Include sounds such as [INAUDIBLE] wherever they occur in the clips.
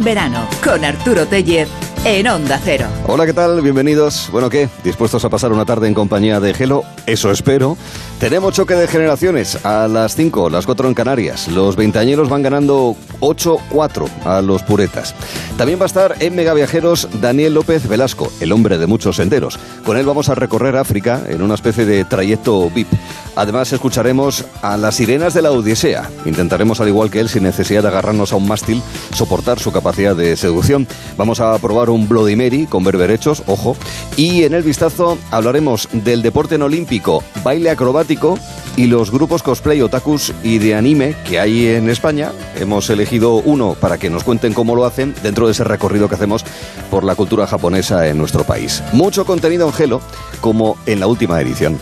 Verano con Arturo Tellez en Onda Cero. Hola, ¿qué tal? Bienvenidos. Bueno, ¿qué? ¿Dispuestos a pasar una tarde en compañía de Gelo? Eso espero. Tenemos choque de generaciones a las 5, las 4 en Canarias. Los veinteañeros van ganando 8-4 a los puretas. También va a estar en Megaviajeros Daniel López Velasco, el hombre de muchos senderos. Con él vamos a recorrer África en una especie de trayecto VIP. Además, escucharemos a las sirenas de la Odisea. Intentaremos, al igual que él, sin necesidad de agarrarnos a un mástil, soportar su capacidad de seducción. Vamos a probar un Bloody Mary con berberechos, ojo. Y en el vistazo hablaremos del deporte en olímpico, baile acrobático y los grupos cosplay, otakus y de anime que hay en España. Hemos elegido uno para que nos cuenten cómo lo hacen dentro de ese recorrido que hacemos por la cultura japonesa en nuestro país. Mucho contenido en Gelo, como en la última edición.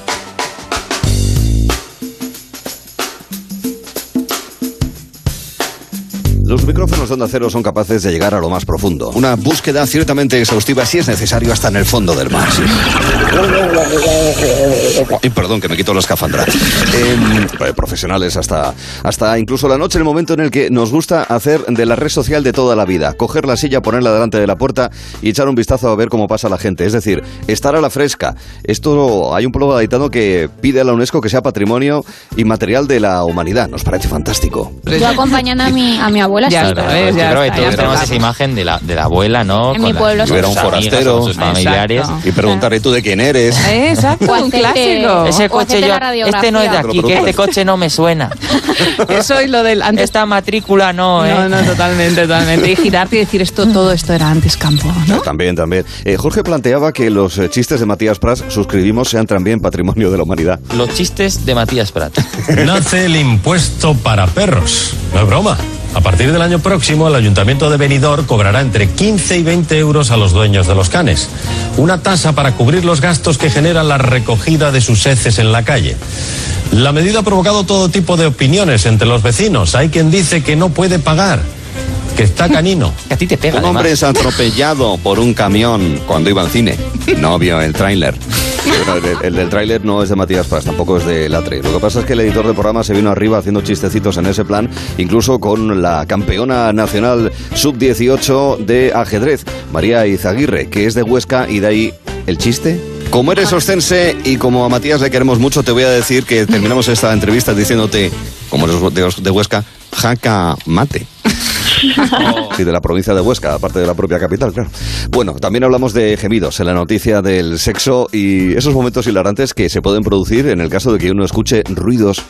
Los micrófonos de Onda Cero son capaces de llegar a lo más profundo. Una búsqueda ciertamente exhaustiva, si es necesario, hasta en el fondo del mar. Y perdón, que me quito la escafandra. Eh, profesionales hasta, hasta incluso la noche, el momento en el que nos gusta hacer de la red social de toda la vida. Coger la silla, ponerla delante de la puerta y echar un vistazo a ver cómo pasa la gente. Es decir, estar a la fresca. Esto, hay un pueblo gaditano que pide a la UNESCO que sea patrimonio inmaterial de la humanidad. Nos parece fantástico. Yo acompañando a mi, a mi abuela ya sí. ves, ya creo que todos tenemos esa imagen de la, de la abuela, ¿no? En mi pueblo Si hubiera un forastero sus familiares. y preguntarle tú de quién eres. [LAUGHS] Exacto, un clásico. Ese coche yo, la este no es de aquí, que este coche no me suena. [LAUGHS] Eso y lo del antes. Esta matrícula no, ¿eh? No, no, totalmente, totalmente. Y girarte y decir esto, todo esto era antes campo, ¿no? También, también. Eh, Jorge planteaba que los eh, chistes de Matías Prats suscribimos sean también patrimonio de la humanidad. Los chistes de Matías Prat. Nace el impuesto para perros. No es broma. A partir del año próximo, el Ayuntamiento de Benidorm cobrará entre 15 y 20 euros a los dueños de los canes. Una tasa para cubrir los gastos que genera la recogida de sus heces en la calle. La medida ha provocado todo tipo de opiniones entre los vecinos. Hay quien dice que no puede pagar, que está canino. [LAUGHS] Que a ti te pega, Un hombre es atropellado por un camión cuando iba al cine. No vio el tráiler. Bueno, el, el del tráiler no es de Matías Prats, tampoco es de Latre. Lo que pasa es que el editor del programa se vino arriba haciendo chistecitos en ese plan, incluso con la campeona nacional sub-18 de ajedrez, María Izaguirre, que es de Huesca y de ahí el chiste. Como eres ostense y como a Matías le queremos mucho, te voy a decir que terminamos esta entrevista diciéndote, como eres de, de Huesca, jaca mate. [LAUGHS] Sí, de la provincia de Huesca, aparte de la propia capital, claro. Bueno, también hablamos de gemidos en la noticia del sexo y esos momentos hilarantes que se pueden producir en el caso de que uno escuche ruidos,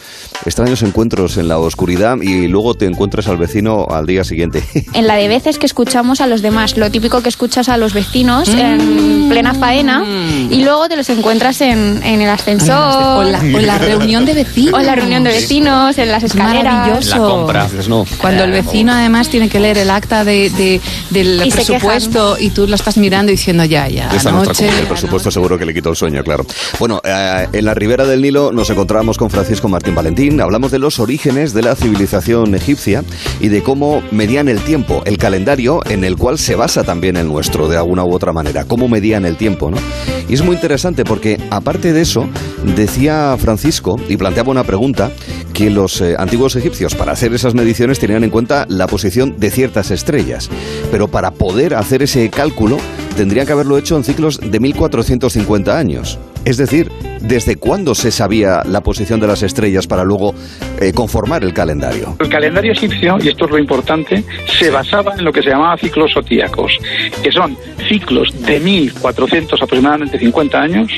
extraños encuentros en la oscuridad y luego te encuentres al vecino al día siguiente. [LAUGHS] En la de veces que escuchamos a los demás, lo típico que escuchas a los vecinos en plena faena y luego te los encuentras en, en el ascensor. O la, o la reunión de vecinos. [LAUGHS] O en la reunión de vecinos, en las Es escaleras. maravilloso. La compra. No. Cuando el vecino además tiene que leer el acta de, de- del Y presupuesto y tú lo estás mirando y diciendo ya, ya, Esta anoche. comunidad, el presupuesto seguro que le quitó el sueño, claro. Bueno, eh, en la ribera del Nilo nos encontramos con Francisco Martín Valentín. Hablamos de los orígenes de la civilización egipcia y de cómo medían el tiempo, el calendario en el cual se basa también el nuestro, de alguna u otra manera. Cómo medían el tiempo, ¿no? Y es muy interesante porque, aparte de eso, decía Francisco y planteaba una pregunta que los eh, antiguos egipcios, para hacer esas mediciones, tenían en cuenta la posición de ciertas estrellas. Pero para poder hacer ese cálculo, tendrían que haberlo hecho en ciclos de 1450 años. Es decir, ¿desde cuándo se sabía la posición de las estrellas para luego eh, conformar el calendario? El calendario egipcio, y esto es lo importante, se basaba en lo que se llamaba ciclos zodíacos, que son ciclos de 1400 aproximadamente 50 años,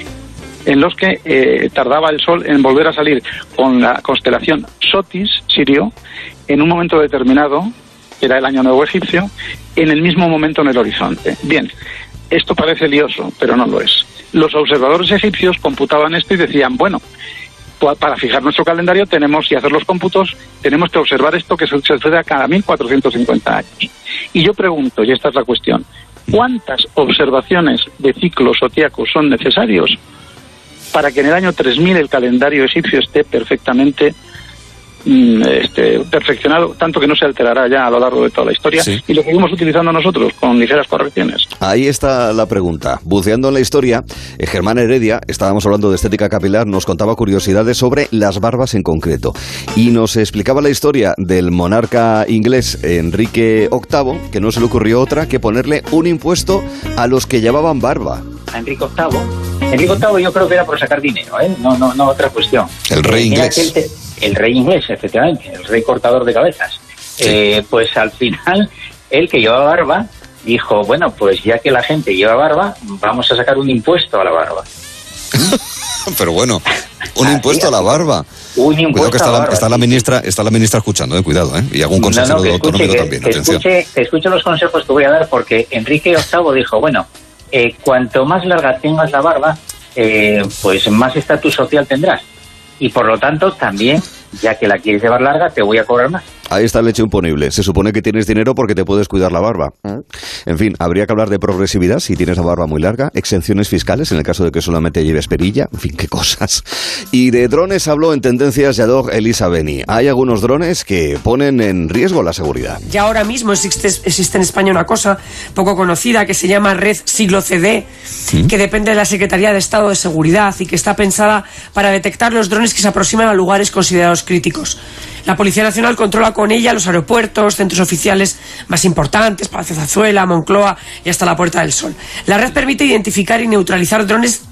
en los que eh, tardaba el Sol en volver a salir con la constelación Sotis, Sirio, en un momento determinado, que era el año nuevo egipcio, en el mismo momento en el horizonte. Bien, esto parece lioso, pero no lo es. Los observadores egipcios computaban esto y decían, bueno, pa- para fijar nuestro calendario tenemos y hacer los cómputos, tenemos que observar esto que sucede cada 1450 años. Y yo pregunto, y esta es la cuestión, ¿cuántas observaciones de ciclos zodiacos son necesarios para que en el año 3000 el calendario egipcio esté perfectamente este, perfeccionado, tanto que no se alterará ya a lo largo de toda la historia Sí. y lo seguimos utilizando nosotros con ligeras correcciones. Ahí está la pregunta. Buceando en la historia, eh, Germán Heredia, estábamos hablando de estética capilar, nos contaba curiosidades sobre las barbas en concreto. Y nos explicaba la historia del monarca inglés Enrique VIII, que no se le ocurrió otra que ponerle un impuesto a los que llevaban barba. a Enrique VIII. Enrique VIII yo creo que era por sacar dinero, ¿eh? no, no, no otra cuestión. El rey inglés. El rey inglés, efectivamente, el rey cortador de cabezas. Eh, pues al final, él que llevaba barba, dijo, bueno, pues ya que la gente lleva barba, vamos a sacar un impuesto a la barba. [LAUGHS] Pero bueno, un Así, impuesto a la barba. Un Cuidado que está a la barba. está sí, ministra, está la ministra escuchando, eh, cuidado, eh. Y algún consejero No, no, que escuche, autonómico que- también, que escuche, que escuche los consejos que voy a dar porque Enrique VIII dijo, bueno, eh, cuanto más larga tengas la barba, eh, pues más estatus social tendrás. Y por lo tanto, también, ya que la quieres llevar larga, te voy a cobrar más. Ahí está el hecho imponible. Se supone que tienes dinero porque te puedes cuidar la barba. En fin, habría que hablar de progresividad si tienes la barba muy larga, exenciones fiscales en el caso de que solamente lleves perilla, en fin, qué cosas. Y de drones habló en Tendencias Yadog Elisa Beni. Hay algunos drones que ponen en riesgo la seguridad. Ya ahora mismo existe, existe en España una cosa poco conocida que se llama Red Siglo CD, que depende de la Secretaría de Estado de Seguridad y que está pensada para detectar los drones que se aproximan a lugares considerados críticos. La Policía Nacional controla con ella los aeropuertos, centros oficiales más importantes, Palacio Zazuela, Moncloa y hasta la Puerta del Sol. La red permite identificar y neutralizar drones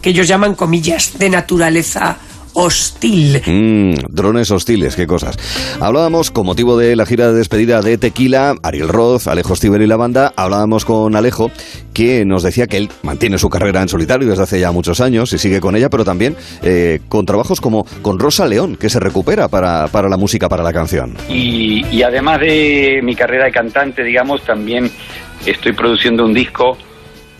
que ellos llaman comillas de naturaleza hostil. Mm, drones hostiles, qué cosas. Hablábamos con motivo de la gira de despedida de Tequila, Ariel Roth, Alejo Stivel y la banda, hablábamos con Alejo que nos decía que él mantiene su carrera en solitario desde hace ya muchos años y sigue con ella, pero también eh, con trabajos como con Rosa León, que se recupera para, para la música, para la canción. Y, y además de mi carrera de cantante, digamos, también estoy produciendo un disco,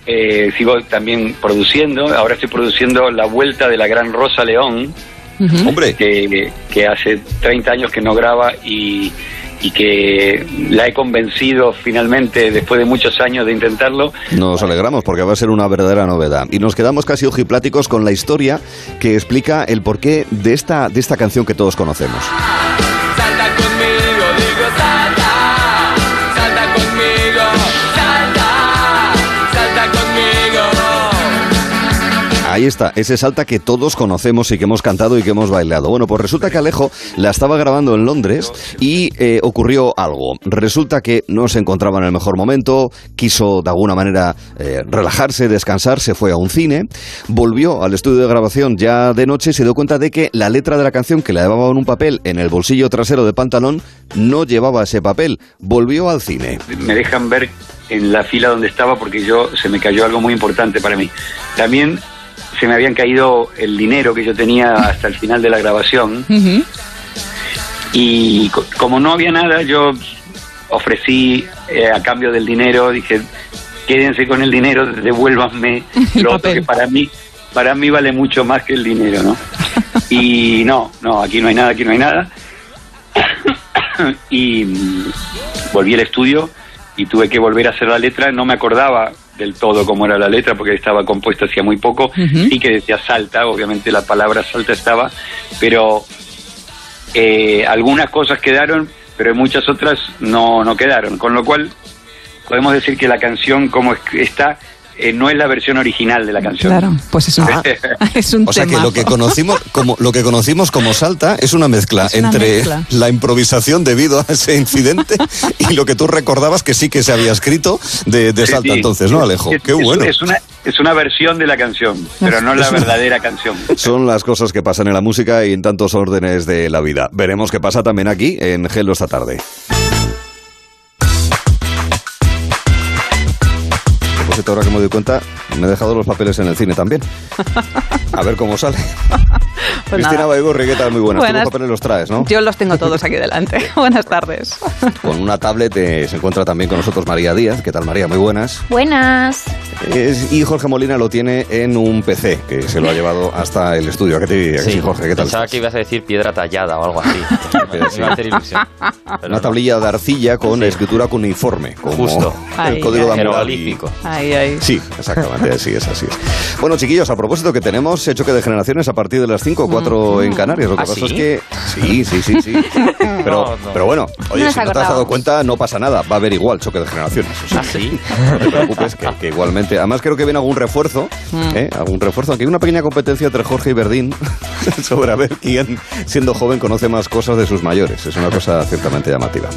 eh, sigo también produciendo, ahora estoy produciendo La Vuelta de la Gran Rosa León, Hombre, que, que hace 30 años que no graba y, y que la he convencido finalmente, después de muchos años de intentarlo, nos alegramos porque va a ser una verdadera novedad. Y nos quedamos casi ojipláticos con la historia que explica el porqué de esta, de esta canción que todos conocemos. Ahí está, ese salta que todos conocemos y que hemos cantado y que hemos bailado. Bueno, pues resulta que Alejo la estaba grabando en Londres y eh, ocurrió algo. Resulta que no se encontraba en el mejor momento, quiso de alguna manera eh, relajarse, descansar, se fue a un cine, volvió al estudio de grabación ya de noche y se dio cuenta de que la letra de la canción que la llevaba en un papel en el bolsillo trasero de pantalón no llevaba ese papel. Volvió al cine. me dejan ver en la fila donde estaba porque yo se me cayó algo muy importante para mí. También se me habían caído el dinero que yo tenía hasta el final de la grabación. Y co- como no había nada yo ofrecí eh, a cambio del dinero dije quédense con el dinero devuélvanme [LAUGHS] lo otro que para mí para mí vale mucho más que el dinero no [LAUGHS] y no no aquí no hay nada aquí no hay nada. [COUGHS] Y mm, volví al estudio y tuve que volver a hacer la letra. No me acordaba del todo cómo era la letra porque estaba compuesta hacía muy poco. Sí que decía salta, obviamente la palabra salta estaba, pero eh, algunas cosas quedaron, pero muchas otras no, no quedaron. Con lo cual podemos decir que la canción como es- está eh, no es la versión original de la canción. Claro, pues es un, [LAUGHS] [LAUGHS] es un O sea que lo que conocimos como lo que conocimos como salta es una mezcla Es una entre mezcla. la improvisación debido a ese incidente [LAUGHS] y lo que tú recordabas que sí que se había escrito de, de Sí, salta sí. entonces, ¿no, Alejo? Es- Qué es- bueno. Es una, es una versión de la canción, pero no la verdadera canción. Son las cosas que pasan en la música y en tantos órdenes de la vida. Veremos qué pasa también aquí en Gelo esta tarde. Ahora que me doy cuenta, me he dejado los papeles en el cine también. A ver cómo sale. [LAUGHS] Pues Cristina. Baigorri, ¿qué tal? Muy buenas. Tú Buenas. los papeles los traes, ¿no? Yo los tengo todos aquí delante. [LAUGHS] Buenas tardes. Con una tablet eh, se encuentra también con nosotros María Díaz. ¿Qué tal, María? Muy buenas. Buenas. Es- y Jorge Molina lo tiene en un PC, que se lo ha llevado hasta el estudio. ¿A qué te, a que sí, Jorge? ¿Qué tal? Pensaba que ibas a decir piedra tallada o algo así. [LAUGHS] Pero sí. Iba a hacer ilusión. Pero Una no. tablilla de arcilla con escritura cuneiforme, como Justo. el Ay, código de ahí, ahí. Sí, exactamente, así es, así es. Bueno, chiquillos, a propósito que tenemos choque de generaciones a partir de las 5 o 4 en Canarias. Lo que ¿Ah, pasa sí? es que... Sí, sí, sí, sí. [LAUGHS] Pero, No, no. pero bueno, oye, No si no te has dado cuenta, no pasa nada. Va a haber igual choque de generaciones. O sea, ¿Ah, sí? [LAUGHS] no te preocupes, que, que igualmente... Además creo que viene algún refuerzo, ¿eh? Algún refuerzo. Aunque hay una pequeña competencia entre Jorge y Verdín [LAUGHS] sobre a ver quién, siendo joven, conoce más cosas de sus mayores. Es una cosa ciertamente llamativa.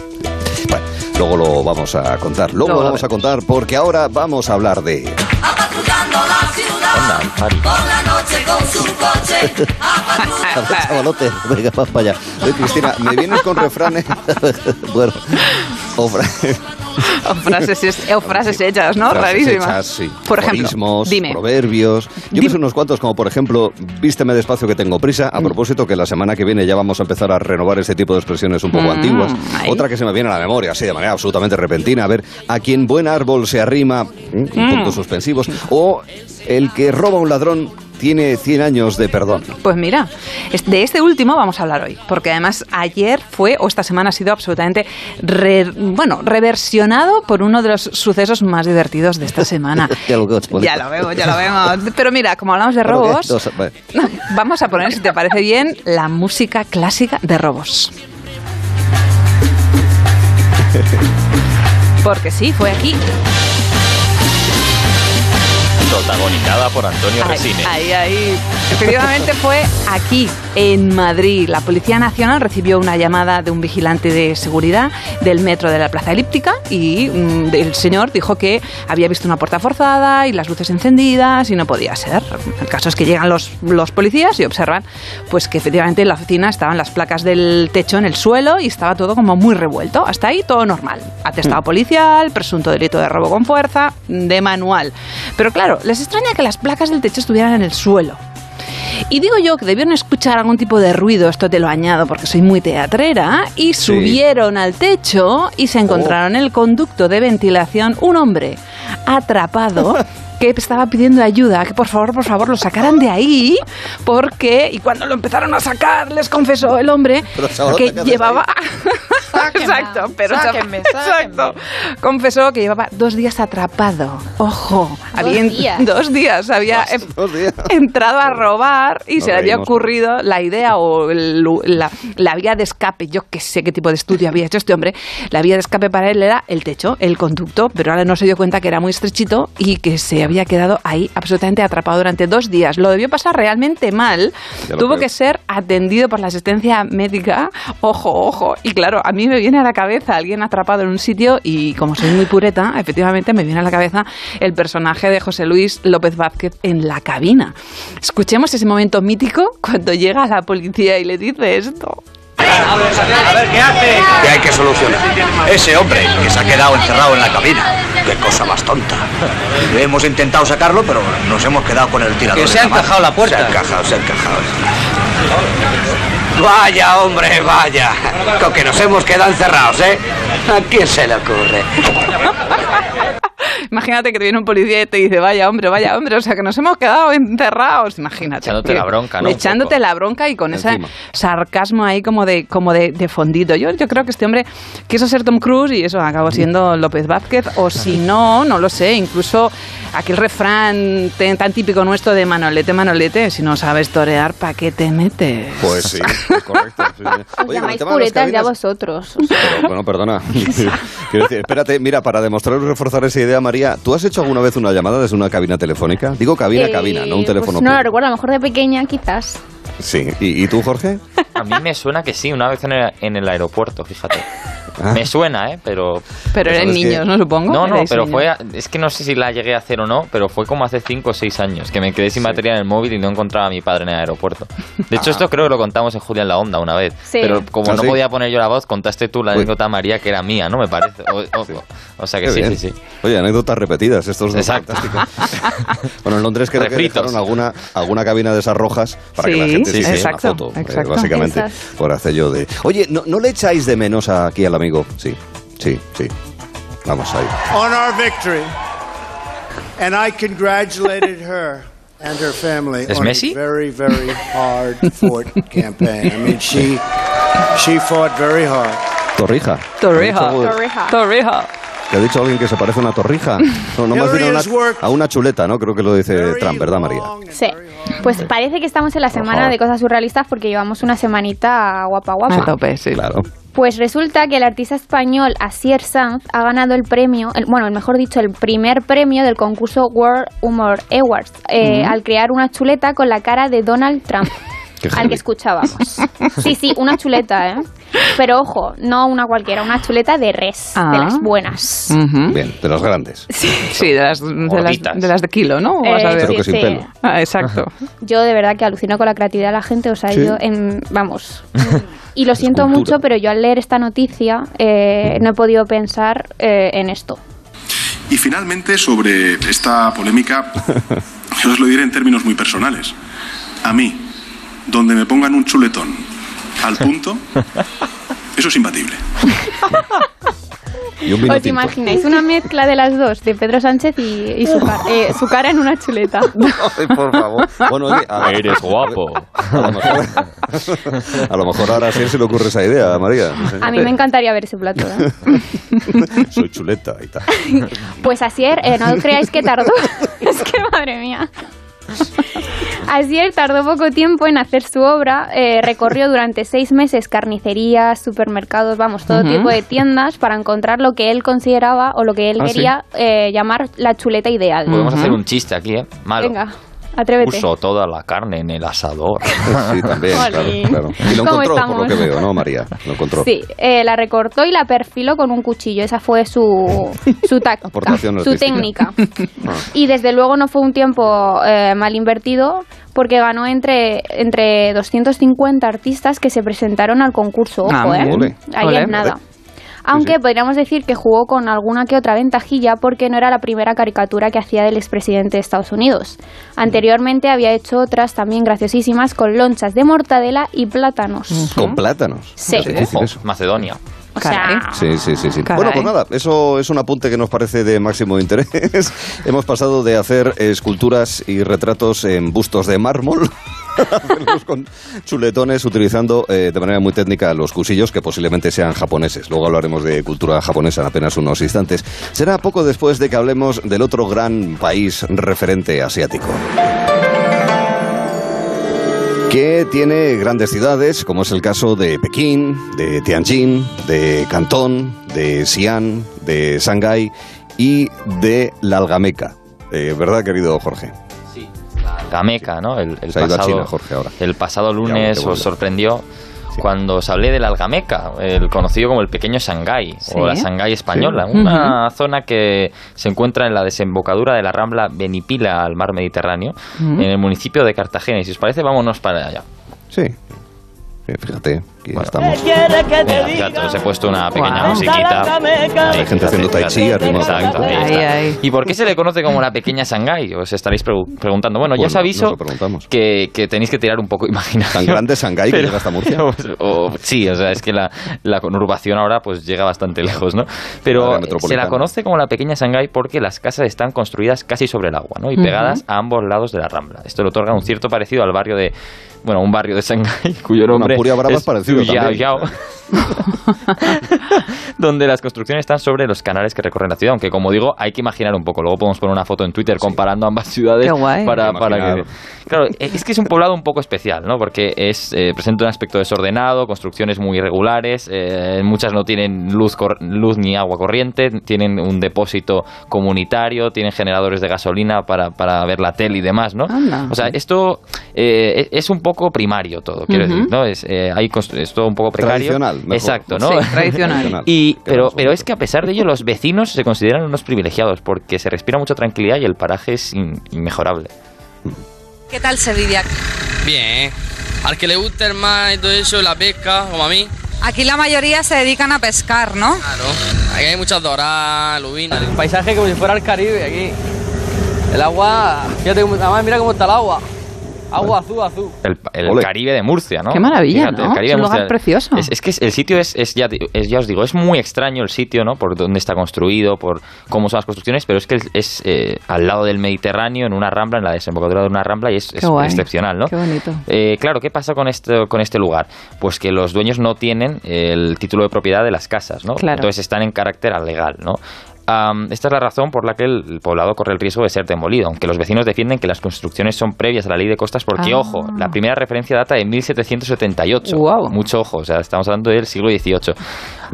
Bueno, luego lo vamos a contar. Luego lo vamos a contar porque ahora vamos a hablar de... Anda, Fari. A ver, chavalote, venga, vas para allá. Oye, Cristina, ¿me vienes con refranes? [LAUGHS] bueno, o fra- [LAUGHS] O frases, es- o frases hechas, ¿no? frases Rarísimas. hechas, sí. Por ejemplo, dime. proverbios. Yo me sé unos cuantos, como por ejemplo, vísteme despacio que tengo prisa. Mm. A propósito, que la semana que viene ya vamos a empezar a renovar este tipo de expresiones un poco Mm, antiguas. ahí. Otra que se me viene a la memoria, así de manera absolutamente repentina. A ver, a quien buen árbol se arrima, ¿eh? Mm. puntos suspensivos. O el que roba a un ladrón tiene 100 años de perdón. Pues mira, de este último vamos a hablar hoy, porque además ayer fue, o esta semana ha sido absolutamente, re- bueno, reversionado por uno de los sucesos más divertidos de esta semana. [LAUGHS] Ya lo veo, ya lo vemos, ya lo vemos. Pero mira, como hablamos de robos, dos- [LAUGHS] vamos a poner, si te parece bien, la música clásica de robos. Porque sí, fue aquí. Protagonizada por Antonio Ahí, Resine. ahí, ahí. Efectivamente fue aquí, en Madrid. La Policía Nacional recibió una llamada de un vigilante de seguridad del metro de la Plaza Elíptica y mm, el señor dijo que había visto una puerta forzada y las luces encendidas y no podía ser. El caso es que llegan los, los policías y observan pues que efectivamente en la oficina estaban las placas del techo en el suelo y estaba todo como muy revuelto. Hasta ahí todo normal. Atestado policial, presunto delito de robo con fuerza, de manual. Pero claro, les extraña que las placas del techo estuvieran en el suelo. Y digo yo que debieron escuchar algún tipo de ruido, esto te lo añado porque soy muy teatrera, y subieron al techo y se encontraron en el conducto de ventilación un hombre atrapado [LAUGHS] que estaba pidiendo ayuda, que por favor, por favor, lo sacaran de ahí, porque, y cuando lo empezaron a sacar, les confesó el hombre que ¿qué haces llevaba... [LAUGHS] exacto, pero sáquenme, [LAUGHS] exacto. Confesó que llevaba dos días atrapado. Ojo, había días. dos días había Dos- dos días. entrado a robar y se le había ocurrido la idea o el- la, la vía de escape, yo que sé qué tipo de estudio había hecho este hombre, la vía de escape para él era el techo, el conducto, pero ahora no se dio cuenta que era muy estrechito y que se había quedado ahí absolutamente atrapado durante dos días. Lo debió pasar realmente mal, tuvo creo. que ser atendido por la asistencia médica, ojo, ojo, y claro, a mí me viene a la cabeza alguien atrapado en un sitio y como soy muy pureta, efectivamente me viene a la cabeza el personaje de José Luis López Vázquez en la cabina. Escuchemos ese momento mítico cuando llega la policía y le dice esto. Que hay que solucionar. Ese hombre que se ha quedado encerrado en la cabina. Qué cosa más tonta. Hemos intentado sacarlo, pero nos hemos quedado con el tirador. Que se ha encajado la puerta. Se ha encajado, se ha encajado. Vaya, hombre, vaya. Con que nos hemos quedado encerrados, ¿eh? ¿A quién se le ocurre? Imagínate que te viene un policía y te dice, vaya hombre, vaya hombre, o sea que nos hemos quedado encerrados, imagínate. Echándote la bronca, ¿no? Echándote la bronca y con ese sarcasmo ahí como de como de, de fondito. Yo, yo creo que este hombre quiso ser Tom Cruise y eso acabó siendo López Vázquez, o si no, no lo sé, incluso aquel refrán tan típico nuestro de Manolete, Manolete, si no sabes torear, ¿para qué te metes? Pues sí, es correcto. sí. Os llamáis puretas ya vosotros. Pero, bueno, perdona. [LAUGHS] Quiero decir, espérate, mira, para demostrar y reforzar esa idea, María, ¿tú has hecho alguna vez una llamada desde una cabina telefónica? Digo cabina, Eh, cabina, no un pues teléfono. no lo recuerdo, a lo mejor de pequeña quizás. Sí. ¿Y, y tú, Jorge? A mí me suena que sí, una vez en el, en el aeropuerto, fíjate. Ah. Me suena, ¿eh? Pero... Pero eran niños, ¿no? Supongo. No, no, pero niños. fue... a- Es que no sé si la llegué a hacer o no, pero fue como hace 5 o 6 años, que me quedé sin batería en el móvil y no encontraba a mi padre en el aeropuerto. De hecho, Ah. esto creo que lo contamos en Julia en la Onda una vez. Sí. Pero como ¿Ah, no sí? podía poner yo la voz, contaste tú la Uy. anécdota María, que era mía, ¿no? Me parece. O, o- o sea que Qué sí, bien. sí, sí. Oye, anécdotas repetidas, esto es Exacto. [LAUGHS] bueno, en Londres creo que Refritos. dejaron alguna, alguna cabina de esas rojas para que la Sí, gente sí, hiciera exacto, una foto, eh, básicamente, Esas. por hacer yo de... Oye, ¿no, ¿no le echáis de menos aquí al amigo? Sí, sí, sí. Vamos ahí. on our victory. And I congratulated her and her family ¿Es on Messi? a very, very hard fought [LAUGHS] campaign. I mean, she she fought very hard. Torrija. Torrija. Torrija. Torrija. Que ha dicho alguien que se parece a una torrija. No, no más bien a una, a una chuleta, ¿no? Creo que lo dice Trump, ¿verdad, María? Sí. Pues parece que estamos en la semana de cosas surrealistas porque llevamos una semanita guapa guapa. A tope, sí. Claro. Pues resulta que el artista español Asier Sanz ha ganado el premio, el- bueno, mejor dicho, el primer premio del concurso World Humor Awards eh, Mm. al crear una chuleta con la cara de Donald Trump. [LAUGHS] Al que escuchábamos. [LAUGHS] Sí, sí, una chuleta, ¿eh? Pero ojo, no una cualquiera, una chuleta de res, Ah. de las buenas. Bien, de las grandes. Sí, de las de, las, Gorditas. de las de kilo, ¿no? Eh, Vas a ver. Pero que sin sí. pelo. Ah, exacto. Yo de verdad que alucino con la creatividad de la gente, o sea, Sí. yo en, vamos. [LAUGHS] Y lo siento cultura. mucho, pero yo al leer esta noticia eh, no he podido pensar eh, en esto. Y finalmente, sobre esta polémica, [LAUGHS] yo os lo diré en términos muy personales. A mí, donde me pongan un chuletón al punto, eso es imbatible. ¿Os imagináis una mezcla de las dos, de Pedro Sánchez y, y su, ca- eh, su cara en una chuleta? [LAUGHS] Ay, por favor. Bueno, oye, a, Eres guapo. a lo mejor, a lo mejor ahora sí se le ocurre esa idea, María. A mí me encantaría ver ese plato. ¿eh? [LAUGHS] Soy chuleta y tal. Pues Asier, eh, no creáis que tardó. [LAUGHS] es que madre mía. [LAUGHS] Asier tardó poco tiempo en hacer su obra, eh, recorrió durante seis meses carnicerías, supermercados, vamos, todo tipo de tiendas para encontrar lo que él consideraba o lo que él Ah, ¿sí? quería eh, llamar la chuleta ideal. Podemos hacer un chiste aquí, ¿eh? Malo. Venga, atrévete. Puso toda la carne en el asador. [LAUGHS] Sí, también, claro, claro. Y lo ¿Cómo encontró, por lo estamos? que veo, ¿no, María? Lo encontró. Sí, eh, la recortó y la perfiló con un cuchillo. Esa fue su, su [LAUGHS] táctica, su técnica. [LAUGHS] Ah. Y desde luego no fue un tiempo eh, mal invertido porque ganó entre, entre 250 artistas que se presentaron al concurso. Ojo, Ah, ¿eh? Ole. Ahí Ole. es nada. Aunque sí. podríamos decir que jugó con alguna que otra ventajilla porque no era la primera caricatura que hacía del expresidente de Estados Unidos. Anteriormente había hecho otras también graciosísimas con lonchas de mortadela y plátanos. Con plátanos. Sí. Ojo, eso. Macedonia. O sea, Caray. Sí, sí, sí. sí. Bueno, pues nada, eso es un apunte que nos parece de máximo interés. [LAUGHS] Hemos pasado de hacer esculturas y retratos en bustos de mármol [LAUGHS] hacerlos chuletones utilizando eh, de manera muy técnica los cusillos que posiblemente sean japoneses. Luego hablaremos de cultura japonesa en apenas unos instantes. Será poco después de que hablemos del otro gran país referente asiático que tiene grandes ciudades, como es el caso de Pekín, de Tianjin, de Cantón, de Xi'an, de Shanghái y de la Algameca. Eh, ¿Verdad, querido Jorge? Gameca, ¿no? El, el Se ha ido a pasado, China, Jorge, ahora. el pasado ahora lunes os sorprendió cuando os hablé del Algameca, el conocido como el pequeño Shanghái Sí. o la Shanghái española, Sí. una zona que se encuentra en la desembocadura de la rambla Benipila al mar Mediterráneo, en el municipio de Cartagena. Y si os parece, vámonos para allá. Sí. Sí, fíjate, aquí Bueno. estamos. Mira, os he puesto una pequeña musiquita. Hay gente haciendo tai chi arriba. Exacto, ahí Ahí, está. ahí. ¿Y por qué se le conoce como la pequeña Shanghái? Os estaréis pregu- preguntando. Bueno, ya Bueno, os aviso nos lo preguntamos. que, que tenéis que tirar un poco imaginación. ¿Tan grande Shanghái que llega hasta Murcia? [LAUGHS] o- sí, o sea, es que la, la conurbación ahora pues llega bastante lejos, ¿no? Pero se la conoce como la pequeña Shanghái porque las casas están construidas casi sobre el agua, ¿no? Y pegadas a ambos lados de la rambla. Esto le otorga un cierto parecido al barrio de... Bueno, un barrio de Shanghái [LAUGHS] cuyo nombre Apuria Brava es parecido Yao. Yao. [LAUGHS] donde las construcciones están sobre los canales que recorren la ciudad, aunque como digo, hay que imaginar un poco. Luego podemos poner una foto en Twitter comparando ambas ciudades Qué guay. para, para que. Claro, eh, es que es un poblado un poco especial, ¿no? Porque es eh, presenta un aspecto desordenado, construcciones muy irregulares, eh, muchas no tienen luz, cor- luz ni agua corriente, tienen un depósito comunitario, tienen generadores de gasolina para, para ver la tele y demás, ¿no? Anda. O sea, esto eh, es un poco primario todo, quiero Ujú. decir, ¿no? Es, eh, hay es todo un poco precario. Tradicional, mejor. Exacto, ¿no? Sí, tradicional. Y, pero, pero es que a pesar de ello, los vecinos se consideran unos privilegiados porque se respira mucha tranquilidad y el paraje es in- inmejorable. ¿Qué tal se vive aquí? Bien, al que le gusta el mar y todo eso, la pesca, como a mí. Aquí la mayoría se dedican a pescar, ¿no? Claro, aquí hay muchas doradas, lubinas. El paisaje como si fuera el Caribe aquí. El agua, fíjate, además mira cómo está el agua. Agua azul, azul. El. Caribe de Murcia, ¿no? Qué maravilla, ¿no? el Caribe Es un lugar Murcia. precioso. Es, es que el sitio es, es ya, es- ya os digo, es muy extraño el sitio, ¿no? Por dónde está construido, por cómo son las construcciones, pero es que es eh, al lado del Mediterráneo, en una rambla, en la desembocadura de una rambla, y es, excepcional, ¿no? Qué bonito. Eh, claro, ¿qué pasa con este, con este lugar? Pues que los dueños no tienen el título de propiedad de las casas, ¿no? Claro. Entonces están en carácter legal, ¿no? Esta es la razón por la que el, poblado corre el riesgo de ser demolido, aunque los vecinos defienden que las construcciones son previas a la ley de costas porque, Ah. ojo, la primera referencia data de 1778. Mucho ojo, o sea, estamos hablando del siglo XVIII.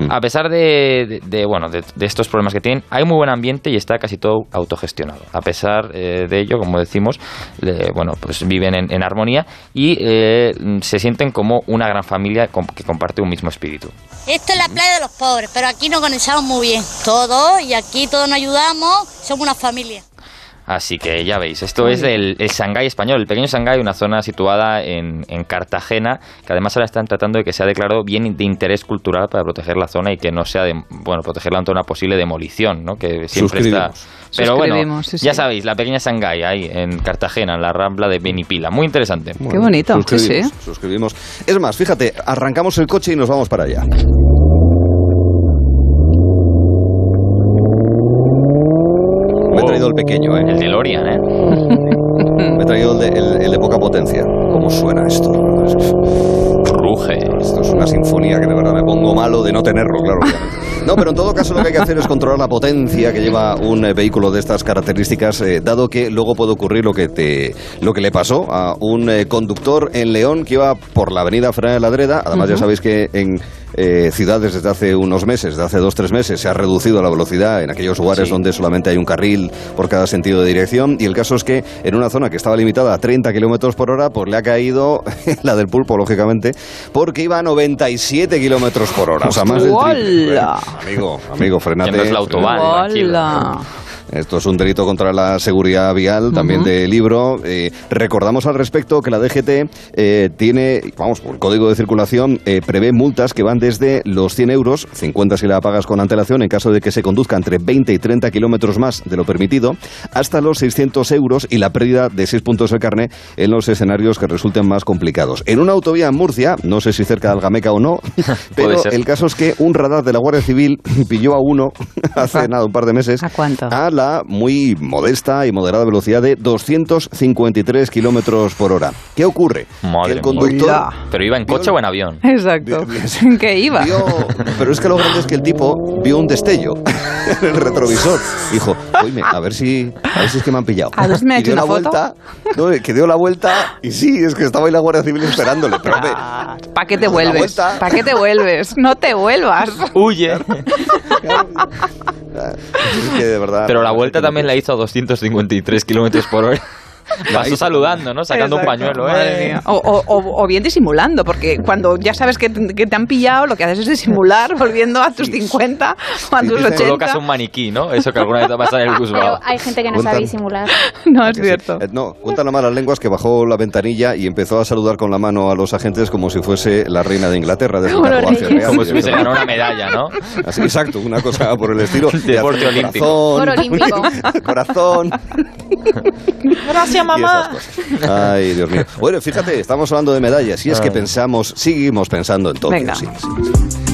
A pesar de, de- de, bueno, de, de estos problemas que tienen, hay muy buen ambiente y está casi todo autogestionado. A pesar eh, de ello, como decimos, le- bueno, pues viven en, en armonía y eh, se sienten como una gran familia que comparte un mismo espíritu. Esto es la playa de los pobres, pero aquí nos conectamos muy bien. Todos, y aquí todos nos ayudamos, somos una familia. Así que ya veis, esto es el, el Shanghái español, el pequeño Shanghái, una zona situada en, en Cartagena, que además ahora están tratando de que sea declarado bien de interés cultural para proteger la zona y que no sea, de, bueno, protegerla ante una posible demolición, ¿no? Que siempre está... Pero bueno, Suscribimos, sí, ya sí. sabéis, la pequeña Shanghái ahí en Cartagena, en la rambla de Benipila, muy interesante. Qué bonito, sí, sí. suscribimos. Es más, fíjate, arrancamos el coche y nos vamos para allá. Me he traído el pequeño, ¿eh? El DeLorean, ¿eh? [LAUGHS] Me he traído el de, el- el de poca potencia. ¿Cómo suena esto? Ruge. Esto es una sinfonía que de verdad me pongo malo de no tenerlo, claro. [LAUGHS] No, pero en todo caso lo que hay que hacer es controlar la potencia que lleva un eh, vehículo de estas características, eh, dado que luego puede ocurrir lo que te, lo que le pasó a un eh, conductor en León que iba por la avenida Fernández de la Dreda. Además, ya sabéis que en eh, ciudades desde hace unos meses, desde hace dos tres meses, se ha reducido la velocidad en aquellos lugares donde solamente hay un carril por cada sentido de dirección. Y el caso es que en una zona que estaba limitada a 30 kilómetros por hora, pues le ha caído [LAUGHS] la del pulpo, lógicamente, porque iba a 97 kilómetros por hora. O sea, más del triple. ¡Hola! Bueno, amigo, amigo, frenate. Que no es la autobahn, frenate. Hola. Esto es un delito contra la seguridad vial, también de libro. Eh, recordamos al respecto que la DGT eh, tiene, vamos, por el código de circulación, eh, prevé multas que van desde los 100 euros, 50 si la pagas con antelación, en caso de que se conduzca entre 20 y 30 kilómetros más de lo permitido, hasta los 600 euros y la pérdida de 6 puntos del carné en los escenarios que resulten más complicados. En una autovía en Murcia, no sé si cerca de Algameca o no, [LAUGHS] pero el caso es que un radar de la Guardia Civil [LAUGHS] pilló a uno [LAUGHS] hace nada, un par de meses. ¿A cuánto? A la muy modesta y moderada velocidad de 253 kilómetros por hora. ¿Qué ocurre? Madre que el mía. conductor. ¿Pero iba en coche o en avión? Exacto. [LAUGHS] ¿En [LAUGHS] qué iba? Vio, pero es que lo grande es que el tipo vio un destello [LAUGHS] en el retrovisor. Dijo, oye, a ver si, a ver si es que me han pillado. A ver si me ha hecho dio una la foto. vuelta, no, que dio la vuelta y sí, es que estaba ahí la Guardia Civil esperándole. Pero hombre, ¿Para qué te vuelves? ¿Para qué te vuelves? No te vuelvas. Huye. es que de verdad. Pero la vuelta también la hizo a 253 kilómetros por hora. Pasó saludando, ¿no? Sacando un Exacto. pañuelo, Madre ¿eh? mía. O, o- o- bien disimulando, porque cuando ya sabes que, te- que te han pillado, lo que haces es disimular, volviendo a tus 50 o a tus 80. Colocas un maniquí, ¿no? Eso que alguna vez te ha pasado en el Pero Busbao. hay gente que no Cuentan- sabe disimular. [LAUGHS] No, es Que sí. cierto. Eh, no, cuentan las malas lenguas que bajó la ventanilla y empezó a saludar con la mano a los agentes como si fuese la reina de Inglaterra. Desde Como real, Como si hubiese ganado una medalla, ¿no? Así, exacto, una cosa por el estilo. [LAUGHS] Deporte olímpico. Corazón, olímpico. [LAUGHS] corazón. Gracias, esas cosas. Ay, Dios mío. Bueno, fíjate, estamos hablando de medallas y es que pensamos, seguimos pensando en Tokio. Venga. sí, sí, sí.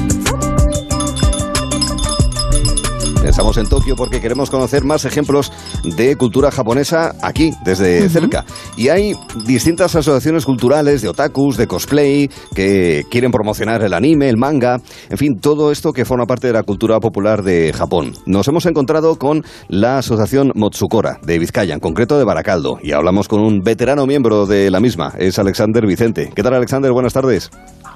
Pensamos en Tokio porque queremos conocer más ejemplos de cultura japonesa aquí, desde cerca. Y hay distintas asociaciones culturales de otakus, de cosplay, que quieren promocionar el anime, el manga, en fin, todo esto que forma parte de la cultura popular de Japón. Nos hemos encontrado con la asociación Motsukora de Vizcaya, en concreto de Baracaldo, y hablamos con un veterano miembro de la misma, es Alexander Vicente. ¿Qué tal, Alexander? Buenas tardes.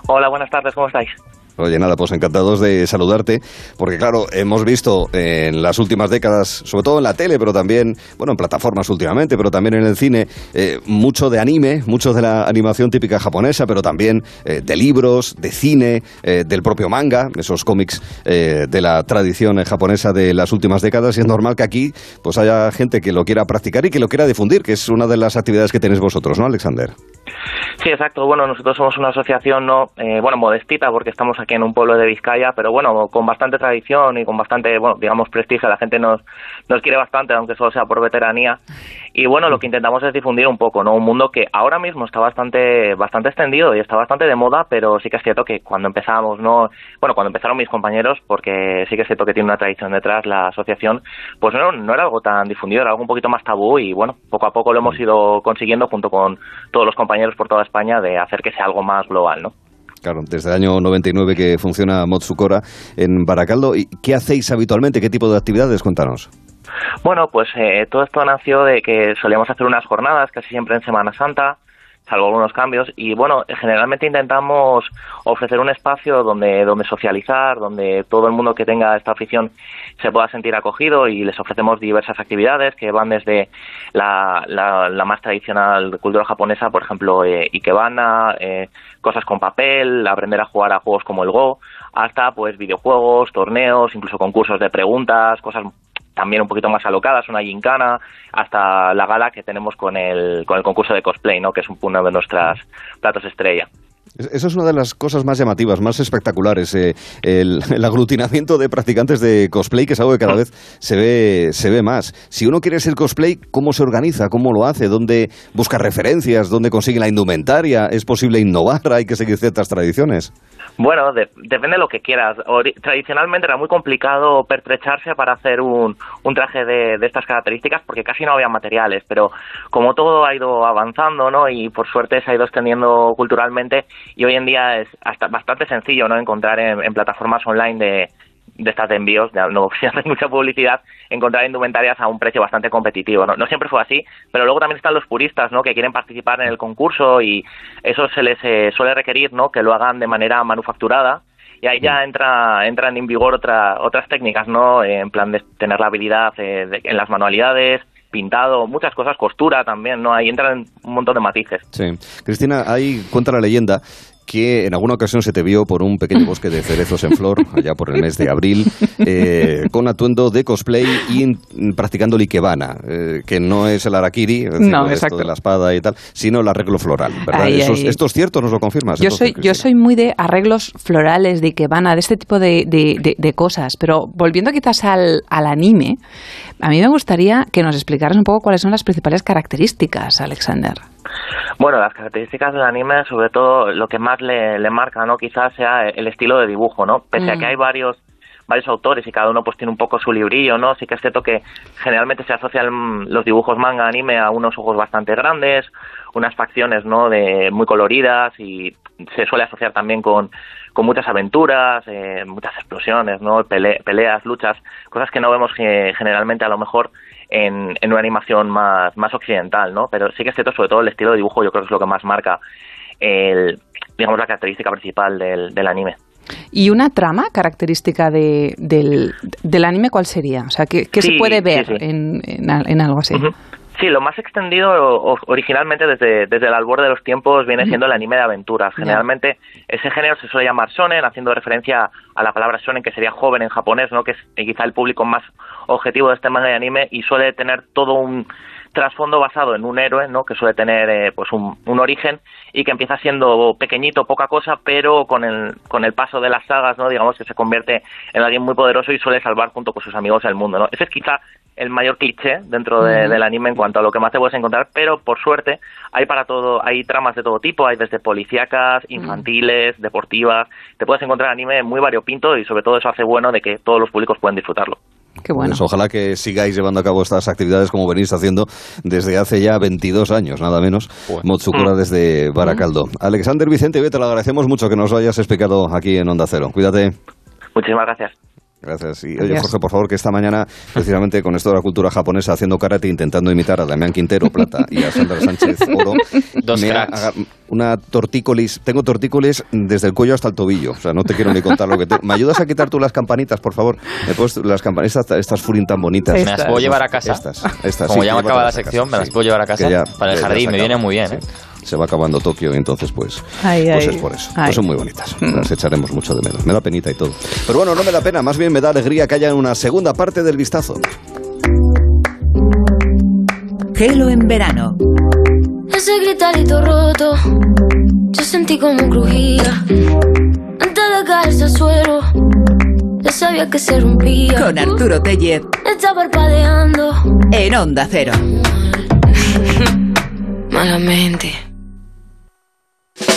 Hola, buenas tardes, ¿cómo estáis? Oye, nada, pues encantados de saludarte, porque claro, hemos visto en las últimas décadas, sobre todo en la tele, pero también, bueno, en plataformas últimamente, pero también en el cine, eh, mucho de anime, mucho de la animación típica japonesa, pero también eh, de libros, de cine, eh, del propio manga, esos cómics de la tradición japonesa de las últimas décadas, y es normal que aquí pues haya gente que lo quiera practicar y que lo quiera difundir, que es una de las actividades que tenéis vosotros, ¿no, Alexander? Sí, exacto. Bueno, nosotros somos una asociación, no, eh, bueno, modestita porque estamos aquí en un pueblo de Vizcaya, pero bueno, con bastante tradición y con bastante, bueno, digamos, prestigio. La gente nos, nos quiere bastante, aunque solo sea por veteranía. Y bueno, lo que intentamos es difundir un poco, ¿no? Un mundo que ahora mismo está bastante, bastante extendido y está bastante de moda, pero sí que es cierto que cuando empezamos, ¿no? Bueno, cuando empezaron mis compañeros, porque sí que es cierto que tiene una tradición detrás la asociación, pues no, no era algo tan difundido, era algo un poquito más tabú y bueno, poco a poco lo hemos ido consiguiendo junto con todos los compañeros por toda España de hacer que sea algo más global, ¿no? Claro, desde el año 99 que funciona Motsukora en Baracaldo. ¿Y qué hacéis habitualmente? ¿Qué tipo de actividades? Cuéntanos. Bueno, pues eh, todo esto nació de que solíamos hacer unas jornadas casi siempre en Semana Santa, salvo algunos cambios, y bueno, generalmente intentamos ofrecer un espacio donde, donde socializar, donde todo el mundo que tenga esta afición se pueda sentir acogido y les ofrecemos diversas actividades que van desde la, más tradicional cultura japonesa, por ejemplo, eh, ikebana, eh, cosas con papel, aprender a jugar a juegos como el Go, hasta pues videojuegos, torneos, incluso concursos de preguntas, cosas también un poquito más alocadas, una gincana, hasta la gala que tenemos con el, con el concurso de cosplay, ¿no? que es un- uno de nuestras platos estrella. Es- Eso es una de las cosas más llamativas, más espectaculares, eh, el, el aglutinamiento de practicantes de cosplay, que es algo que cada vez se ve, se ve más. Si uno quiere ser cosplay, ¿cómo se organiza? ¿Cómo lo hace? ¿Dónde busca referencias? ¿Dónde consigue la indumentaria? ¿Es posible innovar? ¿Hay que seguir ciertas tradiciones? Bueno, de- depende de lo que quieras. Ori- tradicionalmente era muy complicado pertrecharse para hacer un, un traje de, de estas características porque casi no había materiales, pero como todo ha ido avanzando, ¿no? Y por suerte se ha ido extendiendo culturalmente y hoy en día es hasta bastante sencillo, ¿no? Encontrar en, en plataformas online de, de estas de envíos, de, no sin hacer mucha publicidad, encontrar indumentarias a un precio bastante competitivo. ¿no? no siempre fue así, pero luego también están los puristas, ¿no? Que quieren participar en el concurso y eso se les eh, suele requerir, ¿no? Que lo hagan de manera manufacturada y ahí ya entra, entran en vigor otra, otras técnicas, ¿no? En plan de tener la habilidad eh, de- en las manualidades, pintado, muchas cosas, costura también, ¿no? Ahí entran un montón de matices. Sí. Cristina, hay, cuenta la leyenda que en alguna ocasión se te vio por un pequeño bosque de cerezos en flor, [LAUGHS] allá por el mes de abril, eh, con atuendo de cosplay y practicando el ikebana, eh, que no es el arakiri, es decir, No, esto exacto. de la espada y tal, sino el arreglo floral, ¿verdad? Eso. ¿Esto es cierto? ¿Nos lo confirmas? Yo soy, yo soy muy de arreglos florales, de ikebana, de este tipo de, de- de- de cosas. Pero volviendo quizás al, al anime, a mí me gustaría que nos explicaras un poco cuáles son las principales características, Alexander. Bueno, las características del anime, sobre todo lo que más le, le marca, ¿no? Quizás sea el estilo de dibujo, ¿no? Pese a Mm. que hay varios varios autores y cada uno pues tiene un poco su librillo, ¿no? Sí que es cierto que generalmente se asocian los dibujos manga anime a unos ojos bastante grandes, unas facciones, ¿no? De muy coloridas y se suele asociar también con, con muchas aventuras, eh, muchas explosiones, ¿no? Pele- peleas, luchas, cosas que no vemos eh, generalmente a lo mejor en, en una animación más, más occidental, ¿no? Pero sí que es cierto, sobre todo el estilo de dibujo, yo creo que es lo que más marca el, digamos, la característica principal del, del anime. ¿Y una trama característica de, del, del anime cuál sería? O sea, ¿qué, qué se puede ver sí. En, en algo así? Sí, lo más extendido originalmente desde, desde el albor de los tiempos viene siendo el anime de aventuras. Generalmente ese género se suele llamar shonen, haciendo referencia a la palabra shonen, que sería joven en japonés, ¿no? que es eh, quizá el público más objetivo de este manga de anime y suele tener todo un trasfondo basado en un héroe, ¿no? que suele tener eh, pues un, un origen y que empieza siendo pequeñito, poca cosa, pero con el, con el paso de las sagas, ¿no? digamos que se convierte en alguien muy poderoso y suele salvar junto con sus amigos el mundo. ¿no? Ese es quizá el mayor cliché dentro de- del anime en cuanto a lo que más te puedes encontrar, pero por suerte hay para todo, hay tramas de todo tipo, hay desde policíacas, infantiles, deportivas, te puedes encontrar anime muy variopinto y sobre todo eso hace bueno de que todos los públicos pueden disfrutarlo. Qué bueno. Pues ojalá que sigáis llevando a cabo estas actividades como venís haciendo desde hace ya 22 años, nada menos. Motsukura Mm. desde Baracaldo. Alexander Vicente, te lo agradecemos mucho que nos lo hayas explicado aquí en Onda Cero. Cuídate. Muchísimas gracias. Gracias. Y oye. Jorge, por favor, que esta mañana, precisamente con esto de la cultura japonesa, haciendo karate, intentando imitar a Damián Quintero, plata, y a Sandra Sánchez, oro, [LAUGHS] Dos me ha una tortícolis. Tengo tortícolis desde el cuello hasta el tobillo. O sea, no te quiero ni contar lo que te... ¿Me ayudas a quitar tú las campanitas, por favor? ¿Me puedes- las campanitas, estas, estas furin tan bonitas. ¿Me las puedo llevar a casa? Estas, estas, Como sí, ya me acaba la sección, me las sí. puedo llevar a casa ya- para el jardín, me viene muy bien, Sí. ¿eh? Se va acabando Tokio y entonces pues, Ay, pues ay. es por eso. Ay. Pues son muy bonitas. Las echaremos mucho de menos. Me da penita y todo. Pero bueno, no me da pena, más bien me da alegría que haya una segunda parte del vistazo. Gelo en verano. Ese gritarito roto, yo sentí como crujía. Antes de caerse al suelo, ya sabía que se rompía. Con Arturo Tellez Está parpadeando, en Onda Cero. [LAUGHS] malamente.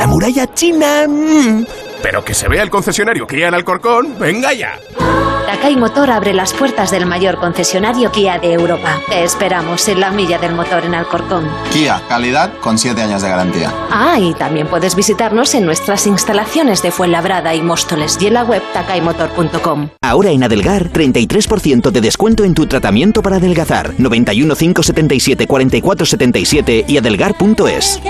La muralla china. mm. Pero que se vea el concesionario Kia en Alcorcón, venga ya. Takai Motor abre las puertas del mayor concesionario Kia de Europa. Te esperamos en la milla del motor en Alcorcón. Kia, calidad con 7 años de garantía. Ah, y también puedes visitarnos en nuestras instalaciones de Fuenlabrada y Móstoles y en la web takaimotor.com. Ahora en Adelgar, 33% de descuento en tu tratamiento para adelgazar. 91 577 44 77 y adelgar.es.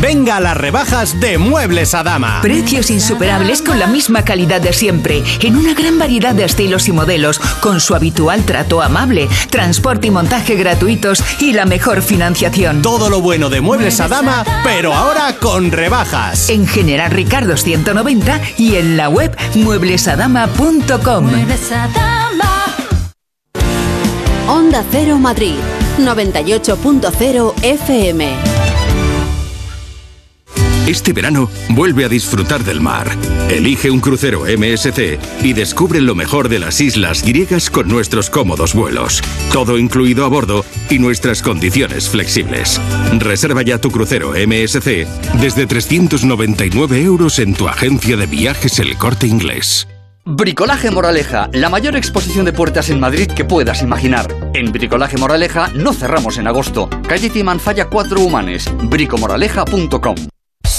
Venga a las rebajas de Muebles a Dama. Precios insuperables con la misma calidad de siempre, en una gran variedad de estilos y modelos, con su habitual trato amable, transporte y montaje gratuitos y la mejor financiación. Todo lo bueno de Muebles a Dama, pero ahora con rebajas. En General Ricardo 190 y en la web mueblesadama.com. Onda Cero Madrid, 98.0 FM. Este verano vuelve a disfrutar del mar. Elige un crucero MSC y descubre lo mejor de las islas griegas con nuestros cómodos vuelos. Todo incluido a bordo y nuestras condiciones flexibles. Reserva ya tu crucero MSC desde 399 euros en tu agencia de viajes El Corte Inglés. Bricolaje Moraleja, la mayor exposición de puertas en Madrid que puedas imaginar. En Bricolaje Moraleja no cerramos en agosto. Calle Timanfaya 4 Humanes, bricomoraleja.com.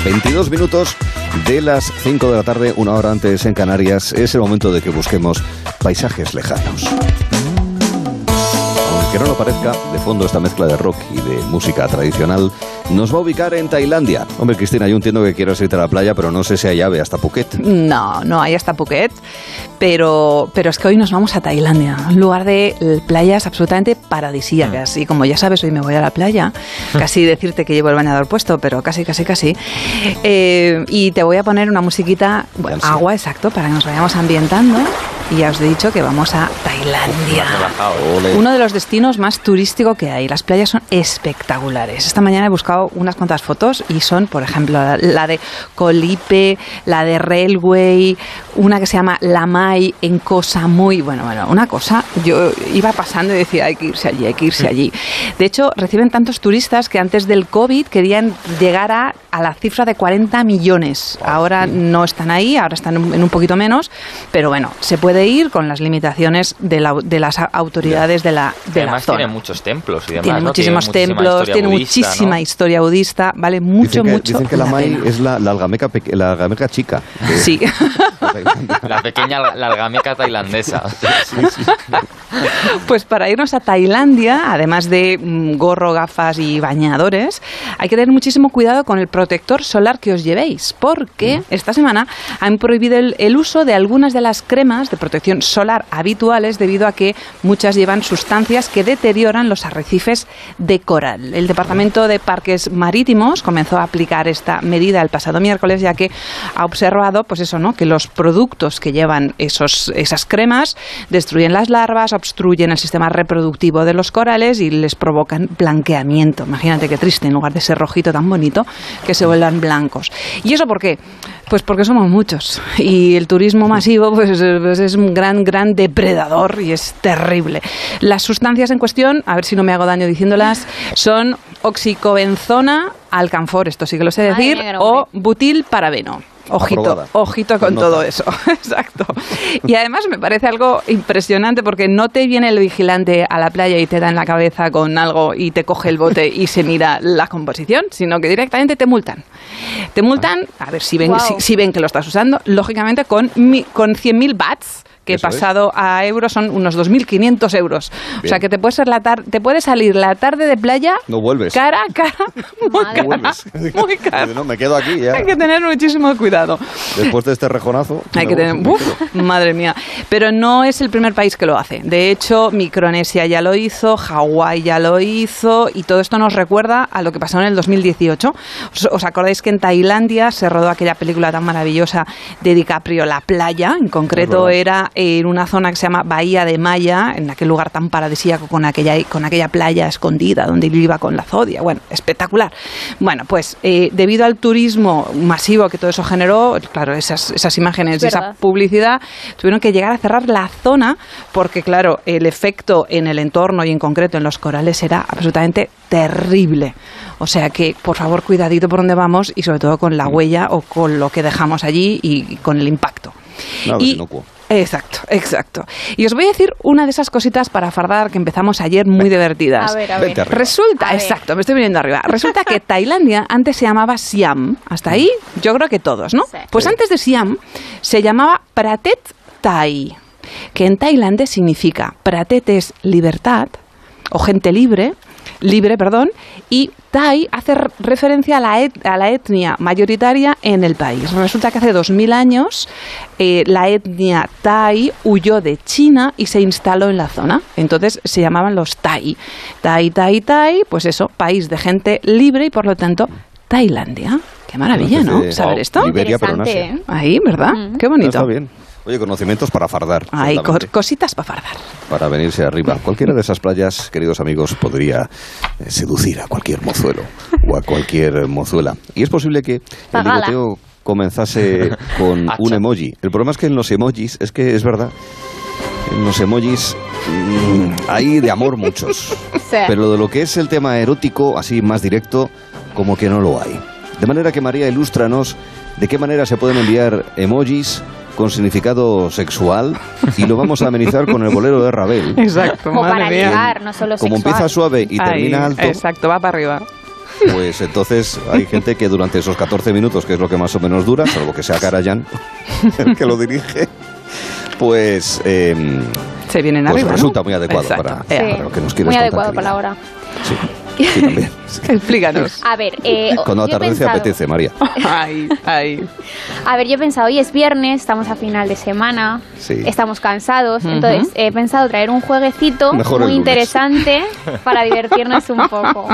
A 22 minutos de las 5 de la tarde, una hora antes en Canarias, es el momento de que busquemos paisajes lejanos. Aunque no lo parezca, de fondo esta mezcla de rock y de música tradicional nos va a ubicar en Tailandia. Hombre, Cristina, yo entiendo que quieras irte a la playa, pero no sé si hay llave hasta Phuket. No, no hay hasta Phuket, pero, pero es que hoy nos vamos a Tailandia, un lugar de playas absolutamente paradisíacas. Y como ya sabes, hoy me voy a la playa, [LAUGHS] casi decirte que llevo el bañador puesto, pero casi, casi, casi. Eh, y te voy a poner una musiquita, bueno, agua, exacto, para que nos vayamos ambientando. Y ya os he dicho que vamos a Tailandia. Uno de los destinos más turísticos que hay. Las playas son espectaculares. Esta mañana he buscado unas cuantas fotos y son, por ejemplo, la, de Colipe, la de Railway, una que se llama Lamai en Koh Samui. Bueno, bueno, una cosa. Yo iba pasando y decía, hay que irse allí, hay que irse allí. De hecho, reciben tantos turistas que antes del COVID querían llegar a, a la cifra de 40 millones. Ahora no están ahí, ahora están en un- poquito menos, pero bueno, se puede ir con las limitaciones de, la- de las autoridades de la, de la Además zona. tiene muchos templos y demás, Tiene ¿no? muchísimos muchísima templos, historia tiene budista, muchísima ¿no? historia budista, vale mucho, dicen que, mucho dicen que la la Mai es la, la algameca, la algameca chica. de- Sí. [LAUGHS] La pequeña largameca tailandesa. [LAUGHS] Pues para irnos a Tailandia, además de mm, gorro, gafas y bañadores, hay que tener muchísimo cuidado con el protector solar que os llevéis, porque esta semana han prohibido el, uso de algunas de las cremas de protección solar habituales debido a que muchas llevan sustancias que deterioran los arrecifes de coral. El Departamento de Parques Marítimos comenzó a aplicar esta medida el pasado miércoles, ya que ha observado, pues eso, ¿no? Que los productos que llevan esos, esas cremas destruyen las larvas, obstruyen el sistema reproductivo de los corales y les provocan blanqueamiento. Imagínate qué triste, en lugar de ese rojito tan bonito, que se vuelvan blancos. ¿Y eso por qué? Pues porque somos muchos y el turismo masivo [LAUGHS] pues, pues es un gran, gran depredador y es terrible. Las sustancias en cuestión, a ver si no me hago daño diciéndolas, son oxicobenzona, alcanfor, esto sí que lo sé decir, o butilparabeno. Ojito, Aprobada. ojito con Nota. todo eso. [LAUGHS] Exacto. Y además me parece algo impresionante porque no te viene el vigilante a la playa y te da en la cabeza con algo y te coge el bote y se mira la composición, sino que directamente te multan. Te multan, a ver si ven, si ven que lo estás usando, lógicamente con, mi- con 100.000 bats que Eso es. pasado a euros son unos 2.500 euros. O sea que te puede, ser la tar- te puede salir la tarde de playa No vuelves. cara a cara, [LAUGHS] muy Madre cara, vuelves. muy [LAUGHS] cara. No, me quedo aquí ya. Hay que tener muchísimo cuidado. Después de este rejonazo. [LAUGHS] Hay que tener. ¡Uf! madre mía. Pero no es el primer país que lo hace. De hecho, Micronesia ya lo hizo, Hawái ya lo hizo, y todo esto nos recuerda a lo que pasó en el 2018. ¿Os, os acordáis que en Tailandia se rodó aquella película tan maravillosa de DiCaprio, La Playa? En concreto, era en una zona que se llama Bahía de Maya, en aquel lugar tan paradisíaco con aquella, con aquella playa escondida donde él iba con la zodia. Bueno, espectacular. Bueno, pues eh, debido al turismo masivo que todo eso generó, claro, esas, esas imágenes Es y esa publicidad, tuvieron que llegar a cerrar la zona porque, claro, el efecto en el entorno y en concreto en los corales era absolutamente terrible. O sea que, por favor, cuidadito por donde vamos y sobre todo con la huella o con lo que dejamos allí y con el impacto. Nada Y- inocuo. Exacto, exacto. Y os voy a decir una de esas cositas para fardar que empezamos ayer muy divertidas. A ver, a ver. Vente. Resulta, A ver. exacto, me estoy viniendo arriba. Resulta que Tailandia antes se llamaba Siam. Hasta ahí, yo creo que todos, ¿no? Sí. Pues antes de Siam se llamaba Pratet Thai, que en tailandés significa Pratet es libertad o gente libre, libre, perdón, y Thai hace re- referencia a la, et- a la etnia mayoritaria en el país. Resulta que hace 2000 años eh, la etnia Thai huyó de China y se instaló en la zona. Entonces se llamaban los Thai. Thai, Thai, Thai, pues eso, país de gente libre y por lo tanto Tailandia. Qué maravilla, ¿no? Saber esto. Liberia, pero en Interesante, Asia. Ahí, ¿verdad? Qué bonito. Está bien. Oye, conocimientos para fardar. Hay cositas para fardar. para venirse arriba. Cualquiera de esas playas, queridos amigos, podría eh, seducir a cualquier mozuelo o a cualquier mozuela. Y es posible que el ligoteo comenzase con [LAUGHS] un emoji. El problema es que en los emojis, es que es verdad, en los emojis mm, hay de amor muchos. [LAUGHS] Pero de lo que es el tema erótico, así más directo, como que no lo hay. De manera que María, ilústranos de qué manera se pueden enviar emojis con significado sexual y lo vamos a amenizar con el bolero de Ravel. Exacto, Como madre para mía. ligar, no solo Como sexual. empieza suave y Ahí, termina alto, Exacto, va para arriba. pues entonces hay gente que durante esos 14 minutos, que es lo que más o menos dura, salvo que sea Karajan [LAUGHS] el que lo dirige, pues, eh, Se vienen pues arriba. ¿no? resulta muy adecuado Exacto. para, Eh, para lo que nos quieres Muy adecuado para querida. la hora. Sí, sí, [LAUGHS] también. Explícanos. A ver, eh, [LAUGHS] he atardece pensado- apetece, María. [LAUGHS] Ay, ay. A ver, yo he pensado, hoy es viernes, estamos a final de semana, Sí. estamos cansados, entonces he pensado traer un jueguecito Mejor muy interesante para divertirnos un poco.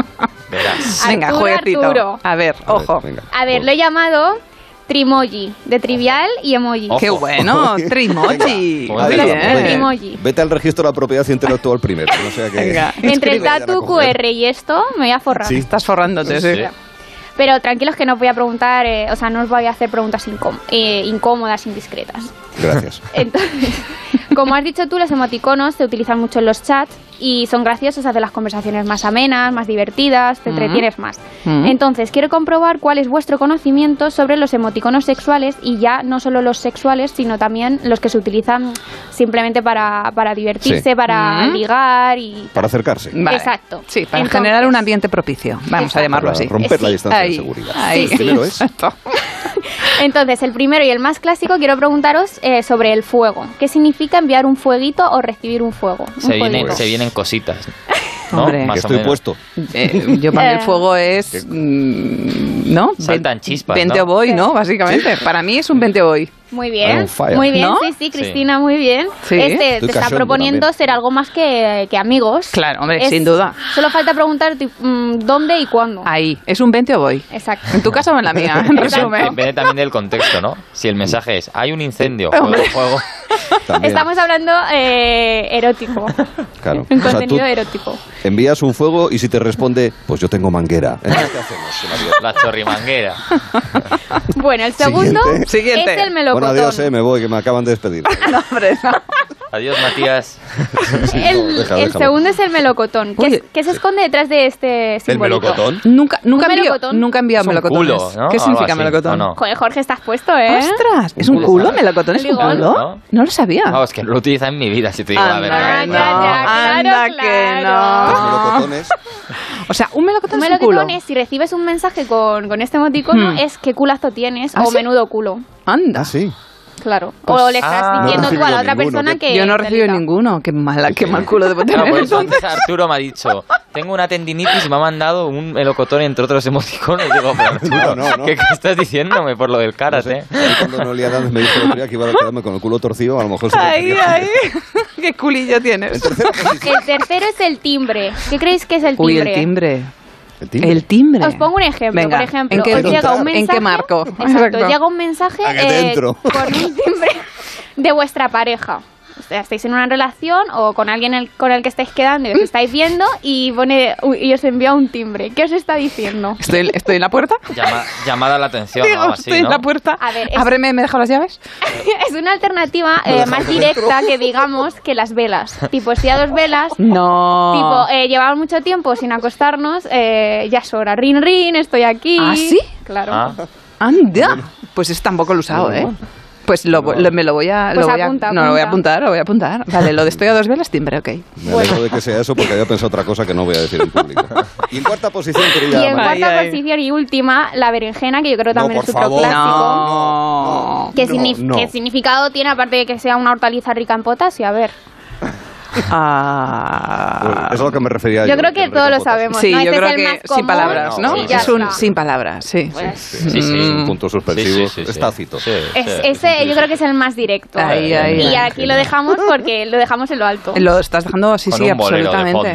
Verás. Venga, Arturo, jueguecito. Arturo. A ver, A ver, ojo. venga. A ver, lo he llamado Trimoji, de trivial y emoji. Ojo. Qué bueno, [LAUGHS] Trimoji. Muy bien. Trimoji. Vete al registro de la propiedad intelectual primero. No sea que... Venga, [LAUGHS] Entre el tatu QR y esto me voy a forrar. Sí. Estás forrándote, sí. Sí. Pero tranquilos que no os voy a preguntar, eh, o sea, no os voy a hacer preguntas incóm- eh, incómodas, indiscretas. Gracias. [LAUGHS] Entonces, como has dicho tú, los emoticonos se utilizan mucho en los chats y son graciosos, hacen las conversaciones más amenas, más divertidas, te Ujú. entretienes más. Ujú. Entonces, quiero comprobar cuál es vuestro conocimiento sobre los emoticonos sexuales y ya no solo los sexuales, sino también los que se utilizan simplemente para, para divertirse, Sí. para Ujú. ligar y... Para acercarse. Vale. Exacto. Sí, para Entonces- generar un ambiente propicio. Vamos a llamarlo Para así. romper la distancia Ahí, de seguridad. ahí. El primero es... [LAUGHS] Entonces, el primero y el más clásico, quiero preguntaros eh, sobre el fuego. ¿Qué significa enviar un fueguito o recibir un fuego? Un Se se cositas. ¿no? [LAUGHS] Hombre. Más que o estoy menos. puesto. Eh, yo para mí el Eh. fuego es... mm, ¿No? Saltan chispas, 20 ¿no? voy, ¿no? Básicamente. Para mí es un 20 voy. Muy bien, muy bien, ¿No? sí, sí, Cristina, muy bien. Sí. Este Estoy te está proponiendo también. ser algo más que, que amigos. Claro, hombre, Es- sin duda. Solo falta preguntar mm, dónde y cuándo. Ahí. ¿Es un 20 o voy? Exacto. ¿En tu casa o en la mía? En resumen. Depende también del contexto, ¿no? Si el mensaje es, hay un incendio, juego, Hombre. [LAUGHS] juego. También. Estamos hablando eh, erótico, [LAUGHS] Claro. un O sea, tú contenido erótico. envías un fuego y si te responde, pues yo tengo manguera. Entonces, ¿qué hacemos? La chorrimanguera. Bueno, el segundo Siguiente. Siguiente. es el melocotón. Bueno, adiós, eh, me voy, que me acaban de despedir. [LAUGHS] No, hombre, no. Adiós, Matías. [LAUGHS] El, Deja, el déjalo. segundo es el melocotón. ¿Qué, es- se esconde detrás de este ¿El simbolito? melocotón? Nunca, nunca, ¿Un envío, melocotón? nunca he enviado Es un melocotones. culo, ¿no? ¿Qué Algo significa así, melocotón? ¿o no? Joder, Jorge, estás puesto, ¿eh? ¡Ostras! ¿Es un culo, culo? ¿sabes? ¿Melocotón es un Ligón. culo? ¿No? No lo sabía. Vamos, que no lo utiliza en mi vida, si te digo la Anda, verdad. que no. Claro, Anda claro. Los no. melocotones. O sea, un melocotón Un es un culo. melocotón es, si recibes un mensaje con, con este emoticono, Hmm. es qué culazo tienes ¿Ah, o sí? menudo culo. Anda. Ah, sí. Claro. Pues- o le estás Ah. diciendo No tú a la otra ninguno, persona ¿qué? que. Yo no recibo liga. ninguno. Qué mala, qué mal culo debo [LAUGHS] tener. pues entonces. entonces Arturo me ha dicho, tengo una tendinitis y me ha mandado un melocotón entre otros emoticones. Digo, pero [LAUGHS] Arturo, No, no, no. ¿qué, qué estás diciéndome por lo del No karate? sé, a mí cuando Noelia Danz me dijo el que iba a quedarme con el culo torcido, a lo mejor se Ay, ay. Qué culillo tienes. En tercera posición. [LAUGHS] El tercero es el timbre. ¿Qué creéis que es el Uy, timbre? el timbre. El timbre. El timbre. Os pongo un ejemplo. Venga, por ejemplo, ¿en qué, os llega un ¿en mensaje. qué marco? Exacto, [LAUGHS] os llega un mensaje ¿A que te eh, con un timbre de vuestra pareja. O sea, estáis en una relación o con alguien el- con el que estáis quedando y os estáis viendo y, pone, y os envía un timbre. ¿Qué os está diciendo? ¿Estoy, ¿Estoy en la puerta? Llama- llamada la atención o Digo, algo así, estoy ¿no? en la puerta. A ver, es- Ábreme, ¿me deja las llaves? [LAUGHS] es una alternativa eh, más dentro. directa que digamos que las velas. Tipo, si a dos velas [LAUGHS] No. Tipo, eh, llevamos mucho tiempo sin acostarnos, eh, ya es hora. Rin, rin, estoy aquí. ¿Ah, sí? Claro. Ah, Anda. Pues es tampoco lo usado, ¿eh? Pues lo, lo- me lo voy a... Pues lo voy a- apunta, no, lo voy a apunta. apuntar, lo voy a apuntar. Vale, lo de estoy a dos velas, timbre, ok. Me alegro de que sea eso porque había pensado otra cosa que no voy a decir en público. Y en cuarta posición, querida Y en María. Ay, cuarta ay. posición y última, la berenjena, que yo creo No, también por es otro favor. clásico. No. ¿Qué, No, signif- no. qué significado tiene aparte de que sea una hortaliza rica en potasio? A ver. Ah. Pues es a lo que me refería yo. Yo creo que todos lo sabemos. Sí, ¿no? yo Este creo es el que más sin palabras, ¿no? es un sin palabras, sí. Pues, sí, sí. Un punto suspensivo. Sí, sí, sí, sí. Es tácito. Sí, es- sí. ese yo creo que es el más directo. Ahí, ahí, y ahí. aquí lo dejamos porque lo dejamos en lo alto. Lo estás dejando, sí, Con sí, absolutamente.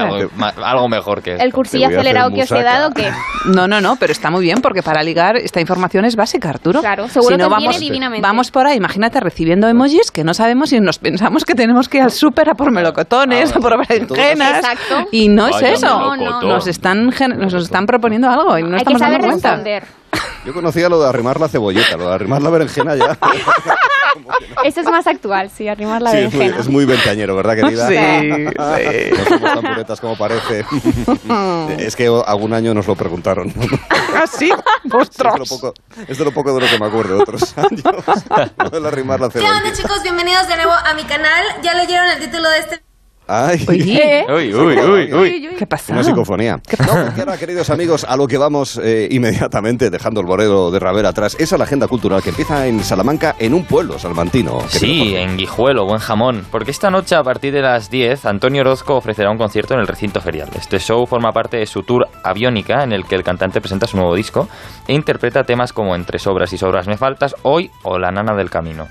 fondo. algo, mejor que esto. El cursillo acelerado que os he dado, ¿qué? [LAUGHS] No, no, no, pero está muy bien porque para ligar esta información es básica, Arturo. Claro, seguro si no, que vamos, divinamente. vamos por ahí, imagínate recibiendo emojis que no sabemos y nos pensamos que tenemos que ir al súper a por melocotones, Ah, a por berenjenas. Exacto. Y no es Vaya eso. melocotón. Nos están, gen- nos están proponiendo algo y no Hay que estamos saber dando cuenta. responder. Yo conocía lo de arrimar la cebolleta, lo de arrimar la berenjena ya. [LAUGHS] Eso es más actual, sí, arrimar la Sí, es muy, es muy ventañero, ¿verdad, querida? Sí, sí. No somos tan puretas como parece. es que algún año nos lo preguntaron. ¿Ah, sí? Es de, ¡Ostras! poco, es de lo poco de lo que me acuerdo de otros años. Lo del arrimar la ¿Qué onda chicos? Bienvenidos de nuevo a mi canal. Ya leyeron el título de este Ay. Oye, Uy, uy, uy, uy. ¿qué pasa? Una psicofonía. No, porque ahora, queridos [LAUGHS] amigos, a lo que vamos eh, inmediatamente, dejando el bolero de Ravel atrás, es a la agenda cultural que empieza en Salamanca, en un pueblo salmantino. Sí, en Guijuelo, buen jamón. Porque esta noche, a partir de las 10, Antonio Orozco ofrecerá un concierto en el recinto ferial. Este show forma parte de su tour Aviónica, en el que el cantante presenta su nuevo disco e interpreta temas como Entre sobras y sobras me faltas, Hoy o La nana del camino.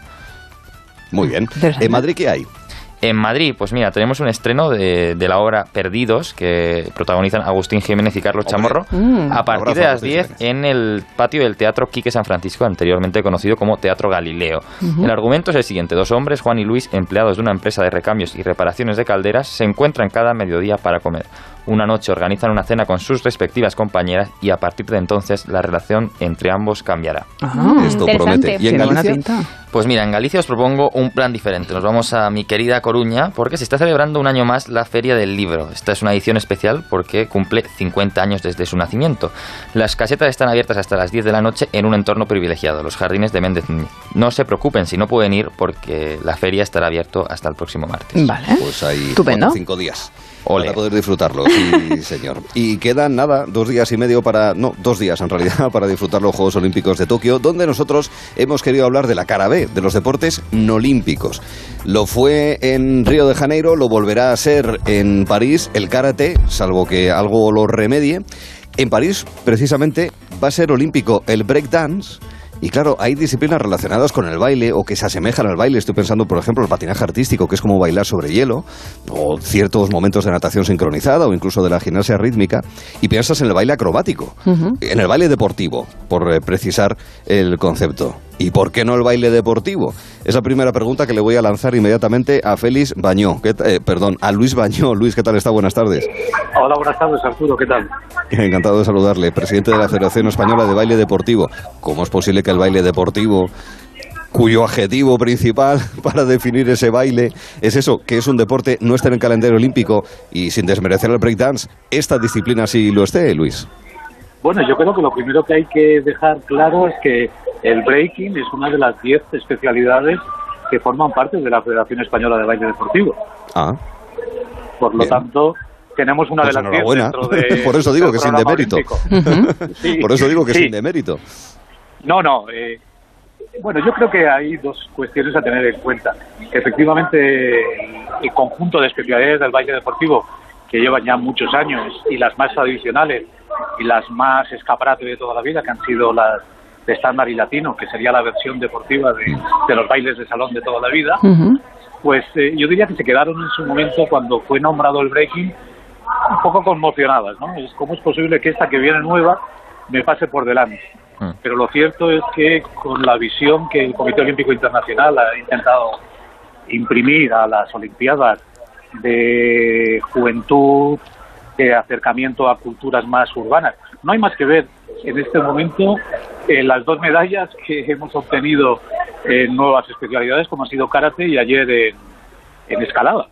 Muy bien. ¿En Madrid qué hay? En Madrid, pues mira, tenemos un estreno de, de la obra Perdidos, que protagonizan Agustín Jiménez y Carlos Hombre. Chamorro, Mm. a partir Abrazo, de las Agustín 10 Jiménez. en el patio del Teatro Quique San Francisco, anteriormente conocido como Teatro Galileo. El argumento es el siguiente. Dos hombres, Juan y Luis, empleados de una empresa de recambios y reparaciones de calderas, se encuentran cada mediodía para comer. Una noche organizan una cena con sus respectivas compañeras y a partir de entonces la relación entre ambos cambiará. Ah, Esto interesante. promete. ¿Y en Galicia? Pues mira, en Galicia os propongo un plan diferente. Nos vamos a mi querida Coruña porque se está celebrando un año más la Feria del Libro. Esta es una edición especial porque cumple 50 años desde su nacimiento. Las casetas están abiertas hasta las 10 de la noche en un entorno privilegiado, los jardines de Méndez Núñez. No se preocupen si no pueden ir porque la feria estará abierto hasta el próximo martes. Vale. Pues hay Estupendo. cinco días. Para poder disfrutarlo, sí, [LAUGHS] señor. Y quedan nada, dos días y medio para, no, dos días en realidad, [LAUGHS] para disfrutar los Juegos Olímpicos de Tokio, donde nosotros hemos querido hablar de la cara B, de los deportes no olímpicos. Lo fue en Río de Janeiro, lo volverá a ser en París, el karate, salvo que algo lo remedie. En París, precisamente, va a ser olímpico el breakdance. Y claro, hay disciplinas relacionadas con el baile o que se asemejan al baile. Estoy pensando, por ejemplo, el patinaje artístico, que es como bailar sobre hielo, o ciertos momentos de natación sincronizada o incluso de la gimnasia rítmica. Y piensas en el baile acrobático, en el baile deportivo, por eh, precisar el concepto. ¿Y por qué no el baile deportivo? Es la primera pregunta que le voy a lanzar inmediatamente a Félix Bañó, ¿Qué ta- eh, perdón, a Luis Bañó. Luis, ¿qué tal está? Buenas tardes. Hola, buenas tardes, Arturo, ¿qué tal? [LAUGHS] Encantado de saludarle, presidente de la Federación Española de Baile Deportivo. ¿Cómo es posible el baile deportivo, cuyo adjetivo principal [LAUGHS] para definir ese baile es eso, que es un deporte, no esté en el calendario olímpico y sin desmerecer el breakdance, esta disciplina sí lo esté, Luis? Bueno, yo creo que lo primero que hay que dejar claro es que el breaking es una de las 10 especialidades que forman parte de la Federación Española de Baile Deportivo. Ah, Por lo Bien. tanto, tenemos una pues de las 10 enhorabuena. dentro de- [LAUGHS] Por eso digo que sin demérito. Sí, Por eso digo que sí. sin demérito. No, no. eh, bueno, yo creo que hay dos cuestiones a tener en cuenta. Efectivamente, el conjunto de especialidades del baile deportivo que llevan ya muchos años y las más tradicionales y las más escaparate de toda la vida, que han sido las de estándar y latino, que sería la versión deportiva de, de los bailes de salón de toda la vida, pues eh, yo diría que se quedaron en su momento cuando fue nombrado el breaking un poco conmocionadas, ¿no? Es cómo es posible que esta que viene nueva me pase por delante. Pero lo cierto es que con la visión que el Comité Olímpico Internacional ha intentado imprimir a las Olimpiadas de juventud, de acercamiento a culturas más urbanas, no hay más que ver en este momento eh, las dos medallas que hemos obtenido en nuevas especialidades, como ha sido karate y ayer en, en escalada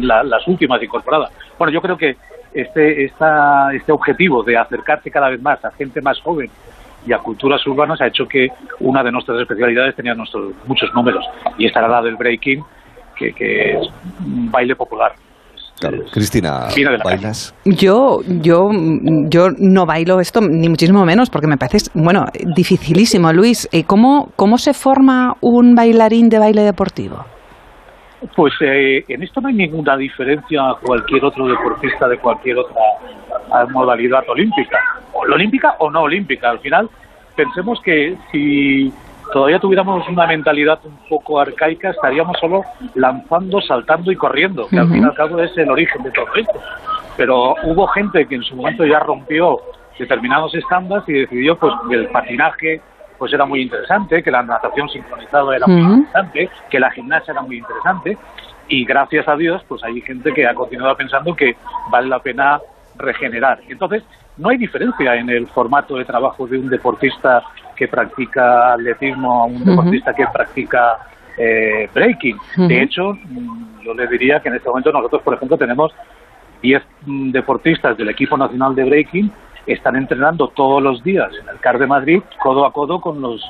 la- las últimas incorporadas. Bueno, yo creo que este, esta, este objetivo de acercarse cada vez más a gente más joven y a culturas urbanas ha hecho que una de nuestras especialidades tenía nuestros, muchos números. Y esta era la del breaking, que, que es un baile popular. Claro. Cristina, ¿bailas? Yo, yo, yo no bailo esto, ni muchísimo menos, porque me parece, bueno, dificilísimo. Luis, eh, ¿cómo, ¿cómo se forma un bailarín de baile deportivo? Pues eh, en esto no hay ninguna diferencia a cualquier otro deportista de cualquier otra ah, modalidad olímpica, o olímpica o no olímpica. Al final, pensemos que si todavía tuviéramos una mentalidad un poco arcaica, estaríamos solo lanzando, saltando y corriendo, que al fin y al cabo es el origen de todo esto. Pero hubo gente que en su momento ya rompió determinados estándares y decidió pues que el patinaje pues era muy interesante, que la natación sincronizada era muy interesante, que la gimnasia era muy interesante y gracias a Dios pues hay gente que ha continuado pensando que vale la pena regenerar. Entonces, no hay diferencia en el formato de trabajo de un deportista que practica atletismo a un deportista que practica eh, breaking. De hecho, mm, yo le diría que en este momento nosotros, por ejemplo, tenemos 10 mm, deportistas del equipo nacional de breaking están entrenando todos los días en el CAR de Madrid, codo a codo con los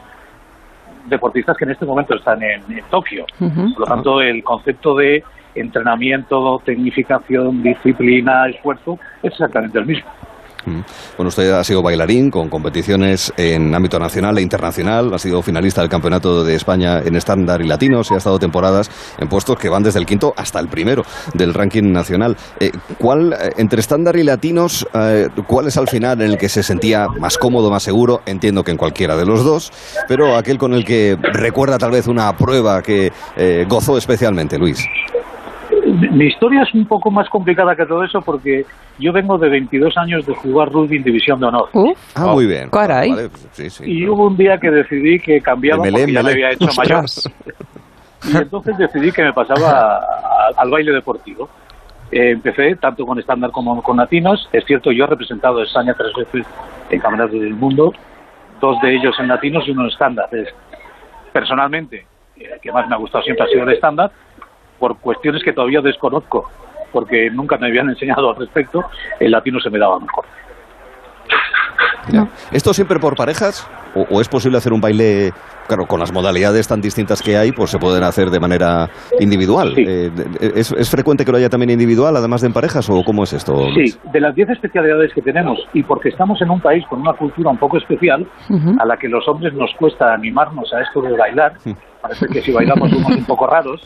deportistas que en este momento están en, en Tokio. Por lo tanto, el concepto de entrenamiento, tecnificación, disciplina, esfuerzo es exactamente el mismo. Bueno, usted ha sido bailarín con competiciones en ámbito nacional e internacional, ha sido finalista del Campeonato de España en estándar y latinos y ha estado temporadas en puestos que van desde el quinto hasta el primero del ranking nacional. Eh, ¿Cuál, eh, entre estándar y latinos, eh, cuál es al final en el que se sentía más cómodo, más seguro? Entiendo que en cualquiera de los dos, pero aquel con el que recuerda tal vez una prueba que gozó especialmente, Luis. Mi historia es un poco más complicada que todo eso porque yo vengo de 22 años de jugar rugby en división de honor. Ah, muy bien. Caray. Vale, pues sí, sí. Y hubo un día que decidí que cambiaba De porque ya me melé. había hecho mayor. Y entonces decidí que me pasaba a- al baile deportivo. Eh, empecé tanto con estándar como con latinos. Es cierto, yo he representado a España tres veces en campeonatos del mundo, dos de ellos en latinos y uno en estándar. Es- Personalmente, el que más me ha gustado siempre ha sido el estándar, por cuestiones que todavía desconozco, porque nunca me habían enseñado al respecto, el latino se me daba mejor. Ya. ¿Esto siempre por parejas? ¿O, o es posible hacer un baile, claro, con las modalidades tan distintas que hay, pues se pueden hacer de manera individual? Eh, ¿es, es frecuente que lo haya también individual, además de en parejas, o cómo es esto? Sí, de las 10 especialidades que tenemos y porque estamos en un país con una cultura un poco especial a la que los hombres nos cuesta animarnos a esto de bailar, parece que si bailamos somos un poco raros,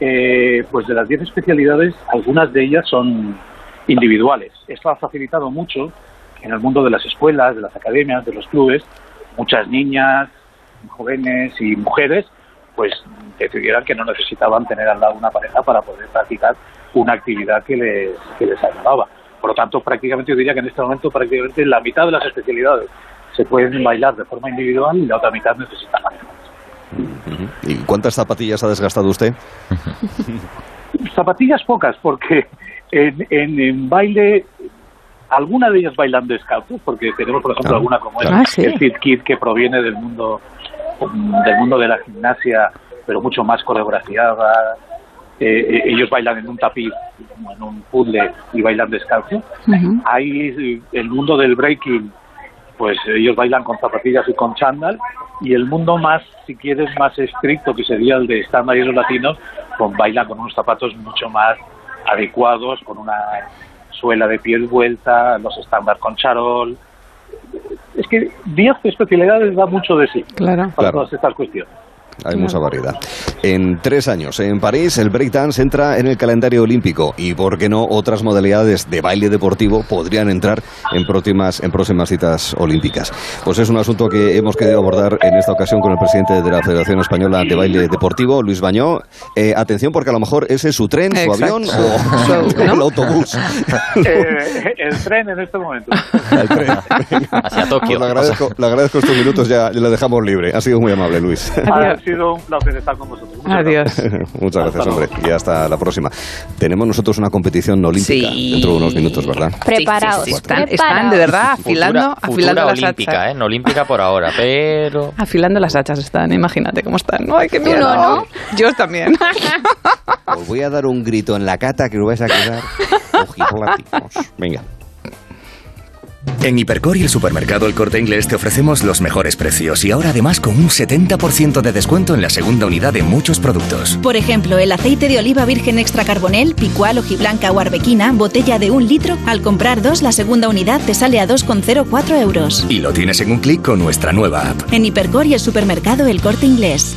eh, pues de las 10 especialidades algunas de ellas son individuales. Esto ha facilitado mucho en el mundo de las escuelas, de las academias, de los clubes, muchas niñas, jóvenes y mujeres pues decidieran que no necesitaban tener al lado una pareja para poder practicar una actividad que les, que les agradaba. Por lo tanto, prácticamente yo diría que en este momento prácticamente la mitad de las especialidades se pueden bailar de forma individual y la otra mitad necesita pareja. ¿Y cuántas zapatillas ha desgastado usted? [LAUGHS] Zapatillas pocas, porque en, en, en baile alguna de ellas bailan descalzos, porque tenemos, por ejemplo, Ah, alguna como es claro. Ah, sí. el Fit Kid, que proviene del mundo del mundo de la gimnasia, pero mucho más coreografiada. Eh, eh, ellos bailan en un tapiz, en un puzzle, y bailan descalzo. Hay eh, el mundo del breaking, pues ellos bailan con zapatillas y con chándal. Y el mundo más, si quieres, más estricto, que sería el de estándar y los latinos, pues bailan con unos zapatos mucho más adecuados, con una suela de piel vuelta, los estándar con charol. Es que 10 especialidades da mucho de sí Claro. para Claro. todas estas cuestiones. Hay mucha variedad. En tres años, en París, el breakdance entra en el calendario olímpico y, ¿por qué no, otras modalidades de baile deportivo podrían entrar en próximas, en próximas citas olímpicas? Pues es un asunto que hemos querido abordar en esta ocasión con el presidente de la Federación Española de Baile Deportivo, Luis Bañó. Eh, atención, porque a lo mejor ese es su tren, su Exacto. avión o el autobús. [LAUGHS] Eh, el tren en este momento. [LAUGHS] El tren. Hacia Tokio. Pues le, agradezco, le agradezco estos minutos, ya le dejamos libre. Ha sido muy amable, Luis. Ha sido un placer estar con vosotros. Muchas Adiós. [LAUGHS] Muchas gracias, hombre. Y hasta la próxima. Tenemos nosotros una competición olímpica Sí. dentro de unos minutos, ¿verdad? Sí, sí. Están, están de verdad afilando, Futura, afilando futura las olímpica, hachas. ¿eh? No olímpica por ahora, pero... Afilando las hachas están, imagínate cómo están. Ay, qué Tú miedo. no, ¿no? Yo también. Os voy a dar un grito en la cata que os vais a quedar [LAUGHS] ojipláticos. Venga. En Hipercor y el supermercado El Corte Inglés te ofrecemos los mejores precios y ahora además con un 70% de descuento en la segunda unidad de muchos productos. Por ejemplo, el aceite de oliva virgen extra carbonel, picual, hojiblanca o arbequina, botella de un litro, al comprar dos, la segunda unidad te sale a 2,04 euros. Y lo tienes en un clic con nuestra nueva app. En Hipercor y el supermercado El Corte Inglés.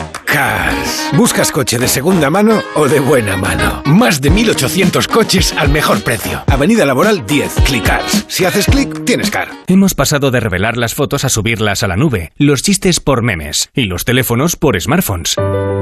¿Buscas coche de segunda mano o de buena mano? Más de 1800 coches al mejor precio. Avenida Laboral 10, Click Cars. Si haces clic, tienes car. Hemos pasado de revelar las fotos a subirlas a la nube, los chistes por memes y los teléfonos por smartphones.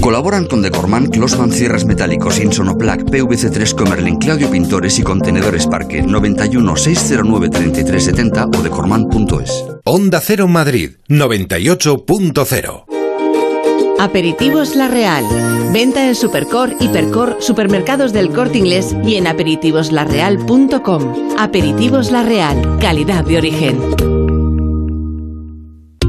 Colaboran con Decorman, Closman Cierres Metálicos, Insonoplac, PVC3 Comerlin, Claudio Pintores y Contenedores Parque 91 609 3370 o decorman.es. Onda Cero Madrid 98.0 Aperitivos La Real. Venta en Supercor, Hipercor, Supermercados del Corte Inglés y en aperitivoslarreal.com. Aperitivos La Real. Calidad de origen.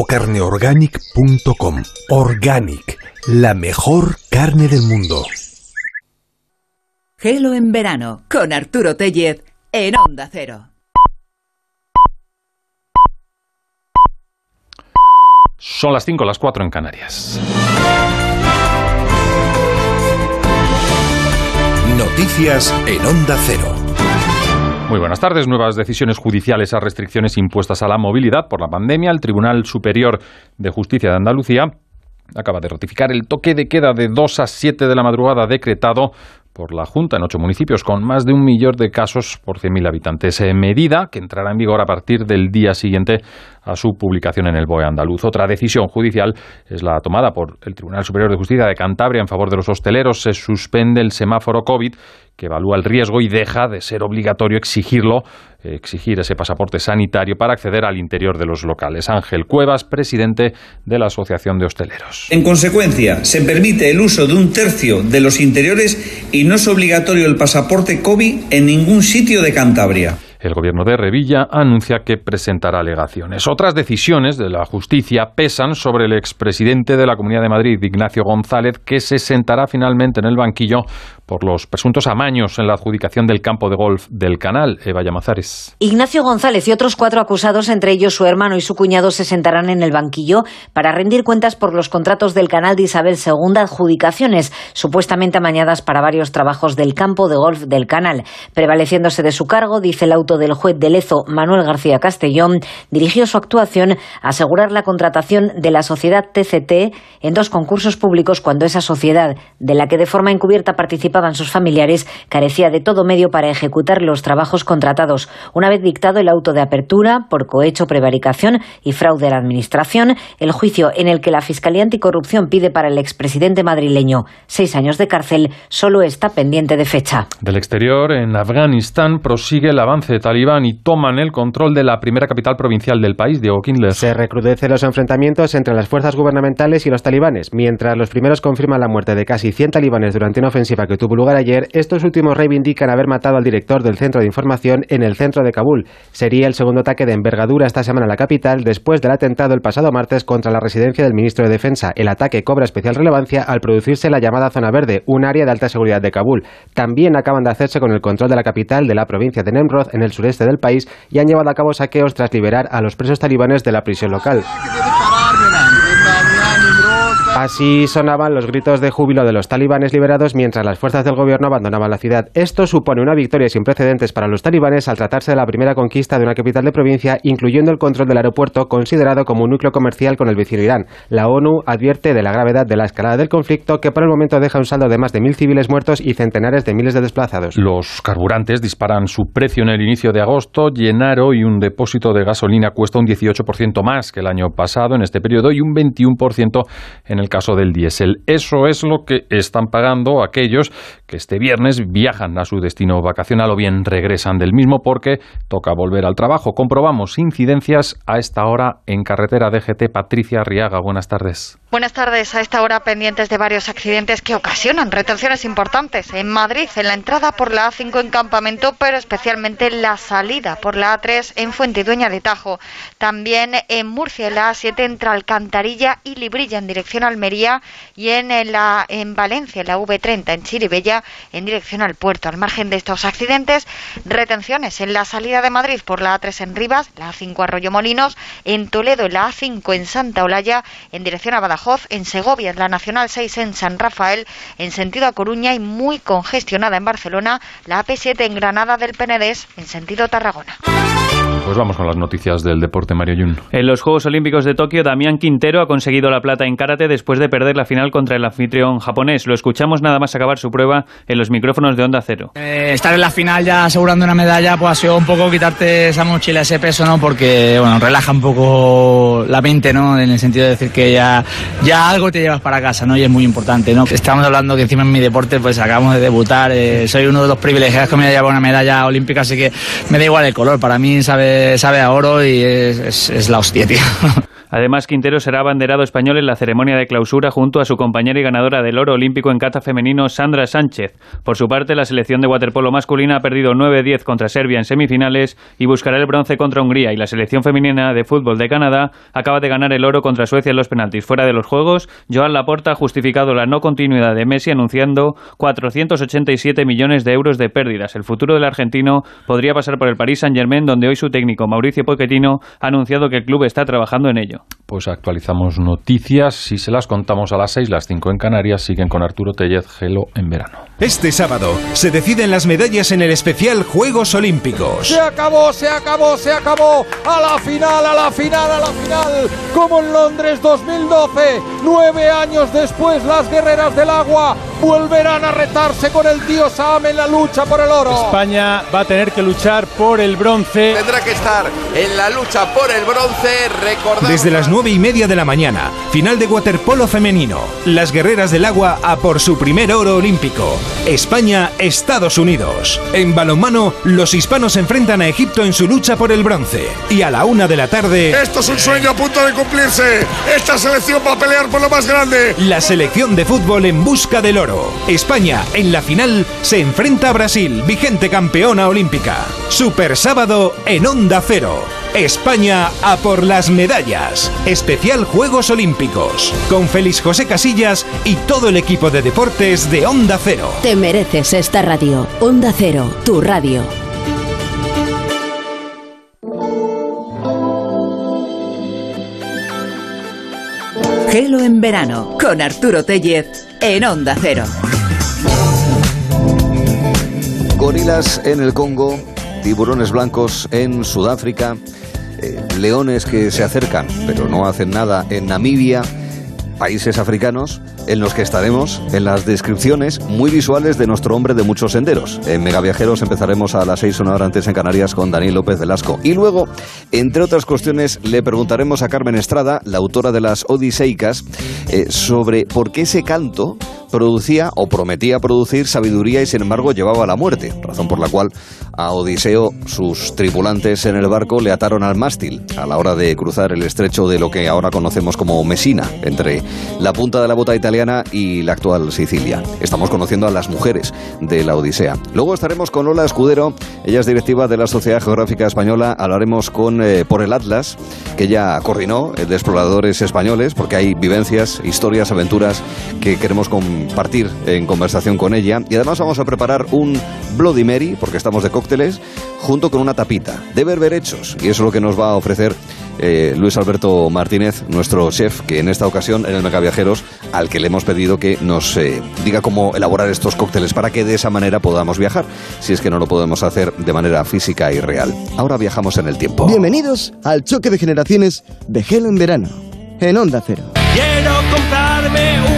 o carneorganic.com. Organic, la mejor carne del mundo. Gelo en verano con Arturo Tellez en Onda Cero. Son las 5, las 4 en Canarias. Noticias en Onda Cero. Muy buenas tardes. Nuevas decisiones judiciales a restricciones impuestas a la movilidad por la pandemia. El Tribunal Superior de Justicia de Andalucía acaba de ratificar el toque de queda de 2 a 7 de la madrugada decretado por la Junta en ocho municipios con más de un millón de casos por 100.000 habitantes. Medida que entrará en vigor a partir del día siguiente a su publicación en el BOE andaluz. Otra decisión judicial es la tomada por el Tribunal Superior de Justicia de Cantabria en favor de los hosteleros. Se suspende el semáforo COVID que evalúa el riesgo y deja de ser obligatorio exigirlo, exigir ese pasaporte sanitario para acceder al interior de los locales. Ángel Cuevas, presidente de la Asociación de Hosteleros. En consecuencia, se permite el uso de un tercio de los interiores y no es obligatorio el pasaporte COVID en ningún sitio de Cantabria. El gobierno de Revilla anuncia que presentará alegaciones. Otras decisiones de la justicia pesan sobre el expresidente de la Comunidad de Madrid, Ignacio González, que se sentará finalmente en el banquillo por los presuntos amaños en la adjudicación del campo de golf del canal. Eva Llamazares. Ignacio González y otros cuatro acusados, entre ellos su hermano y su cuñado, se sentarán en el banquillo para rendir cuentas por los contratos del canal de Isabel II, adjudicaciones supuestamente amañadas para varios trabajos del campo de golf del canal. Prevaleciéndose de su cargo, dice el auto del juez de Lezo, Manuel García Castellón, dirigió su actuación a asegurar la contratación de la sociedad TCT en dos concursos públicos cuando esa sociedad, de la que de forma encubierta participa sus familiares, carecía de todo medio para ejecutar los trabajos contratados. Una vez dictado el auto de apertura por cohecho, prevaricación y fraude a la Administración, el juicio en el que la Fiscalía Anticorrupción pide para el expresidente madrileño seis años de cárcel solo está pendiente de fecha. Del exterior, en Afganistán prosigue el avance de talibán y toman el control de la primera capital provincial del país, Diego Kindler. Se recrudecen los enfrentamientos entre las fuerzas gubernamentales y los talibanes. Mientras los primeros confirman la muerte de casi 100 talibanes durante una ofensiva que tuvo lugar ayer, estos últimos reivindican haber matado al director del centro de información en el centro de Kabul. Sería el segundo ataque de envergadura esta semana en la capital después del atentado el pasado martes contra la residencia del ministro de Defensa. El ataque cobra especial relevancia al producirse la llamada Zona Verde, un área de alta seguridad de Kabul. También acaban de hacerse con el control de la capital de la provincia de Nemrod en el sureste del país y han llevado a cabo saqueos tras liberar a los presos talibanes de la prisión local. Así sonaban los gritos de júbilo de los talibanes liberados mientras las fuerzas del gobierno abandonaban la ciudad. Esto supone una victoria sin precedentes para los talibanes al tratarse de la primera conquista de una capital de provincia, incluyendo el control del aeropuerto, considerado como un núcleo comercial con el vecino Irán. La ONU advierte de la gravedad de la escalada del conflicto, que por el momento deja un saldo de más de mil civiles muertos y centenares de miles de desplazados. Los carburantes disparan su precio en el inicio de agosto. Llenar hoy un depósito de gasolina cuesta un 18% más que el año pasado en este periodo y un 21% en el caso del diésel. Eso es lo que están pagando aquellos que este viernes viajan a su destino vacacional o bien regresan del mismo porque toca volver al trabajo. Comprobamos incidencias a esta hora en carretera DGT. Patricia Riaga, buenas tardes. Buenas tardes. A esta hora pendientes de varios accidentes que ocasionan retenciones importantes en Madrid, en la entrada por la A5 en Campamento, pero especialmente en la salida por la A3 en Fuente Dueña de Tajo. También en Murcia, en la A7 entre Alcantarilla y Librilla en dirección a Almería y en, la, en Valencia, en la V30 en Chiribella en dirección al puerto. Al margen de estos accidentes, retenciones en la salida de Madrid por la A3 en Rivas, la A5 Arroyo Molinos, en Toledo, en la A5 en Santa Olalla, en dirección a Badajoz, en Segovia, la Nacional 6 en San Rafael, en sentido a Coruña y muy congestionada en Barcelona, la AP7 en Granada del Penedés, en sentido Tarragona. Pues vamos con las noticias del deporte, Mario Yun. En los Juegos Olímpicos de Tokio, Damián Quintero ha conseguido la plata en karate después de perder la final contra el anfitrión japonés. Lo escuchamos nada más acabar su prueba en los micrófonos de Onda Cero. Eh, estar en la final ya asegurando una medalla, pues ha sido un poco quitarte esa mochila, ese peso, ¿no? Porque, bueno, relaja un poco la mente, ¿no? En el sentido de decir que ya, ya algo te llevas para casa, ¿no? Y es muy importante, ¿no? Estamos hablando que encima en mi deporte, pues acabamos de debutar, eh, soy uno de los privilegiados que me ha llevado una medalla olímpica, así que me da igual el color. Para mí sabe, sabe a oro y es, es, es la hostia, tío. [LAUGHS] Además, Quintero será abanderado español en la ceremonia de clausura junto a su compañera y ganadora del oro olímpico en cata femenino, Sandra Sánchez. Por su parte, la selección de waterpolo masculina ha perdido 9-10 contra Serbia en semifinales y buscará el bronce contra Hungría. Y la selección femenina de fútbol de Canadá acaba de ganar el oro contra Suecia en los penaltis. Fuera de los Juegos, Joan Laporta ha justificado la no continuidad de Messi anunciando 487 millones de euros de pérdidas. El futuro del argentino podría pasar por el Paris Saint-Germain, donde hoy su técnico Mauricio Pochettino ha anunciado que el club está trabajando en ello. Pues actualizamos noticias y se las contamos a las 6, las 5 en Canarias. Siguen con Arturo Tellez, Gelo en verano. Este sábado se deciden las medallas en el especial Juegos Olímpicos. Se acabó, se acabó, se acabó. A la final, a la final, a la final. Como en Londres 2012. Nueve años después, las guerreras del agua volverán a retarse con el tío Sam en la lucha por el oro. España va a tener que luchar por el bronce. Tendrá que estar en la lucha por el bronce. Recordad. Desde las nueve y media de la mañana, final de waterpolo femenino. Las guerreras del agua a por su primer oro olímpico. España, Estados Unidos. En balonmano, los hispanos enfrentan a Egipto en su lucha por el bronce. Y a la una de la tarde. Esto es un sueño a punto de cumplirse. Esta selección va a pelear por lo más grande. La selección de fútbol en busca del oro. España, en la final, se enfrenta a Brasil, vigente campeona olímpica. Super sábado en Onda Cero. España a por las medallas. Especial Juegos Olímpicos. Con Félix José Casillas y todo el equipo de deportes de Onda Cero. Te mereces esta radio. Onda Cero, tu radio. Gelo en verano con Arturo Tellez en Onda Cero. Gorilas en el Congo, tiburones blancos en Sudáfrica, eh, leones que se acercan pero no hacen nada en Namibia, países africanos en los que estaremos en las descripciones muy visuales de nuestro hombre de muchos senderos. En Megaviajeros empezaremos a las 6 una antes en Canarias con Daniel López Velasco. Y luego, entre otras cuestiones, le preguntaremos a Carmen Estrada, la autora de las Odiseicas, eh, sobre por qué ese canto producía o prometía producir sabiduría y sin embargo llevaba a la muerte, razón por la cual a Odiseo sus tripulantes en el barco le ataron al mástil a la hora de cruzar el estrecho de lo que ahora conocemos como Mesina, entre la punta de la bota italiana y la actual Sicilia. Estamos conociendo a las mujeres de la Odisea. Luego estaremos con Lola Escudero, ella es directiva de la Sociedad Geográfica Española, hablaremos con eh, por el Atlas, que ella coordinó, el de exploradores españoles, porque hay vivencias, historias, aventuras que queremos compartir en conversación con ella. Y además vamos a preparar un Bloody Mary, porque estamos de cócteles, junto con una tapita de berberechos. Y eso es lo que nos va a ofrecer eh, Luis Alberto Martínez, nuestro chef, que en esta ocasión en el Megaviajeros, al que le hemos pedido que nos eh, diga cómo elaborar estos cócteles para que de esa manera podamos viajar, si es que no lo podemos hacer de manera física y real. Ahora viajamos en el tiempo. Bienvenidos al choque de generaciones de Gelo en verano, en Onda Cero. Quiero comprarme un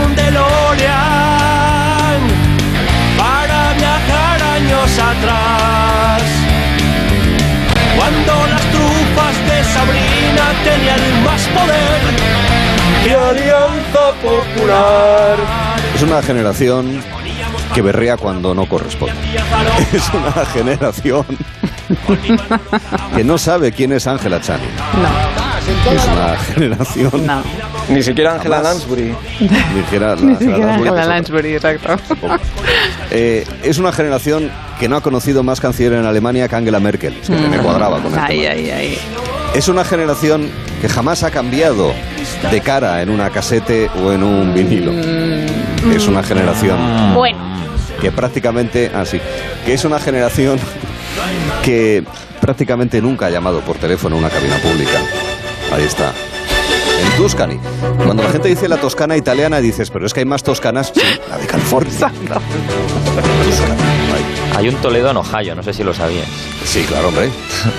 años atrás. Cuando las trufas de Sabrina tenían más poder que Alianza Popular. Es una generación que berrea cuando no corresponde. [LAUGHS] Es una generación [LAUGHS] que no sabe quién es Ángela Chani. Es una generación. Ni siquiera Angela Jamás. Lansbury. Ni siquiera la- [LAUGHS] Ni siquiera la- Angela la- Lansbury, exacto. Eh, es una generación que no ha conocido más canciller en Alemania que Angela Merkel. Es que me cuadraba con el Ay, tema. ay, ay. Es una generación que jamás ha cambiado de cara en una casete o en un vinilo. Es una generación Bueno, que prácticamente, así, que es una generación que prácticamente nunca ha llamado por teléfono a una cabina pública. Ahí está. En Tuscany. Cuando la gente dice la toscana italiana, dices, pero es que hay más toscanas. Sí, la de California. [LAUGHS] Hay un Toledo en Ohio, no sé si lo sabías. Sí, claro, hombre.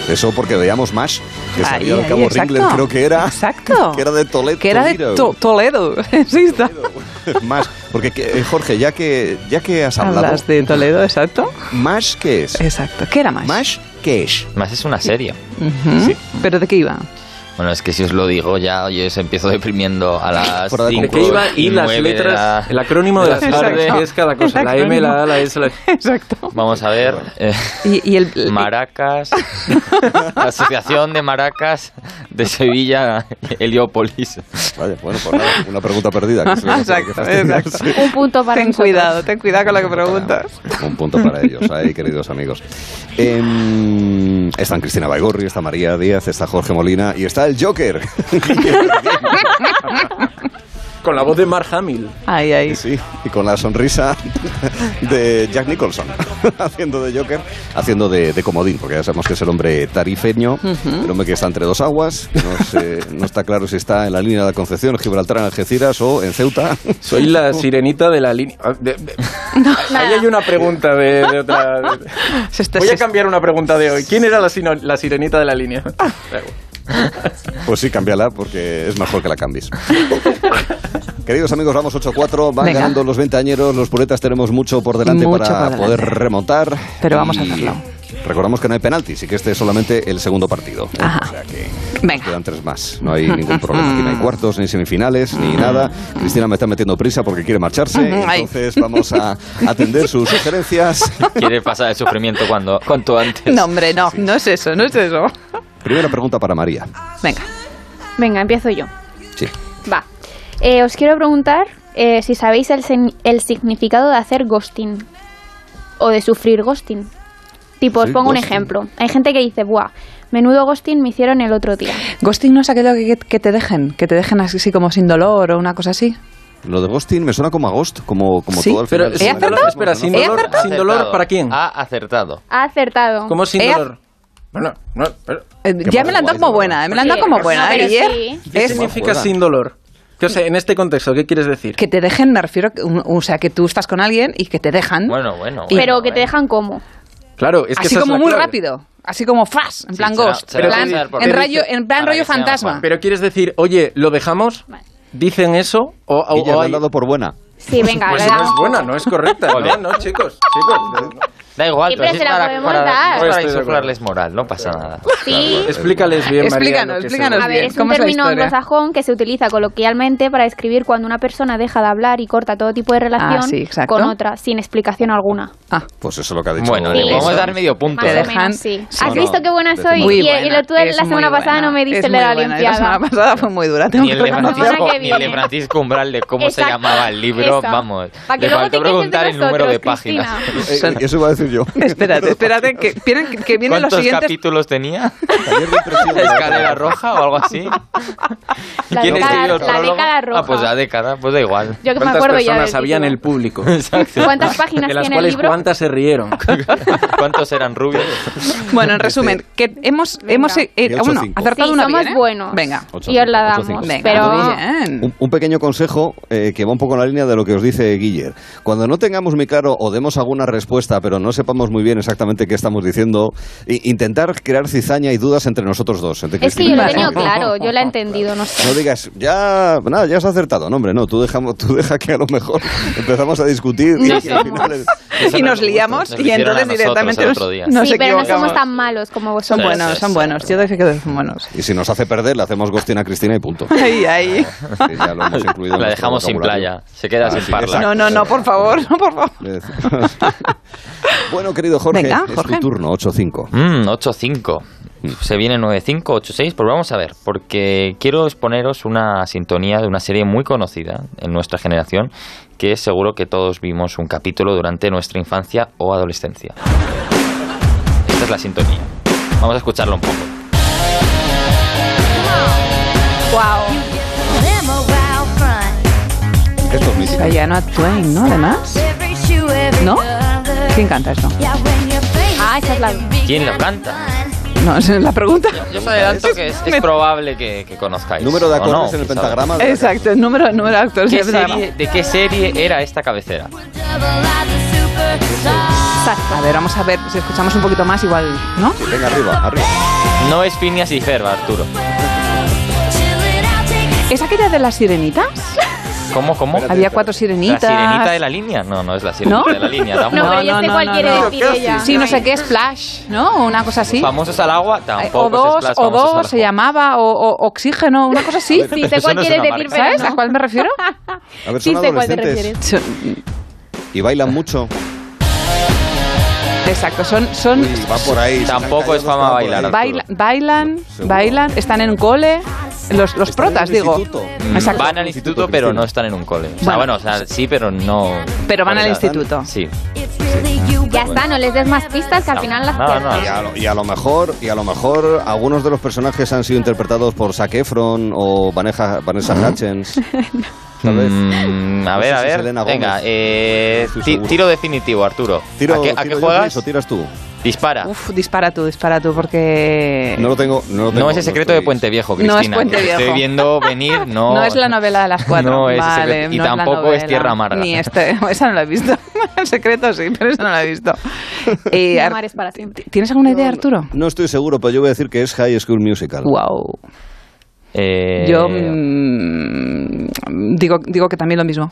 Eso porque veíamos MASH, que salía al ahí, cabo exacto. Ringler, creo que era. Exacto. [LAUGHS] Que era de Toledo. Que era de To- Toledo. [LAUGHS] Sí, está. [LAUGHS] MASH. Porque, que- eh, Jorge, ya que, ya que has hablado. Hablas de Toledo, exacto. ¿MASH qué es? Exacto. ¿Qué era más? ¿MASH qué es? Más es una serie. Ujú. ¿Pero de qué iba? Bueno, es que si os lo digo ya, yo os empiezo deprimiendo a las [LAUGHS] 5 ¿De qué iba? Y las letras, la- el acrónimo de las la [LAUGHS] letras, es cada cosa. La M, la A, la S, la... Exacto. Vamos a ver. eh, Y, y el, Maracas, [LAUGHS] la Asociación de Maracas de Sevilla, Heliópolis. Vaya, bueno, pues nada, una pregunta perdida. que Exacto, que fastidiar, exacto. sí. Un punto para ten nosotros. cuidado, ten cuidado con lo que preguntas. Un punto para ellos, ahí, queridos amigos. Em, están Cristina Baigorri, está María Díaz, está Jorge Molina y está el Joker. [LAUGHS] Con la voz de Mark Hamill. Ay, ay. Sí, y con la sonrisa de Jack Nicholson, [LAUGHS] haciendo de Joker, haciendo de, de comodín, porque ya sabemos que es el hombre tarifeño, el hombre que está entre dos aguas, no, sé- no está claro si está en la línea de la Concepción, Gibraltar, en Algeciras o en Ceuta. Soy la [LAUGHS] sirenita de la línea. Ah, de- de- Ahí hay una pregunta de, de otra. de- Se está- Voy a cambiar una pregunta de hoy. ¿Quién era la, sino- la sirenita de la línea? [LAUGHS] Pues sí, cámbiala porque es mejor que la cambies. [LAUGHS] Queridos amigos, vamos 8-4, van Venga. ganando los veinteañeros, los puletas tenemos mucho por delante Mucho para por delante. poder remontar. Pero vamos a hacerlo. Recordamos que no hay penaltis y que este es solamente el segundo partido. ¿eh? O sea que Venga. quedan tres más, no hay ningún problema. Aquí no hay [LAUGHS] cuartos, ni semifinales, ni nada. Cristina me está metiendo prisa porque quiere marcharse, entonces vamos a atender sus sugerencias. Quiere pasar el sufrimiento cuando, cuanto antes. No, hombre, no, no es eso, no es eso. Primera pregunta para María. Venga. Venga, empiezo yo. Sí. Va. Eh, os quiero preguntar eh, si sabéis el, sen- el significado de hacer ghosting o de sufrir ghosting. Tipo, os Sí, pongo un ghosting. ejemplo. Hay gente que dice, buah, menudo ghosting me hicieron el otro día. Ghosting no es aquello que, que te dejen, que te dejen así como sin dolor o una cosa así. Lo de ghosting me suena como a ghost, como, como Sí, todo al Pero final. sin ¿He dolor, acertado? espera, sin ¿He dolor, acertado? sin dolor ¿para quién? Ha acertado. Ha acertado. ¿Cómo sin He- dolor? Bueno, no, pero, Eh, ya me la han dado como buena, eh, me la han dado como buena. No, ¿eh, sí. ¿qué Es significa buena. sin dolor? Que, o sea, en este contexto, ¿qué quieres decir? que te dejen, me refiero, o sea, que tú estás con alguien y que te dejan. Bueno, bueno. Pero bueno, que te dejan como. Claro, es que así es como muy clave. rápido. Así como fast, en Sí, plan será- ghost. será en plan, en, plan rollo fantasma. Pero quieres decir, oye, ¿lo dejamos? ¿Dicen eso? ¿O, o- o han dado por buena. Sí, venga, Pues no es buena, no es correcta. No, no, chicos, chicos. [LAUGHS] Da igual, pero se es la para, podemos para, dar. es para insuflarles moral, no pasa nada. Sí. Explícales bien, María. Explícanos, lo que es explícanos A ver, bien. es un ¿Cómo es la término anglosajón que se utiliza coloquialmente para describir cuando una persona deja de hablar y corta todo tipo de relación Ah, sí, exacto. con otra, sin explicación alguna. Ah, Pues eso es lo que ha dicho. Bueno, le podemos dar medio punto. Te dejan- sí. ¿Has visto qué buena soy? muy y, y lo- tú la semana pasada buena, no me diste la limpiada. La semana pasada fue muy dura. tengo Ni el, que de Francisco, ni el de. Francisco Umbral de cómo se llamaba el libro, vamos. Le faltó preguntar el número de páginas. Cristina. Eh, eso iba a decir yo. [LAUGHS] Espérate, espérate, que, [LAUGHS] vienen, que vienen los ¿Cuántos siguientes. capítulos tenía? ¿Escalera roja o algo así? La ¿Quién década- la década roja. Ah, pues la década, pues da igual. Yo que me ¿Cuántas acuerdo ya personas había en el público? [LAUGHS] Exacto. ¿Cuántas páginas De las tiene el cuales libro? cuántas se rieron. ¿Cuántos eran rubios? Bueno, en resumen, que hemos, hemos eh, eh, ocho, bueno, acertado Sí, una somos bien, ¿eh? buenos. Venga. Y os la damos. Venga, pero. Un, un pequeño consejo eh, que va un poco en la línea de lo que os dice Guiller. Cuando no tengamos muy claro o demos alguna respuesta, pero no sepamos muy bien exactamente qué estamos diciendo, i- intentar crear cizaña y dudas entre nosotros dos. entre es que yo lo he y tenido claro, yo la he entendido, no sé. No digas, ya, nada, ya has acertado. No, hombre, no, tú, dejamos, tú deja que a lo mejor empezamos a discutir y, No al final es- Y nos liamos Nos y entonces directamente nos, nos sí, pero no somos tan malos como Son vosotros. buenos, son buenos. Yo decía que son buenos. Y si nos hace perder, le hacemos ghosting a Cristina y punto. [LAUGHS] Ahí, ahí. Que ya lo hemos incluido [LAUGHS] La dejamos sin playa. Se queda Ah, sin sí, parla. No, no, no, por favor, no, por favor. [LAUGHS] bueno, querido Jorge, Venga, es Jorge. tu turno, 8-5. Mm, 8-5. Se viene 9-5, 8-6, pues vamos a ver, porque quiero exponeros una sintonía de una serie muy conocida en nuestra generación, que seguro que todos vimos un capítulo durante nuestra infancia o adolescencia. Esta es la sintonía. Vamos a escucharla un poco. Wow. Esto es mítico. Diana Twain, ¿no? Además. ¿No? ¿Quién canta esto? Ah, esa es la... ¿Quién lo canta? No, esa es la pregunta. Yo os adelanto que es, es [LAUGHS] probable que, que conozcáis. Número de ¿o no? acordes en el pentagrama. de Exacto, el número, número de actores. ¿Qué del programa. serie- ¿De qué serie era esta cabecera? A ver, vamos a ver si escuchamos un poquito más igual, ¿no? Sí, venga, arriba, arriba. No es Phineas y Ferb, Arturo. ¿Es aquella de las sirenitas? ¿Cómo, cómo? Había cuatro ¿La sirenitas. sirenita de la línea? No, no es la sirenita ¿No? de la línea. da un No, pero yo sé cuál quiere decir ella. Sí, no sé qué, Splash, ¿no? Una cosa así. Famosos al agua, O tampoco dos, es Splash, o famosos al dos, se llamaba, o, o oxígeno, una cosa así. Sí, sé cuál quieres decir, pero ¿Sabes a cuál me refiero? [LAUGHS] A ver, Sí son sé cuál te adolescentes refieres. y bailan mucho. Exacto, son, son Uy, va por ahí. Tampoco es fama dos, bailar, baila- bailan, bailan, están en un cole, los, los protas, digo. instituto. Exacto. Van al instituto, pero no están en un cole. O sea, Bueno. bueno, o sea, sí, pero no. Pero van al instituto. Sí. Ya está, no les des más pistas que al final las no, no. Y a, lo, y a lo mejor, y a lo mejor algunos de los personajes han sido interpretados por Zac Efron o Vanessa, Vanessa Hutchins. [LAUGHS] ¿Sabes? Mm, a No ver, a ver. Venga, eh, tiro definitivo, Arturo. Tiro, ¿A qué, a tiro qué yo, juegas? Luis, o tiras tú? Dispara. Uf, dispara tú, dispara tú, porque... No lo tengo. No, lo tengo, no es el secreto de Puente Viejo, No es Cristina. Puente te Estoy Viejo. viendo venir, [LAUGHS] no. No es la novela de las cuatro. No es el vale, secreto. Y no tampoco es. Tierra Amarga. Ni este, [LAUGHS] esa no la he visto. [LAUGHS] El secreto sí, pero esa no la he visto. Eh, Mi Ar- amar es para siempre. ¿Tienes alguna idea, Arturo? No estoy seguro, pero yo voy a decir que es High School Musical. Wow. Eh, Yo mm, digo, digo que también lo mismo.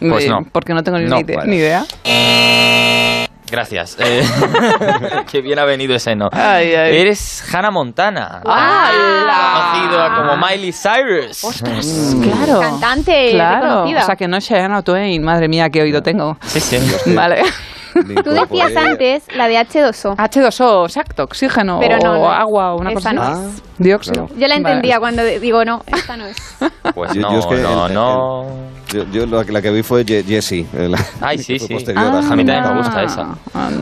Pues Eh, no. Porque no tengo ni, No, idea, vale. ni idea. Gracias. Eh, [LAUGHS] qué bien ha venido ese no. Ay, ay. Eres Hannah Montana. ¡Hala! Conocida como Miley Cyrus. Ostras, claro. Cantante Claro. reconocida. O sea que no es Shania Twain. Madre mía, qué oído tengo. Sí, sí. [LAUGHS] Vale. [LAUGHS] Tú decías antes la de H2O. H2O, exacto, oxígeno Pero no, o no. agua o una Esa cosa no así. es. Dióxido. Yo la Vale. entendía cuando de- digo, no, [LAUGHS] esta no es. Pues Yo- no, yo es que no, el- no. Yo, yo la, la que vi fue Ye- Jessie. la- [LAUGHS] Ay, sí, sí. posterior Ah, a mí también me gusta esa.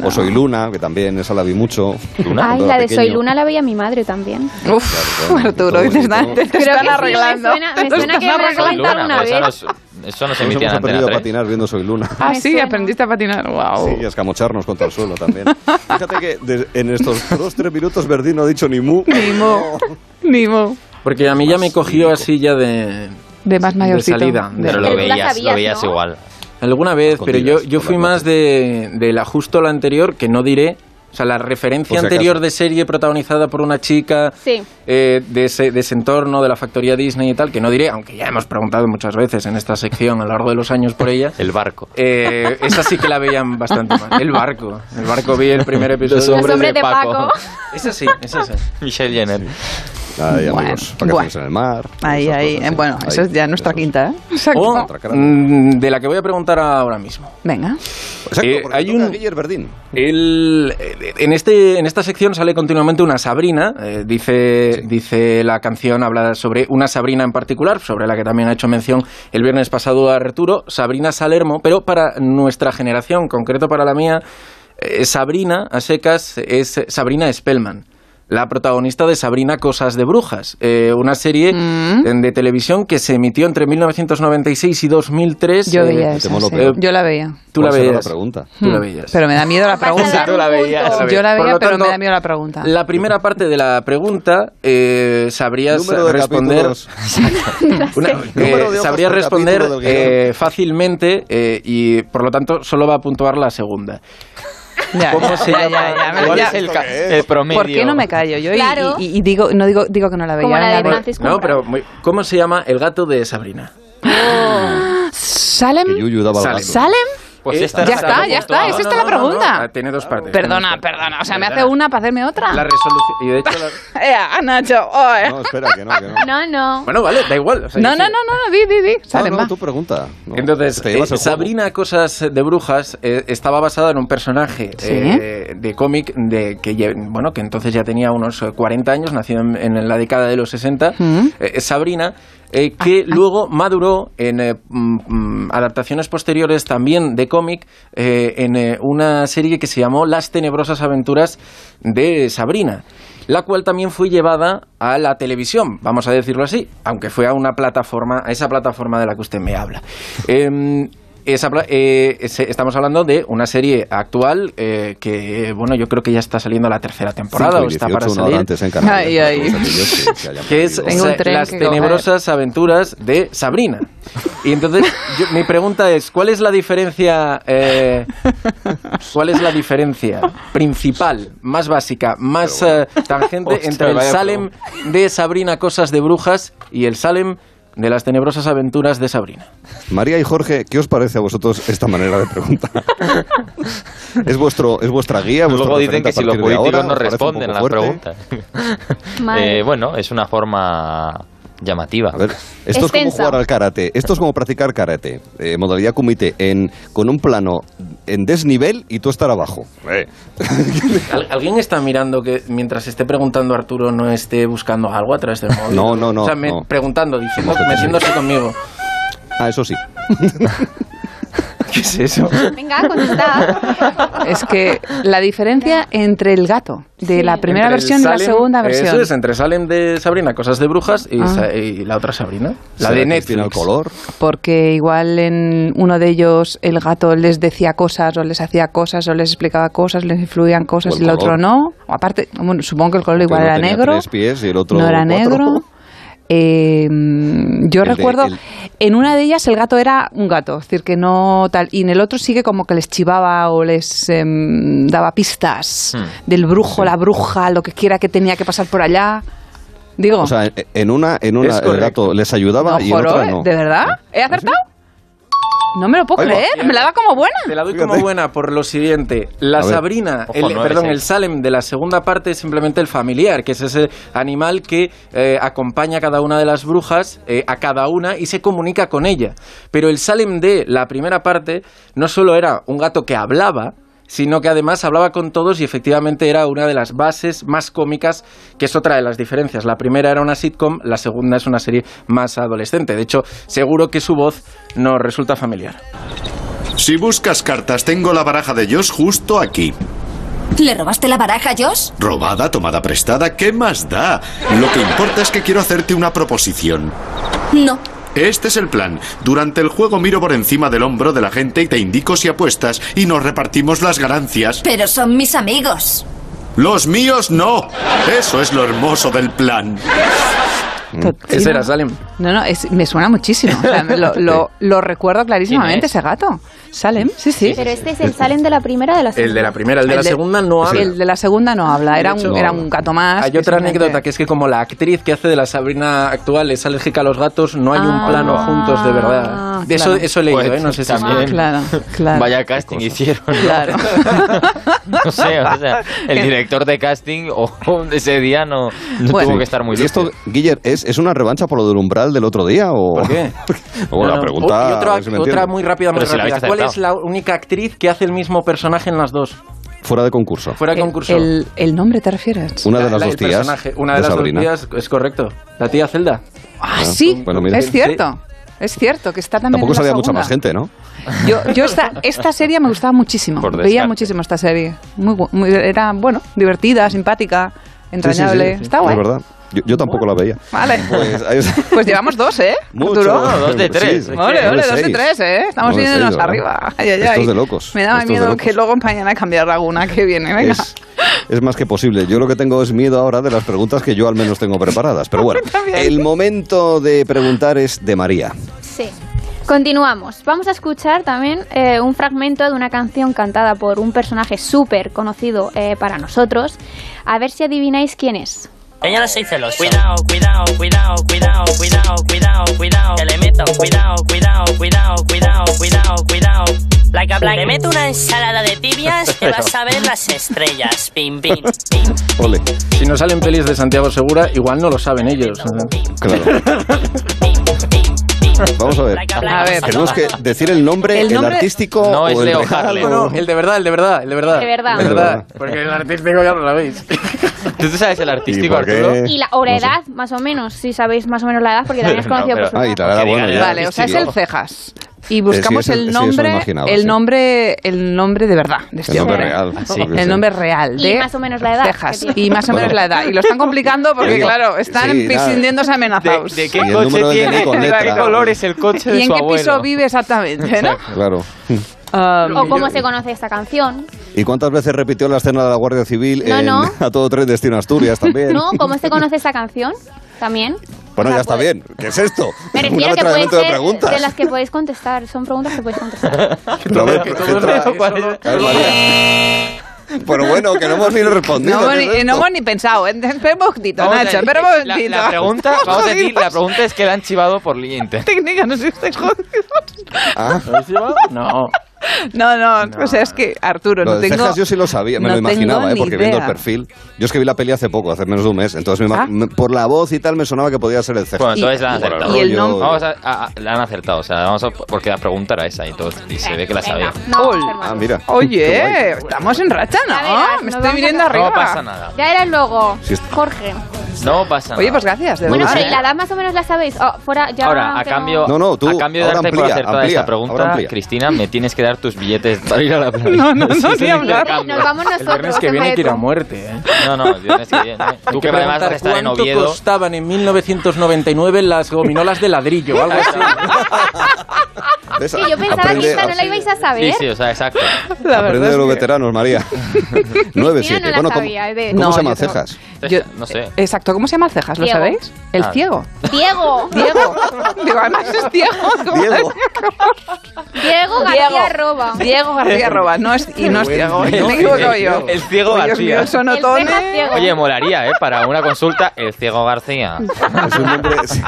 O Soy Luna, que también esa la vi mucho. Luna, Ay, cuando la de Soy pequeño. Luna la veía mi madre también. Uf, bueno, Arturo, todo te están, te, te están sí, me arreglando. suena- me Te suena están que me has arreglando. comentado Luna, una pues vez. Eso no se Nos emitía hemos aprendido a 3. patinar viendo Soy Luna. Ah, sí, aprendiste a patinar. Wow. Sí, y a escamocharnos contra el suelo también. [LAUGHS] Fíjate que de- en estos dos, tres minutos Verdín no ha dicho ni mu. Ni mo. Ni mo. Porque a mí ya me cogió así ya de, De más de mayorcito. salida. De- Pero lo veías, lo veías ¿no? igual. Alguna vez, pero yo, yo fui más de, de la justo la anterior, que no diré. O sea, la referencia si anterior acaso. de serie protagonizada por una chica Sí. eh, de, ese, de ese entorno, de la factoría Disney y tal, que no diré, aunque ya hemos preguntado muchas veces en esta sección a lo largo de los años por ella. [LAUGHS] El barco. Eh, esa sí que la veían bastante más. El barco. El barco vi el primer episodio. Los Los hombres hombres de de Paco. Paco. Esa sí, esa sí. [LAUGHS] Michelle Jenner. Ay, Bueno, amigos, vacaciones bueno. en el mar. Ahí, ahí. cosas. Bueno, Ahí, eso es ya nuestra quinta, ¿eh? Exacto. O Otra cara. mm, de la que voy a preguntar ahora mismo. Venga. Exacto, Eh, porque hay un- Verdín. El- eh, en, este, en esta sección sale continuamente una Sabrina. eh, dice, dice la canción, habla sobre una Sabrina en particular, sobre la que también ha hecho mención el viernes pasado a Arturo, Sabrina Salermo, pero para nuestra generación, concreto para la mía, eh, Sabrina, a secas, es Sabrina Spellman. La protagonista de Sabrina Cosas de Brujas, eh, una serie Mm. de televisión que se emitió entre 1996 y 2003. Yo eh, veía esa. sí. Yo la veía. Tú la ¿Cuál será veías. la pregunta? Tú la Hmm. veías. Pero me da miedo la pregunta. Tú la veías. Yo la veía, pero me da miedo la pregunta. La primera parte de la pregunta eh, sabrías responder. [LAUGHS] Una- [LAUGHS] eh, sabrías responder eh, fácilmente eh, y por lo tanto solo va a puntuar la segunda. Ya, ¿Cómo ya, se ya, llama? ya, ya, me- ¿Cuál ya. es el promedio. ¿Por qué no me callo yo? Y- Claro. Y, y digo, no digo, digo que no la veía. Como la de La ve- Francis No, pero muy- ¿cómo se llama el gato de Sabrina? [GASPS] ¿Salem? Que Yuyu daba Sale. el gato. ¿Salem? Pues Eh, esta ya está, ya está, pregunta. es esta la pregunta. Ah, Tiene dos partes. Perdona, tiene dos partes. perdona. O sea, me hace una para hacerme otra. La resolución. Y de hecho, la- [LAUGHS] Eh, Nacho, oe. No, espera, que no, que no. No, no. Bueno, vale, da igual. o sea, No, no, no, no, di, di, di. No, Salem, no, tú pregunta. No, Entonces, eh. Sabrina Cosas de Brujas eh, estaba basada en un personaje Sí. eh, de cómic de que bueno que entonces ya tenía unos eh, 40 años, nació en, en la década de los 60, Mm. eh, Sabrina, eh, que luego maduró en eh, mm, mm, adaptaciones posteriores también de cómic eh, en una serie que se llamó Las tenebrosas aventuras de Sabrina la cual también fue llevada a la televisión, vamos a decirlo así, aunque fue a una plataforma, a esa plataforma de la que usted me habla. Em, esa eh, estamos hablando de una serie actual eh, que, bueno, yo creo que ya está saliendo la tercera temporada o está 18, para salir. antes en Canarias, Ay, ay. que que es las que coger. tenebrosas aventuras de Sabrina. Y entonces yo- mi pregunta es, ¿cuál es la diferencia eh, cuál es la diferencia principal, más básica, más eh, tangente entre el Salem de Sabrina Cosas de Brujas y el Salem de las tenebrosas aventuras de Sabrina? María y Jorge, ¿qué os parece a vosotros esta manera de preguntar? [LAUGHS] ¿Es, vuestro, ¿Es vuestra guía? vuestro Luego dicen que si los políticos ahora? no ¿Os parece un responden las preguntas. Eh, bueno, es una forma llamativa. A ver, esto es como jugar al karate. Esto es como practicar karate. eh, modalidad kumite, en, con un plano en desnivel y tú estar abajo. Eh, [LAUGHS] ¿Al- ¿Alguien está mirando que mientras esté preguntando Arturo no esté buscando algo a través del móvil? No, no, no, O sea, me- no. preguntando, diciendo, metiéndose conmigo. Ah, eso sí. [LAUGHS] ¿Qué es eso? Venga, contestad. Es que la diferencia entre el gato de la primera Entre versión y la segunda versión. Eso es, entre Salem de Sabrina, Cosas de Brujas, y, Ah. Y la otra Sabrina. La ¿Será de Netflix. el color. Porque igual en uno de ellos el gato les decía cosas o les hacía cosas o les explicaba cosas, les influían cosas y el otro no. O aparte, bueno, supongo que el color igual era negro. tres pies y el otro no era cuatro. negro. Eh, yo El de- recuerdo, el- en una de ellas el gato era un gato, es decir, que no tal, y en el otro sigue como que les chivaba o les em, daba pistas Hmm. del brujo, la bruja, lo que quiera que tenía que pasar por allá. Digo, O sea, en- una, en una el gato les ayudaba no, y en joro, otra ¿eh? no. ¿Ah, ¿De verdad? ¿He acertado? No me lo puedo creer, me la da como buena. Te la doy como buena por lo siguiente. La ver. Sabrina, Ojo, el, perdón, el Salem de la segunda parte es simplemente el familiar, que es ese animal que eh, acompaña a cada una de las brujas, eh, a cada una, y se comunica con ella. Pero el Salem de la primera parte no solo era un gato que hablaba, sino que además hablaba con todos y efectivamente era una de las bases más cómicas, que es otra de las diferencias. La primera era una sitcom, la segunda es una serie más adolescente. De hecho, seguro que su voz nos resulta familiar. Si buscas cartas, tengo la baraja de Josh justo aquí. ¿Le robaste la baraja, Josh? Robada, tomada prestada, ¿qué más da? Lo que importa es que quiero hacerte una proposición. No. Este es el plan. Durante el juego miro por encima del hombro de la gente y te indico si apuestas y nos repartimos las ganancias. Pero son mis amigos. Los míos no. Eso es lo hermoso del plan. Sí, Ese no. era Salem. No, no, es- me suena muchísimo. O sea, me [LAUGHS] lo, lo- lo recuerdo clarísimamente, ¿Quién es? ese gato. Salem, sí, sí. Pero este es el Salem de la primera de la segunda. El de la primera, el de la de- segunda no habla. El de la segunda no habla, era un, era un gato más. Hay otra anécdota que es que como la actriz que hace de la Sabrina actual es alérgica a los gatos, no hay un Ah, plano juntos de verdad. De claro. eso, eso he leído, Pues ¿eh? No sé si es también. Claro, claro. Vaya casting hicieron. ¿no? Claro. [LAUGHS] no sé, o sea, el [LAUGHS] director de casting o de ese día no, no Bueno. tuvo que estar muy ¿Y esto, Guiller, ¿es, es una revancha por lo del umbral del otro día? O... ¿Por qué? [LAUGHS] Bueno, No, la pregunta. Y otra, si muy rápida, muy si rápida. ¿Cuál es la única actriz que hace el mismo personaje en las dos? Fuera de concurso. Fuera de concurso. El, el nombre te refieres. Una de La- las la- dos tías. Una de, de las Sabrina. dos tías, es correcto. La tía Zelda. Ah, sí, Bueno, mira. es cierto. Es cierto, que está también Tampoco en la sabía mucha segunda. más gente, ¿no? Yo, yo esta, esta serie me gustaba muchísimo. Por Veía descarte. muchísimo esta serie. Muy, muy- era, bueno, divertida, simpática, entrañable. Sí, sí, sí. Está guay. Es verdad. Yo, yo tampoco la veía. Vale. Pues. [LAUGHS] Pues llevamos dos, ¿eh? Mucho. No, dos de tres. Sí, Ole, dos de tres, ¿eh? Estamos yéndonos arriba. Ay, ay, Esto ay. es de locos. Me daba miedo que luego mañana cambiar alguna que viene. Venga. Es, es más que posible. Yo lo que tengo es miedo ahora de las preguntas que yo al menos tengo preparadas. Pero [LAUGHS] bueno, el momento de preguntar es de María. Sí. Continuamos. Vamos a escuchar también eh, un fragmento de una canción cantada por un personaje súper conocido eh, para nosotros. A ver si adivináis quién es. Ella soy celoso. Cuidado, cuidado, cuidado, cuidado, cuidado, cuidado, cuidado. Que le meto, cuidado, cuidado, cuidado, cuidado, cuidado, cuidado. Placa, placa. Le meto una ensalada de tibias que vas a [LAUGHS] ver las estrellas. Pim, pim, pim. Ole. Si no salen pelis de Santiago Segura, igual no lo saben ellos. Claro. Vamos a ver. A ver. Tenemos que decir el nombre, El artístico No, o es el Leo Harlem. No, no, el de verdad, el de verdad, el de verdad. De verdad. El de verdad. verdad. Porque el artístico ya no la veis. [LAUGHS] ¿Tú te sabes el ¿Y artístico? Arturo? Y la, o la No sé. edad, más o menos, si sabéis más o menos la edad, porque también es [LAUGHS] No, conocido pero- por su Ah, y edad. bueno. ya. Vale, o sea, es el no. cejas. Y buscamos sí, el nombre, el nombre, el nombre de verdad de este El nombre real. Sí, el nombre real Y de más o menos la edad. Texas y más o menos Bueno. la edad y lo están complicando [LAUGHS] porque Digo, claro están sintiéndose amenazados. ¿De Y qué coche tiene? Con ¿De letra. qué color es el coche de ¿Y en su qué abuelo? piso vive exactamente? ¿no? Claro. Um, O cómo se conoce esta canción. ¿Y cuántas veces repitió la escena de la Guardia Civil No, en no. [LAUGHS] A Todo Tren Destino Asturias también? ¿No? ¿Cómo se conoce esta canción? También. Bueno, O sea, ya está pues- bien. ¿Qué es esto? [LAUGHS] Me refiero que puede de ser preguntas. de las que podéis contestar. Son preguntas que podéis contestar. Pero bueno, que no hemos ni respondido. No, hemos ¿qué es no hemos ni pensado. Espera un a Nacho. Espera un la, momentito. la pregunta, [LAUGHS] vamos a decir, la pregunta es que la han chivado por LinkedIn. técnica, no sé si estáis jodidos. Ah, No. No, no, o sea, es que Arturo, lo no de tengo. cejas yo sí lo sabía, me no lo imaginaba, ¿eh? porque viendo el idea. perfil. Yo es que vi la peli hace poco, hace menos de un mes, entonces Ah. me- por la voz y tal me sonaba que podía ser el cejas. Bueno, entonces la han el acertado. Y el rollo- Vamos a, a- a- la han acertado, o sea, vamos a, porque la pregunta era esa y, todo, y se ve que la sabía. No. Ah, mira. Oye, estamos en racha, ¿no? Verás, Me estoy viniendo a- arriba. No pasa nada. Ya era luego. Sí está. Jorge. No pasa nada. Oye, pues gracias, de Bueno, ¿y ¿eh? la edad más o menos la sabéis? Oh, fuera, ya Ahora, a cambio, No, no, tú, a cambio de darte por acertada esta pregunta. Cristina, me tienes que dar tus billetes para ir a la [LAUGHS] playa. No, no, no, ni el hablar. Nos vamos El nosotros. viernes que en viene ir a muerte, ¿eh? No, no, el viernes que viene. Tú que además vas a estar en cuánto Oviedo. costaban en 1999 las gominolas de ladrillo, algo así. [LAUGHS] Sí, yo pensaba Aprende- que esta no la ibais a saber. Sí, sí, o sea, exacto. La Aprende de los que- veteranos, María. [LAUGHS] 9, Cristina 7. no bueno, ¿cómo, sabía, es de- ¿cómo No, se tengo- cejas? Yo- no sé. Exacto, ¿cómo se llama el cejas? ¿Lo Diego. sabéis? El Ah. ciego. Diego. Diego. Digo, además es Diego. ¿cómo Diego. Diego García Roba. Diego García. [LAUGHS] No es, y no es Diego. El- Me el- yo. el ciego García. Oye, molaría, ¿eh? Para una consulta, el ciego García. Es un nombre, es,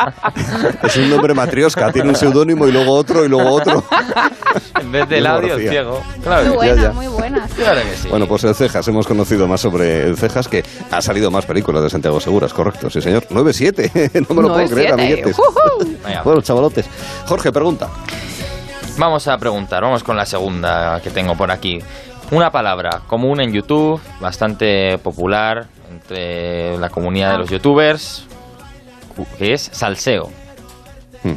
es un nombre matriosca. Tiene un seudónimo y luego otro y luego otro. En vez de Diego audio, el ciego. Muy Claro, Ya, buena, ya. muy buena. claro que sí. Bueno, pues el Cejas. Hemos conocido más sobre el Cejas, que ha salido más películas de Santiago Seguras, correcto, sí señor. 9-7. [LAUGHS] No me lo puedo creer, 9-7. amiguetes. Venga. Bueno, chavalotes. Jorge, pregunta. Vamos a preguntar, vamos con la segunda que tengo por aquí. Una palabra común en YouTube, bastante popular entre la comunidad de los youtubers, que es salseo. Hmm.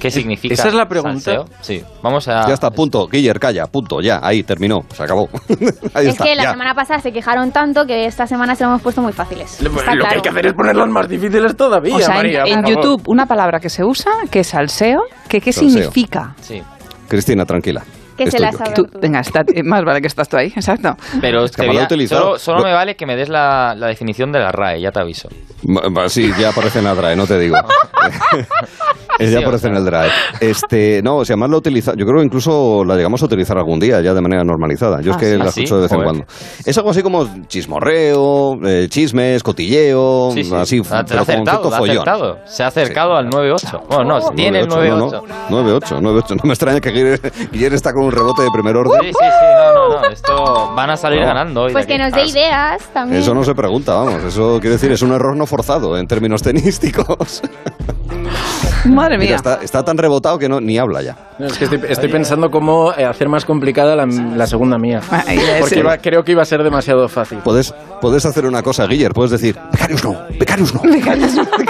¿Qué significa? esa es la pregunta. salseo? Sí, vamos a. Ya está, punto. Guiller, calla, punto. Ya, ahí, terminó. Se acabó. [LAUGHS] ahí Es está. que la ya. semana pasada se quejaron tanto que esta semana se lo hemos puesto muy fáciles. Lo, Está lo que hay que hacer es ponerlas más difíciles todavía, O sea, en, María, en. YouTube, una palabra que se usa, que es salseo, que ¿qué Salseo. significa? Sí, Cristina, tranquila. Que se la sabe. Tú, venga, está- eh, más vale que estás tú ahí, [LAUGHS] exacto. pero Es que te me lo voy he a- utilizado. solo, solo Lo- me vale que me des la, la definición de la RAE, ya te aviso. Sí, ya aparece en la DRAE, no te digo. [LAUGHS] Eh, ya sea. en el DRAE. Este, no, o sea, más lo utiliza, yo creo que incluso la llegamos a utilizar algún día ya de manera normalizada. Yo es Ah, que ¿sí? la ¿Ah, sí? escucho de vez en cuando. Es algo así como chismorreo, eh, chismes, cotilleo, Sí, sí. así, lo pero ha con acertado, ha follón. acertado. Se ha acercado al 9-8. Bueno, no, tiene el 9-8, 9-8. No, no, 9-8, 9-8. No me extraña que Guiller, Guiller está con un rebote de primer orden. Sí, sí, sí, no, no, no. Esto van a salir No. ganando hoy. Pues que nos dé ideas también. Eso no se pregunta, vamos. Eso quiere decir, es un error no forzado en términos tenísticos. [LAUGHS] [LAUGHS] Madre Mira, mía. está, está tan rebotado que no, ni habla ya. No, es que estoy, estoy pensando cómo hacer más complicada la, la segunda mía. Es [LAUGHS] Porque iba- creo que iba a ser demasiado fácil. Puedes, puedes hacer una cosa, Guiller. Puedes decir, becarios no, becarios no. [LAUGHS]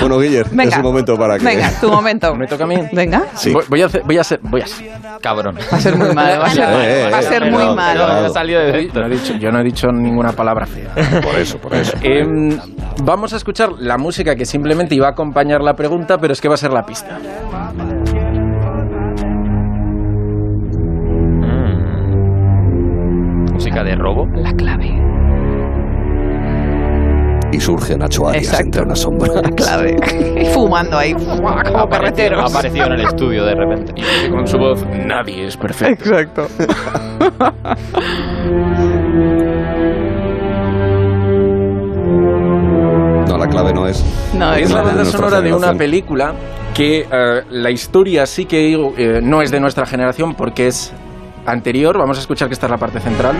Bueno, Guiller, Venga. es el momento para que... Venga, tu momento. ¿Me toca a mí? Venga. Sí. Voy, voy a hacer, voy a ser, voy a ser. Cabrón. Va a ser muy malo, va a ser, [LAUGHS] Eh, eh, va a ser eh, muy malo. de No he dicho, yo no he dicho ninguna palabra fea. Por eso, por eso. [LAUGHS] Em, vamos a escuchar la música que simplemente iba a acompañar la pregunta, pero es que va a ser la pista. Mm. Música de robo. La clave. Y surge Nacho Arias Exacto. entre una sombra. La clave. Fumando ahí, como Ha carreteros. aparecido en el estudio de repente. Y con su voz, nadie es perfecto. Exacto. [LAUGHS] No, la clave no es... No, Es la banda sonora de una película que eh, la historia sí que eh, no es de nuestra generación porque es anterior. Vamos a escuchar que esta es la parte central.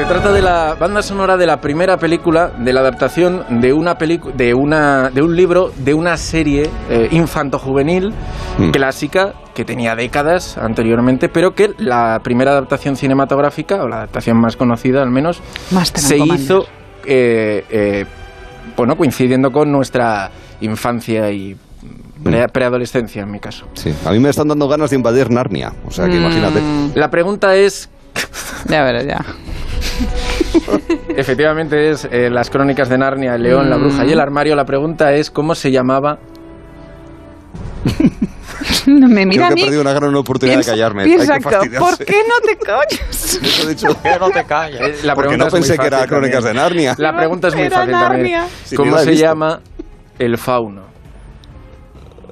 Se trata de la banda sonora de la primera película, de la adaptación de una de una de un libro, de una serie eh, infanto-juvenil Mm. clásica que tenía décadas anteriormente, pero que la primera adaptación cinematográfica, o la adaptación más conocida al menos, Master se hizo eh, eh, bueno, coincidiendo con nuestra infancia y pre- preadolescencia en mi caso. Sí, a mí me están dando ganas de invadir Narnia. O sea que imagínate. La pregunta es Ya verás, ya. [LAUGHS] Efectivamente es eh, las crónicas de Narnia, el león, la bruja y el armario. La pregunta es cómo se llamaba. No me Creo mira a que he perdido una gran oportunidad Piensa- de callarme. piensa Hay que que, fastidiarse. ¿Por qué no te callas? [LAUGHS] Eso he dicho. no te calles? Eh, La Porque pregunta no es muy pensé que era Crónicas también. de Narnia. La pregunta es muy Era fácil también. Narnia. ¿Cómo se visto. llama el fauno?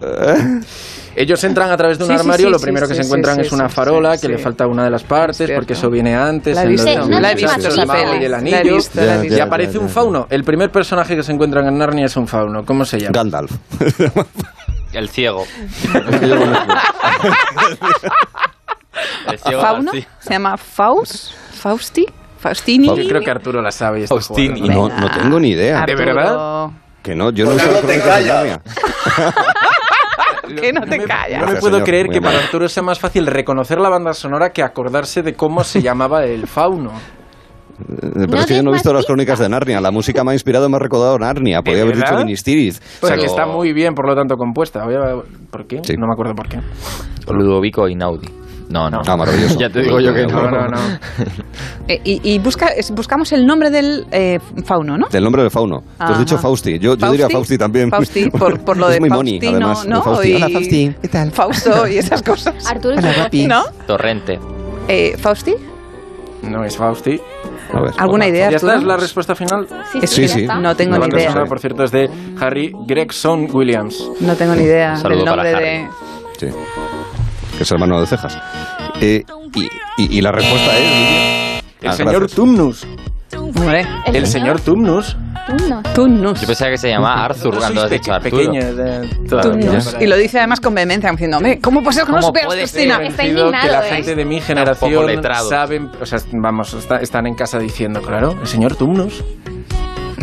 [LAUGHS] Ellos entran a través de un Sí, armario, sí, lo sí, primero que sí, se encuentran sí, es una farola sí, que le falta una de las partes, Es porque eso viene antes. La en visto, lo de- no la he visto esa peli. el La he anillo. visto, la he Ya, visto. Y aparece un fauno. El primer personaje que se encuentran en Narnia es un fauno. ¿Cómo se llama? Gandalf. El ciego. El ciego ¿Fauno? ¿Se llama Faust? ¿Fausti? ¿Faustini? Yo creo que Arturo la sabe. Faustini. No, no tengo ni idea. ¿De verdad? Que no, yo no sé las Crónicas Narnia. Que no te me- No callas. me Gracias, puedo señor. creer que para. Arturo sea más fácil reconocer la banda sonora que acordarse de cómo se llamaba el fauno. Eh, Pero No es que yo no he visto las Crónicas de Narnia. La música me ha inspirado, me ha recordado Narnia. Podría haber dicho verdad? Ministiris. O sea, Pero- que está muy bien, por lo tanto, compuesta. ¿Por qué? Sí. No me acuerdo por qué. Ludovico Inaudi. No, no. Ah, maravilloso. [LAUGHS] ya te digo yo que no. No, no, no. Eh, y y busca, es- buscamos el nombre del eh, fauno, ¿no? Del nombre del fauno. Tú has Ajá. dicho Fausti. Yo, yo diría Fausti también. Fausti, [LAUGHS] por, por lo Es de muy moni, Faustino, además, de ¿no? Fausti. Y Hola, Fausti. ¿Qué tal? Fausto y esas cosas. Arturo y Hola. ¿No? Torrente. Eh, ¿Fausti? No es Fausti. A ver. ¿Alguna idea, ¿Ya? Arturo? ¿Es la respuesta final? Sí, Sí, sí, ya sí. está. No tengo La ni banda idea. sonora, por cierto, es de Harry Gregson Williams. No tengo ni idea Saludo del nombre para de... Sí. Que es hermano de cejas. Eh, y, y- y la respuesta es. Lidia? El Ah, señor gracias. Tumnus. Hombre, El señor Tumnus. Tumnus. Yo pensaba que se llamaba Arthur cuando has dicho peque- Arturo. pequeños, eh, para- Y lo dice además con vehemencia, diciendo, ¿cómo puede ser que no ¿Cómo supieras, Cristina? Está que la indignado, ¿eh? gente de mi generación saben, o sea, vamos, está- están en casa diciendo, claro, el señor Tumnus.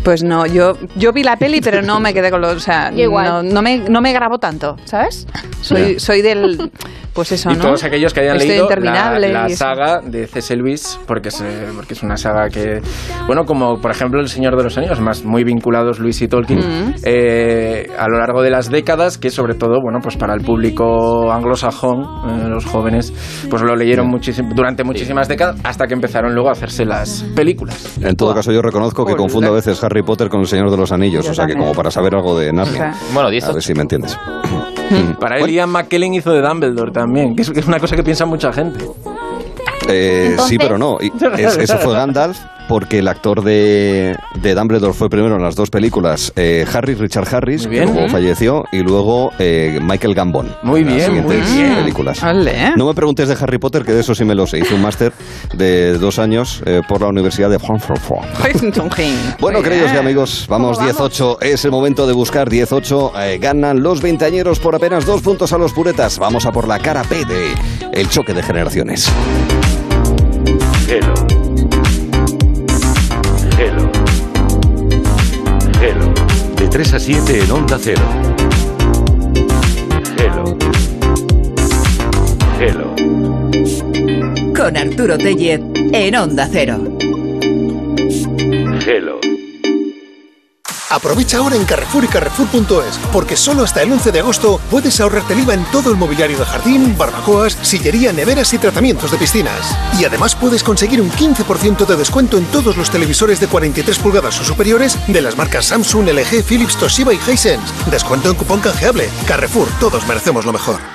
Pues no, yo, yo vi la peli, pero no me quedé con los. O sea, igual. No, no me, no me grabó tanto, ¿sabes? Soy, soy del. Pues eso, y ¿no? todos aquellos que hayan Estoy leído la, la y saga de C.S. Lewis, porque, se, porque es una saga que, bueno, como por ejemplo El Señor de los Anillos, más muy vinculados Luis y Tolkien, Mm. eh, a lo largo de las décadas, que sobre todo, bueno, pues para el público anglosajón, eh, los jóvenes, pues lo leyeron muchísimo, durante muchísimas décadas, hasta que empezaron luego a hacerse las películas. En todo caso, yo reconozco que confundo a veces Harry Potter con el Señor de los Anillos. Yo o sea que, también. como para saber algo de Narnia. Bueno, A 10 ver si me entiendes. [COUGHS] [LAUGHS] Para él, Ian McKellen hizo de Dumbledore también, que es, que es una cosa que piensa mucha gente. Eh, Entonces- sí, pero no. [LAUGHS] Es- eso fue Gandalf porque el actor de, de Dumbledore fue primero en las dos películas eh, Harry, Richard Harris, que luego falleció, y luego eh, Michael Gambon. Muy en las bien, muy bien. películas. No me preguntes de Harry Potter, que de eso sí me lo sé. Hice un máster de dos años eh, por la Universidad de Frankfurt. Bueno, queridos y amigos, vamos ¿Cómo 18. Es el momento de buscar 18. Eh, ganan los veinteañeros por apenas dos puntos a los puretas. Vamos a por la cara P de el choque de generaciones. Hello. 3 a 7 en Onda Cero. Hello. Hello. Con Arturo Tellez en Onda Cero. Hello. Aprovecha ahora en Carrefour y Carrefour.es, porque solo hasta el 11 de agosto puedes ahorrarte el IVA en todo el mobiliario de jardín, barbacoas, sillería, neveras y tratamientos de piscinas. Y además puedes conseguir un 15% de descuento en todos los televisores de 43 pulgadas o superiores de las marcas Samsung, LG, Philips, Toshiba y Hisense. Descuento en cupón canjeable. Carrefour, todos merecemos lo mejor.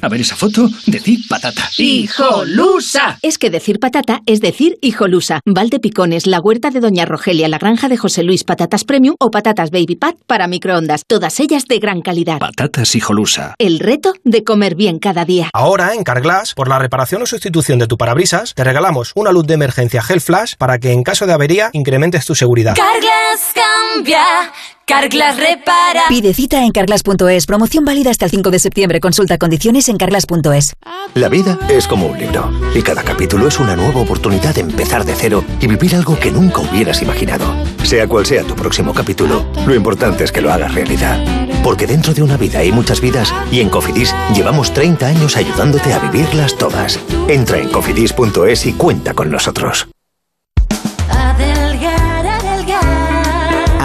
A ver esa foto, decir patata. ¡Hijolusa! Es que decir patata es decir hijolusa. Valde Picones, la huerta de Doña Rogelia, la granja de José Luis, patatas premium o patatas baby pat para microondas. Todas ellas de gran calidad. Patatas hijolusa. El reto de comer bien cada día. Ahora en Carglass, por la reparación o sustitución de tu parabrisas, te regalamos una luz de emergencia Gel Flash para que en caso de avería incrementes tu seguridad. Carglass cambia, Carglass repara. Pide cita en carglass.es. Promoción válida hasta el 5 de septiembre. Consulta condiciones en carglass.es. La vida es como un libro y cada capítulo es una nueva oportunidad de empezar de cero y vivir algo que nunca hubieras imaginado. Sea cual sea tu próximo capítulo, lo importante es que lo hagas realidad. Porque dentro de una vida hay muchas vidas y en Cofidis llevamos 30 años ayudándote a vivirlas todas. Entra en cofidis.es y cuenta con nosotros.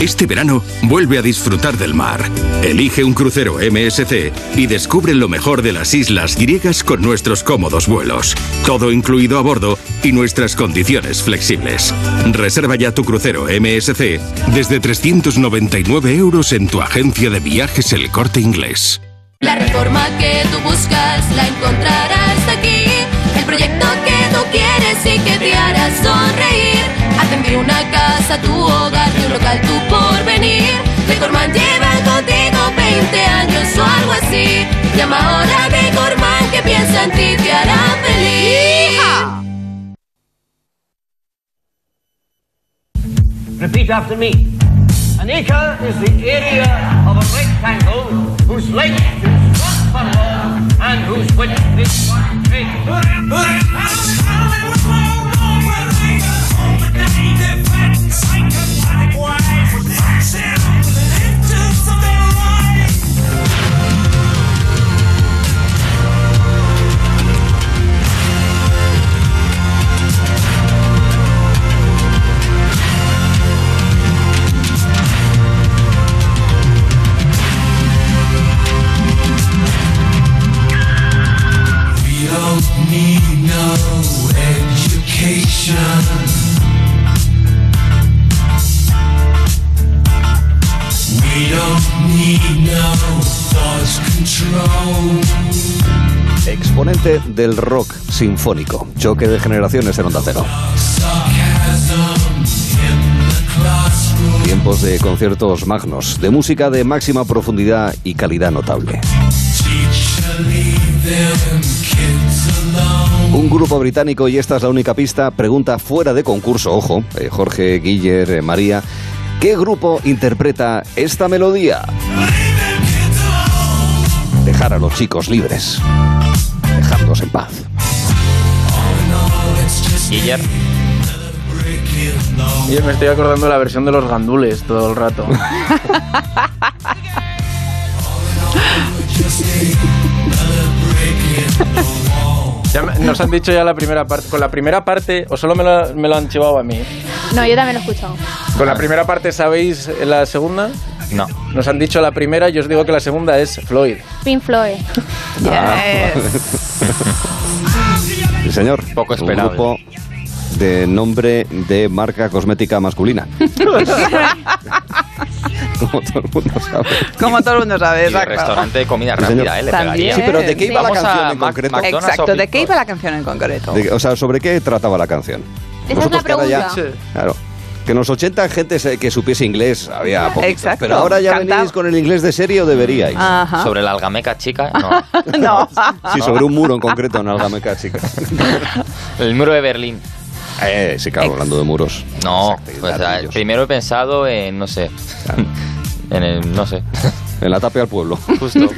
Este verano vuelve a disfrutar del mar. Elige un crucero MSC y descubre lo mejor de las islas griegas con nuestros cómodos vuelos. Todo incluido a bordo y nuestras condiciones flexibles. Reserva ya tu crucero MSC desde 399 euros en tu agencia de viajes El Corte Inglés. La reforma que tú buscas la encontrarás aquí. El proyecto que tú quieres y que te hará sonreír. Hacen de una casa tu hogar, de un local tu porvenir. Decorman lleva contigo 20 años o algo así. Llama ahora a Decorman que piensa en ti, te hará feliz. Repeat after me. An acre is the area of a rectangle whose length is one furlong and whose width is one We Exponente del rock sinfónico. Choque de generaciones en Onda Cero. Tiempos de conciertos magnos, de música de máxima profundidad y calidad notable. Un grupo británico, y esta es la única pista, pregunta fuera de concurso, ojo, eh, Jorge, Guiller, eh, María, ¿qué grupo interpreta esta melodía? Dejar a los chicos libres, dejarlos en paz. Guiller. Yo me estoy acordando de la versión de los gandules todo el rato. [LAUGHS] Ya me- nos han dicho ya la primera parte. Con la primera parte, o solo me lo, me lo han chivado a mí. No, yo también lo he escuchado. Con la primera parte, ¿sabéis la segunda? No. Nos han dicho la primera, yo os digo que la segunda es Floyd. Pink Floyd. [LAUGHS] Sí, señor. Poco Un esperable. grupo de nombre de marca cosmética masculina. [LAUGHS] como todo el mundo sabe. Como todo el mundo sabe, Y el exacto. restaurante de comida Sí, señor. rápida, ¿eh? Le También. pegaría. Sí, pero ¿de qué iba la Vamos a canción en Mac- concreto? Exacto, ¿de qué iba la canción en concreto? De- o sea, ¿sobre qué trataba la canción? Esa es la ahora ya- pregunta. Claro. Que en los 80 gente que supiese inglés había poquito. Exacto. Pero ahora ya Cantaba. venís con el inglés de serie o deberíais. Ajá. Sobre la algameca chica, [LAUGHS] no. No. Sí, sobre un muro en concreto en Algameca, chica. [LAUGHS] El muro de Berlín. Eh, sí, claro, hablando de muros. No, Exacto, pues, primero he pensado en, no sé, en el, no sé, En la tapia al pueblo. [LAUGHS] justo. [LAUGHS]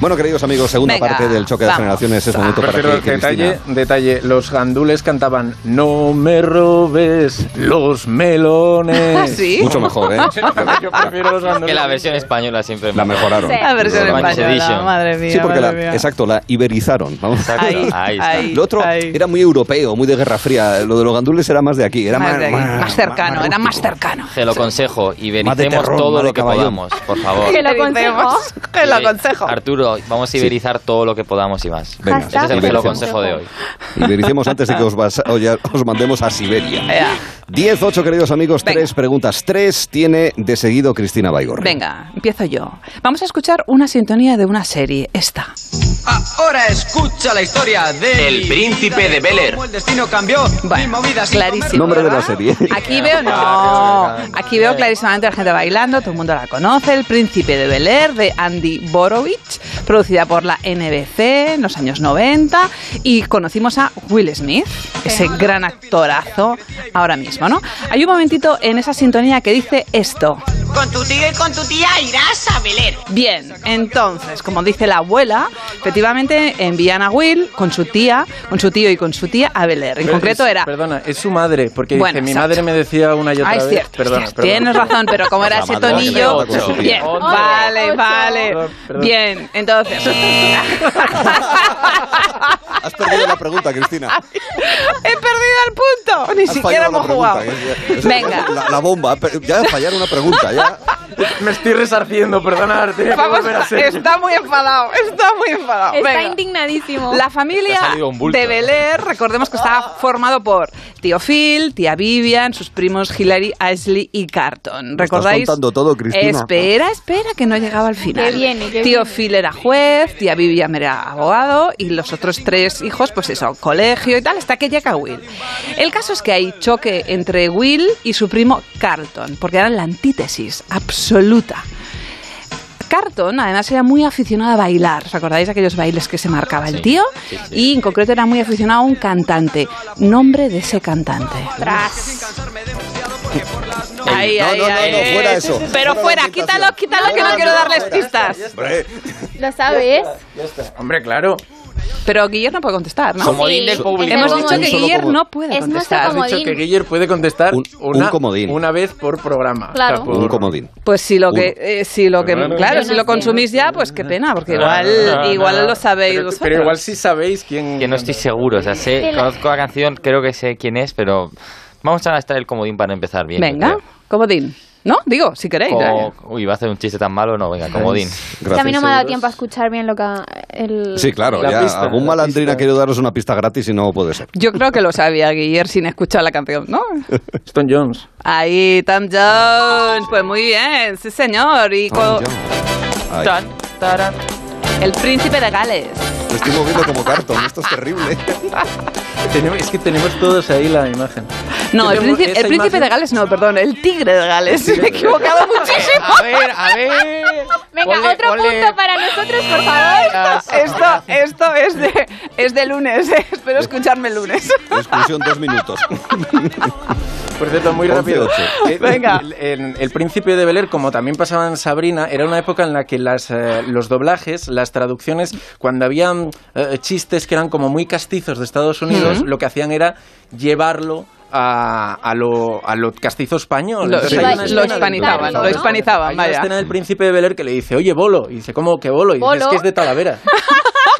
bueno, queridos amigos, segunda Venga, parte del choque de vamos. generaciones es momento para Prefiero que, que detalle, Cristina- detalle, los gandules cantaban No me robes los melones. [LAUGHS] ¿Sí? Mucho mejor, ¿eh? Yo prefiero los gandules. que la versión española siempre La mejoraron. Sí. La versión española, madre mía. Sí, porque la, mía. exacto, la iberizaron. Vamos. Exacto, Ahí, ahí está. ahí. Lo otro ahí. era muy europeo, muy de Guerra Fría. Lo de los gandules era más de aquí. Era Más más, de aquí, más cercano, era más cercano. Te lo aconsejo, ibericemos terror, todo lo que caballón. Por favor. Que lo aconsejo. [LAUGHS] Que lo aconsejo. Arturo, vamos a iberizar todo lo que podamos y más. Venga, Ese es el que lo consejo de hoy. Ibericemos antes de que os, vas- os mandemos a Siberia. Ea. 10, 8, queridos amigos, Venga. tres preguntas. Tres tiene de seguido Cristina Baigorri. Venga, empiezo yo. Vamos a escuchar una sintonía de una serie, esta. Ahora escucha la historia de El Príncipe de Bel Air. El destino cambió. Bueno, mi movida sin clarísimo. Nombre de la serie. Aquí veo, no, aquí veo clarísimamente a la gente bailando, todo el mundo la conoce, El Príncipe de Bel Air de Andy Borovich, producida por la NBC en los años 90 y conocimos a Will Smith, ese gran actorazo ahora mismo, ¿no? Hay un momentito en esa sintonía que dice esto. Con tu tío y con tu tía irás a Bel Air. Bien, entonces, como dice la abuela, efectivamente envían a Will con su tía, con su tío y con su tía a Bel Air. En Pero concreto es- era Perdona, es su madre, porque Bueno, dice, mi madre me decía una y otra Ah, es vez. cierto, perdona, es cierto, perdona. tienes razón, pero como era ese tonillo. [LAUGHS] Bien, Ocho. vale, Ocho. vale. Perdón, perdón. Bien, entonces. [LAUGHS] Has perdido la pregunta, Cristina. [LAUGHS] He perdido el punto. Ni Has siquiera hemos jugado. pregunta, que es- es- Venga. La, la bomba. Ya fallar una pregunta, ya. Me estoy resarciendo, perdona, Vamos, a ser. está muy enfadado, está muy enfadado. Está Venga. indignadísimo. La familia de Bel Air, recordemos que estaba formado por tío Phil, tía Vivian, sus primos Hilary, Ashley y Carton. ¿Recordáis? contando todo, Cristina. Espera, espera, que no llegaba al final. Tío. Phil era juez, tía Vivian era abogado y los otros tres hijos, pues eso, colegio y tal, hasta que llega Will. El caso es que hay choque entre Will y su primo Carlton, porque eran la antítesis absoluta. Carton, además, era muy aficionado a bailar. ¿Os acordáis de aquellos bailes que se marcaba el Sí, tío? sí, sí. Y en concreto era muy aficionado a un cantante. Nombre de ese cantante. Tras. Ahí, No, ahí, no, no, fuera eso. Pero Fuera quítalo, quítalo, que no quiero darles pistas. ¿Lo sabes? Hombre, claro. Pero Guiller no puede contestar, ¿no? Comodín del Sí. público. Es Hemos dicho que Un solo Guiller comodín. no puede Es contestar. Has dicho que Guiller puede contestar Un- un una, comodín. una vez por programa. Claro. por- un comodín. Pues si lo que, eh, si lo que, Claro. claro, si lo consumís ya, pues qué pena, porque igual, no, igual no. lo sabéis Pero, vosotros. pero igual sí sabéis quién. Que no estoy seguro, o sea, sé, conozco la canción, creo que sé quién es, pero vamos a gastar el comodín para empezar bien. Venga, comodín. ¿No? Digo, si queréis. ¿eh? Uy, iba a hacer un chiste tan malo, no, venga, comodín. [LAUGHS] Que a mí no me ha dado tiempo a escuchar bien lo que el... Sí, claro, La ya pista, algún la malandrín ha querido daros una pista gratis y no puede ser. Yo creo que lo sabía Guiller sin escuchar la canción, ¿no? [LAUGHS] Stone Jones. Ahí, Tom Jones. Pues muy bien, sí señor. Y Tan, taran. El príncipe de Gales. me estoy moviendo como cartón, esto es terrible. [LAUGHS] Es que tenemos todos ahí la imagen. No, el, príncipe, el príncipe imagen- de Gales no, perdón, el tigre de Gales. [LAUGHS] Me he equivocado muchísimo. A ver, a ver. [LAUGHS] Venga, Ponle- otro ponle- punto para nosotros, por favor. Esto, esto es de, es de lunes, ¿eh? espero escucharme el lunes. Exclusión dos minutos. Por cierto, muy rápido. Eh, [LAUGHS] Venga. El, el- el príncipe de Bel Air, como también pasaba en Sabrina, era una época en la que las, eh, los doblajes, las traducciones, cuando habían eh, chistes que eran como muy castizos de Estados Unidos, Ujú. lo que hacían era llevarlo a, a lo, a lo castizo español. Lo- sí, una lo hispanizaban, Claro, lo hispanizaban, Hay una vaya. escena del príncipe de Bel Air que le dice, oye, bolo. Y dice, ¿cómo que bolo? Y dice, es que es de Talavera. [LAUGHS]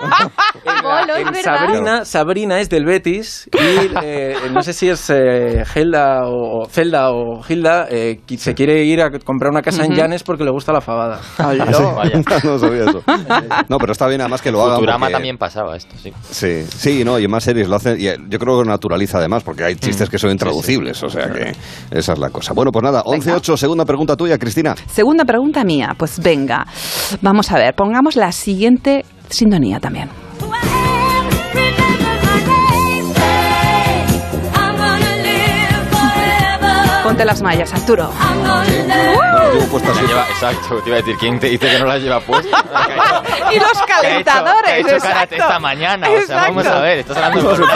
[LAUGHS] En. Sabrina, Sabrina es del Betis y eh, no sé si es eh, Helda o Zelda o Hilda eh, se quiere ir a comprar una casa en. Llanes porque le gusta la fabada. Ah, sí. [LAUGHS] no sabía eso. No, pero está bien además que lo hagan. Futurama porque- también pasaba esto, sí. Sí, sí, no, y en más series lo hacen, y eh, yo creo que naturaliza además, porque hay Mm. chistes que son intraducibles, o sea que esa es la cosa. Bueno, pues nada, 11-8, segunda pregunta tuya, Cristina. Segunda pregunta mía, pues venga, vamos a ver, pongamos la siguiente sintonía también. Ponte las mallas, Arturo. llevo puestas La lleva- exacto, te iba a decir, ¿quién te dice que no las lleva puestas? [LAUGHS] y los calentadores, ha hecho, ha hecho karate exacto. esta mañana, o sea, vamos Exacto. a ver, estás hablando se una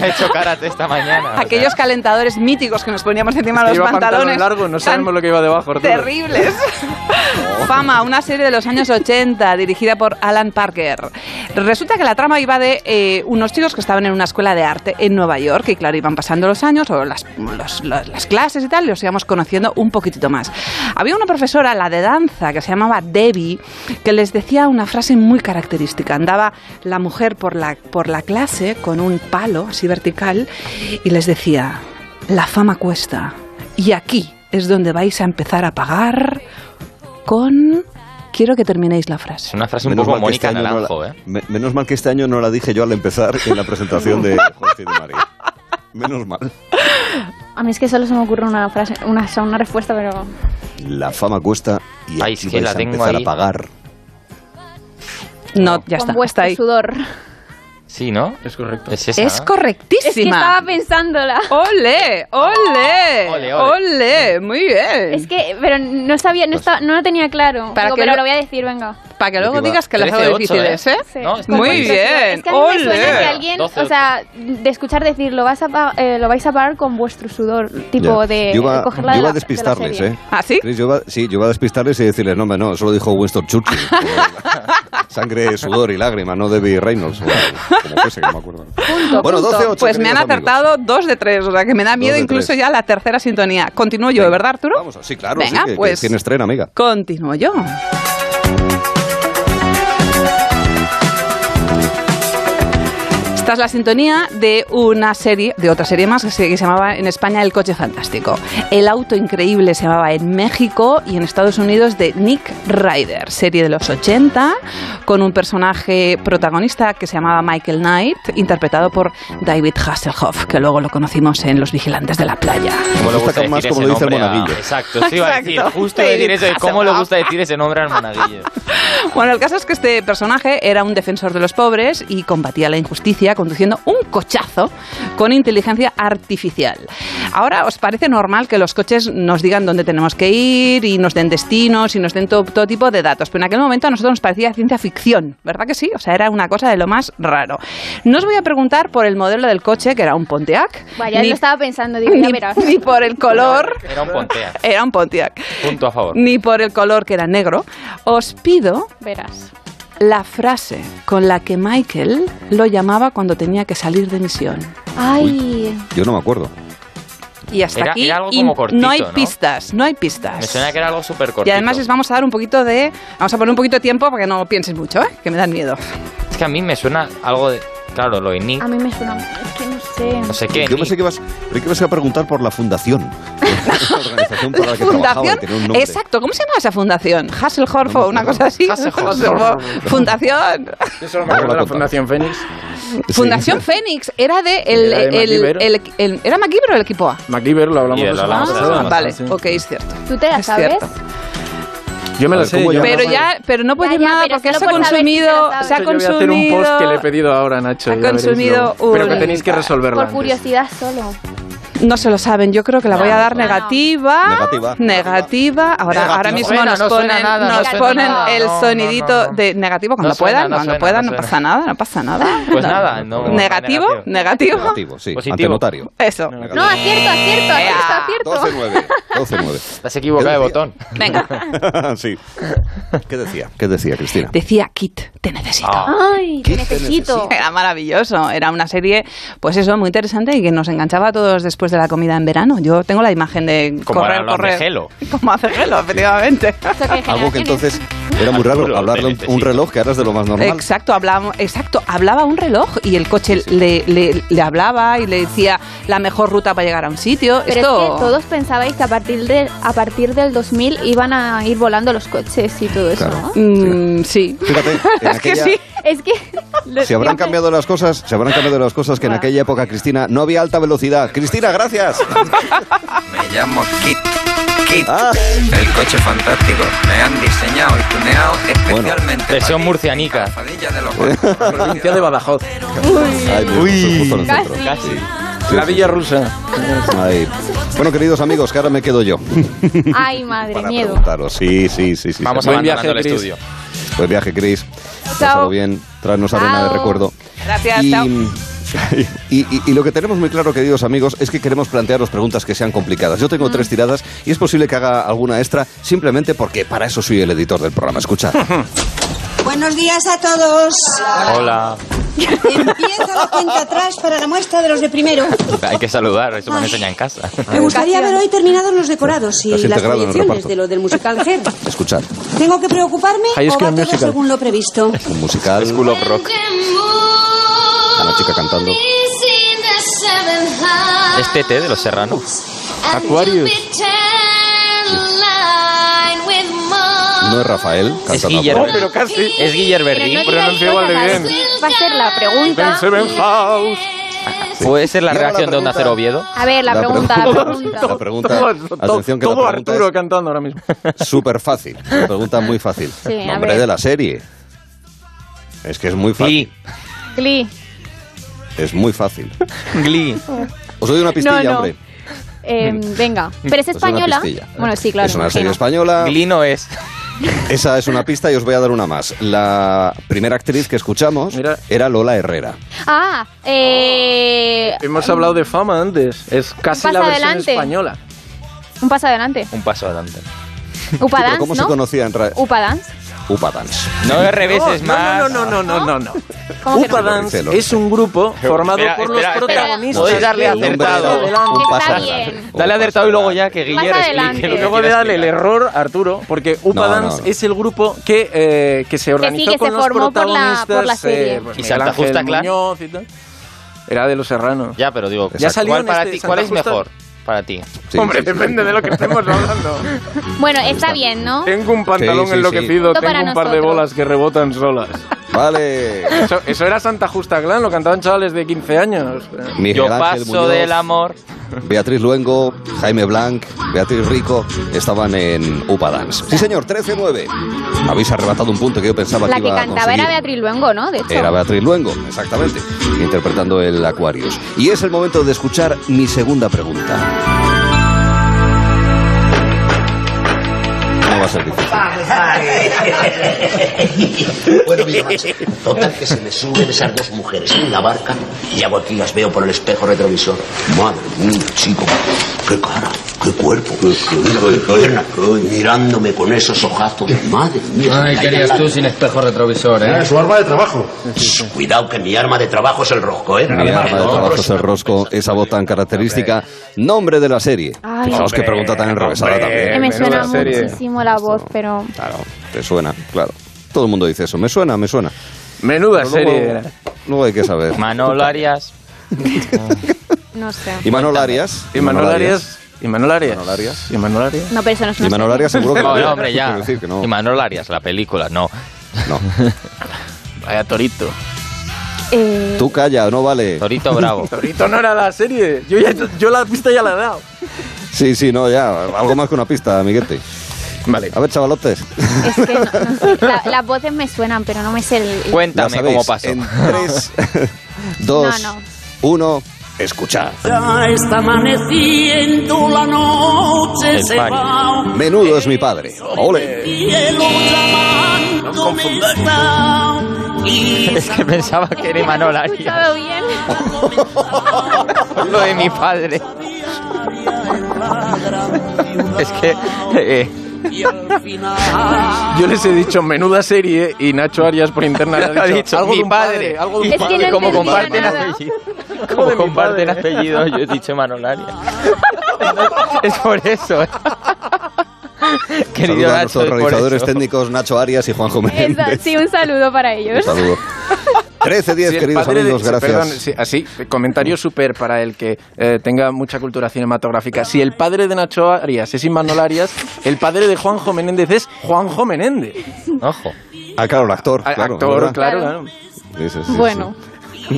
ha hecho karate esta mañana. o sea. Aquellos calentadores míticos que nos poníamos encima de los pantalones. largo, no sabemos lo que iba debajo. Arturo. Terribles. [LAUGHS] Fama, una serie de los años 80 dirigida por Alan Parker. Resulta que la trama iba de eh, unos chicos que estaban en una escuela de arte en Nueva York y claro, iban pasando los años o las, los- los- las clases y tal y los íbamos conociendo un poquitito más. Había una profesora, la de danza, que se llamaba Debbie, que les decía una frase muy característica. Andaba la mujer por la, por la clase con un palo así vertical y les decía, la fama cuesta y aquí es donde vais a empezar a pagar con... Quiero que terminéis la frase. Es una frase un Menos poco mal que este Mónica año no Naranjo, la- ¿eh? me- menos mal que este año no la dije yo al empezar en la presentación de [LAUGHS] y de María. Menos mal. A mí es que solo se me ocurre una frase, una, una respuesta, pero... La fama cuesta y Ay, aquí es que vais la a tengo empezar ahí. a pagar. No, ya con está. vuestro está ahí. sudor. Sí, ¿no? Es correcto. Es esa. Es ¿no? correctísima. Es que estaba pensándola. ¡Ole! ¡Ole! Ole, ole. ¡Ole! Muy bien. Es que, pero no sabía, no, estaba, no lo tenía claro. Para Digo, que pero lo- lo voy a decir, venga. Para que luego va. digas que las hago 13-8, difíciles, ¿eh? Sí. No, Muy bien. bien. Es que a mí me suena que ¡Ole! alguien, 12, o sea, de escuchar decir, lo, vas a pa- eh, lo vais a pagar con vuestro sudor, tipo Ya. de yo iba, cogerla yo de la- a despistarles, de la serie. ¿eh? ¿Ah, sí? Chris, yo iba- sí, yo iba a despistarles y decirles, no, hombre, no, eso lo dijo Winston Churchill. [LAUGHS] Sangre, sudor y lágrima, no Debbie Reynolds. o como fuese, que no me acuerdo. [LAUGHS] Punto, Bueno, punto. 12-8. Pues me han queridos amigos. acertado dos de tres, o sea que me da miedo de incluso tres. ya la tercera sintonía. Continúo yo, ¿verdad, Arturo? Vamos, sí, claro, Venga, sí, que, que pues- tienes tren, amiga. Continúo yo. Esta es la sintonía de una serie, de otra serie más que se, que se llamaba en España El Coche Fantástico. El Auto Increíble se llamaba en México y en Estados Unidos de Nick Ryder, serie de los 80, con un personaje protagonista que se llamaba Michael Knight, interpretado por David Hasselhoff, que luego lo conocimos en Los Vigilantes de la Playa. ¿Cómo le gusta Destacan más decir como ese lo dice el nombre a- monaguillo. Exacto, eso iba a decir, justo decir eso, cómo le gusta decir ese nombre al monaguillo. Bueno, el caso es que este personaje era un defensor de los pobres y combatía la injusticia conduciendo un cochazo con inteligencia artificial. Ahora, ¿os parece normal que los coches nos digan dónde tenemos que ir y nos den destinos y nos den todo, todo tipo de datos? Pero en aquel momento a nosotros nos parecía ciencia ficción, ¿verdad que sí? O sea, era una cosa de lo más raro. No os voy a preguntar por el modelo del coche, que era un Pontiac, Vaya, ni, lo estaba pensando, digo, ni por el color, [LAUGHS] Era un Pontiac. era un Pontiac, Punto a favor. ni por el color que era negro. Os pido Verás. La frase con la que Michael lo llamaba cuando tenía que salir de misión. Ay, Yo no me acuerdo. Y hasta Era- aquí era algo como cortito, no hay ¿no? pistas, no hay Me pistas. suena que era algo súper cortito. y además les vamos a dar un poquito de... Vamos a poner un poquito de tiempo para que no piensen mucho, ¿eh? que me dan miedo. Es que a mí me suena algo de... Claro, lo de Nick, a mí me suena. Es que no sé. no sé qué. Yo pensé que ibas, creí que ibas a preguntar por la fundación. [LAUGHS] la organización para la que trabajaba y Fundación, exacto, ¿cómo se llama esa fundación? Hasselhoff o una cosa así. [LAUGHS] Fundación. Yo solo me acuerdo de la Fundación Fénix. Sí. Fundación Fénix era de el, Era de el- MacGyver. el- el- era MacGyver o el equipo A. MacGyver lo hablamos pasada. Ah, vale, Sí. ok, es cierto. ¿Tú te la Es sabes? cierto. Yo me lo sé. ¿cómo yo- Pero ya, pero no puedes nada porque solo se ha por saber si te consumido, sabes. se ha yo voy a hacer un consumido. post que le he pedido ahora, Nacho. Ha veréis consumido luego. Pero que tenéis que resolverla Por antes. curiosidad solo. No se lo saben, yo creo que la voy a dar no, no. negativa. Negativa. Negativa. Ahora, Negativa. ahora mismo suena, nos ponen, nada, no nos ponen nada. el No, no, sonidito no, no. de negativo cuando No suena, puedan, no cuando suena, puedan, no pasa nada, no pasa nada. Pues No. nada, no, negativo, negativo. negativo. Negativo, sí. Positivo. Ante notario. Eso. No, acierto, acierto, acierto, acierto. 12-9. 12-9. Te has equivocado de botón. Venga. [LAUGHS] sí. ¿Qué decía? ¿Qué decía, Cristina? Decía Kit, te necesito. Ah. Ay, te necesito. Era maravilloso, era una serie, pues eso, muy interesante y que nos enganchaba a todos después de la comida en verano. Yo tengo la imagen de Como correr, correr. Gelo. [LAUGHS] Como hace Gelo, efectivamente. [LAUGHS] Algo que entonces era muy raro, hablarle un, un reloj que ahora es de lo más normal. Exacto, hablaba, exacto, hablaba un reloj y el coche le, le- le hablaba y le decía la mejor ruta para llegar a un sitio. Pero Esto, es que todos pensabais que a partir, de, a partir del 2000 iban a ir volando los coches y todo eso, ¿no? Mm, sí. Fíjate, en [LAUGHS] Es que sí. Es que... Se habrán cambiado las cosas, se habrán cambiado las cosas que en aquella época, Cristina, no había alta velocidad. Cristina, gracias. [LAUGHS] Me llamo Kit. Kit. El coche fantástico. Me han diseñado y tuneado especialmente Versión murcianica. [LAUGHS] Provincia de Badajoz. En el centro. Casi. La Villa Rusa. Ay. Bueno, queridos amigos, que ahora me quedo yo. Ay, madre, miedo. Preguntaros. Sí, sí, sí, sí. Vamos sí. abandonando el estudio. Buen viaje, Cris. Chao. Pásalo bien. Tráenos arena de recuerdo. Gracias, Y, chao. [LAUGHS] y, y- y lo que tenemos muy claro, queridos amigos, es que queremos plantearos preguntas que sean complicadas. Yo tengo tres tiradas y es posible que haga alguna extra simplemente porque para eso soy el editor del programa. Escuchad. [LAUGHS] Buenos días a todos. Hola. [LAUGHS] Empieza la cuenta atrás para la muestra de los de primero. Hay que saludar, eso me han enseñado en casa. Me gustaría ver hoy terminados los decorados y las proyecciones de lo del musical Hair. Escuchad. ¿Tengo que preocuparme High o va todo Musical. según lo previsto? Un musical. School of Rock. A la chica cantando. Este té de los serranos. Aquarius. No es Rafael Es cantando. Guiller. Aquarius. pero casi. Es Guiller Verdín. Pero no digáis cosas así. Va a ser la pregunta. House. ¿Puede ser la Llega la reacción de Onda. Cero Oviedo? A ver, la, La pregunta, la pregunta. La atención que la todo pregunta Arturo cantando ahora mismo. [LAUGHS] es súper fácil. Una pregunta muy fácil. Sí, Nombre de la serie. Es que es muy fácil. Glee. Es muy fácil. [LAUGHS] Glee. Os doy una pistilla, No, no. hombre. Eh, [LAUGHS] venga. ¿Pero es española? Bueno, sí, claro. es una serie española. Glee no es. [LAUGHS] Esa es una pista y os voy a dar una más. La primera actriz que escuchamos era Lola Herrera. Ah, eh, Hemos hablado de fama antes. Es casi la versión adelante. española. un paso adelante. Un paso adelante. Upa Pero Dance, ¿Cómo se ¿no? conocía en realidad? Upa Dance. Upa Dance. No de reveses no, más. No, no, no, no, no, no. ¿Cómo que Upa no? Dance Celo. es un grupo formado Espera, por espera, los espera. protagonistas. Podéis darle de acertado. Un paso Está adelante. bien. Dale acertado y luego ya que Guiller explique lo que Luego de darle el error a Arturo, porque Upa No, no, Dance no. es el grupo que, eh, que se organizó que con se los formó por la- protagonistas. por la serie. eh, pues ¿Y Santa Justa tal. Era de los serranos. Ya, pero digo, Ya salió ¿cuál, para este ti, ¿cuál es mejor para ti? Sí, Hombre, sí, sí. depende de lo que estemos hablando. Bueno, está bien, ¿no? Tengo un pantalón Sí, sí, enloquecido, sí. tengo un par de nosotros. bolas que rebotan solas. Vale. Eso, eso era Santa Justa Clan, lo cantaban chavales de 15 años. Miguel Yo Ángel paso Muñoz, del amor. Beatriz Luengo, Jaime Blanc, Beatriz Rico estaban en Upa Dance. Sí, señor, 13-9. Habéis arrebatado un punto que yo pensaba La que que iba a cantaba era Beatriz Luengo, ¿no? De hecho. Era Beatriz Luengo, exactamente, interpretando el Aquarius. Y es el momento de escuchar mi segunda pregunta. Ser difícil. [LAUGHS] Bueno, mira, macho, total que se me suben esas dos mujeres en la barca y hago aquí las veo por el espejo retrovisor. Madre mía, chico, qué cara, qué cuerpo, qué, qué, qué pierna, mirándome con esos ojazos. Madre mía. Ay, se ¿qué me harías cae tú sin espejo retrovisor, eh? su arma de trabajo. Cuidado que mi arma de trabajo es el rosco, ¿eh? Mi arma de trabajo es el rosco, esa voz tan característica. Nombre de la serie. Fijaos qué pregunta tan enrevesada Que también. me suena muchísimo la voz, pero... Claro, te suena, claro. Todo el mundo dice eso. Me suena, me suena. Menuda luego- serie. Luego hay que saber. [LAUGHS] Manolo Arias. [LAUGHS] No sé. ¿Y Manol Arias? Y Manuel Arias. Y Manuel Arias. Manol Arias. Y Manuel Arias. No, pero eso no es Y una serie. Arias seguro que No, no. hombre, ya. Quiero decir que no. Y Manolo Arias, la película, no. No. [LAUGHS] Vaya Torito. Eh, Tú calla, no vale. Torito Bravo. Torito no era la serie. Yo, ya, yo la pista ya la he dado. Sí, sí, no, ya. Algo más que una pista, amiguete. Vale. A ver, chavalotes. es que no, no [LAUGHS] sé. La- las voces me suenan, pero no me sé el... Cuéntame sabéis, cómo pasó. En [LAUGHS] 3, 2, [LAUGHS] No, no. 1, escuchad. Ya está amaneciendo la noche, El se Fari. va. Menudo es mi padre. Ole. Es que pensaba que era Manolo Arias. bien. Lo de mi padre. Es que. eh, Yo les he dicho menuda serie y Nacho Arias por internet Ha [LAUGHS] ha dicho, algo mi de un padre. algo de un Es que padre. no como comparten nada. apellido. [LAUGHS] Como de mi comparten padre. apellido, yo he dicho Manolaria. [LAUGHS] es por eso. ¿eh? Querido a Nacho, nuestros realizadores técnicos Nacho Arias y Juanjo Menéndez. sí, un saludo para Un ellos. saludo. 13-10, Sí, queridos de- amigos, sí, gracias. perdón, sí, así, comentario súper para el que eh, tenga mucha cultura cinematográfica. Si el padre de Nacho Arias es Imanol Arias, el padre de Juanjo Menéndez es Juanjo Menéndez. Ojo. Ah, claro, el actor. A- claro, actor, claro, Claro. Sí, sí, sí, Bueno,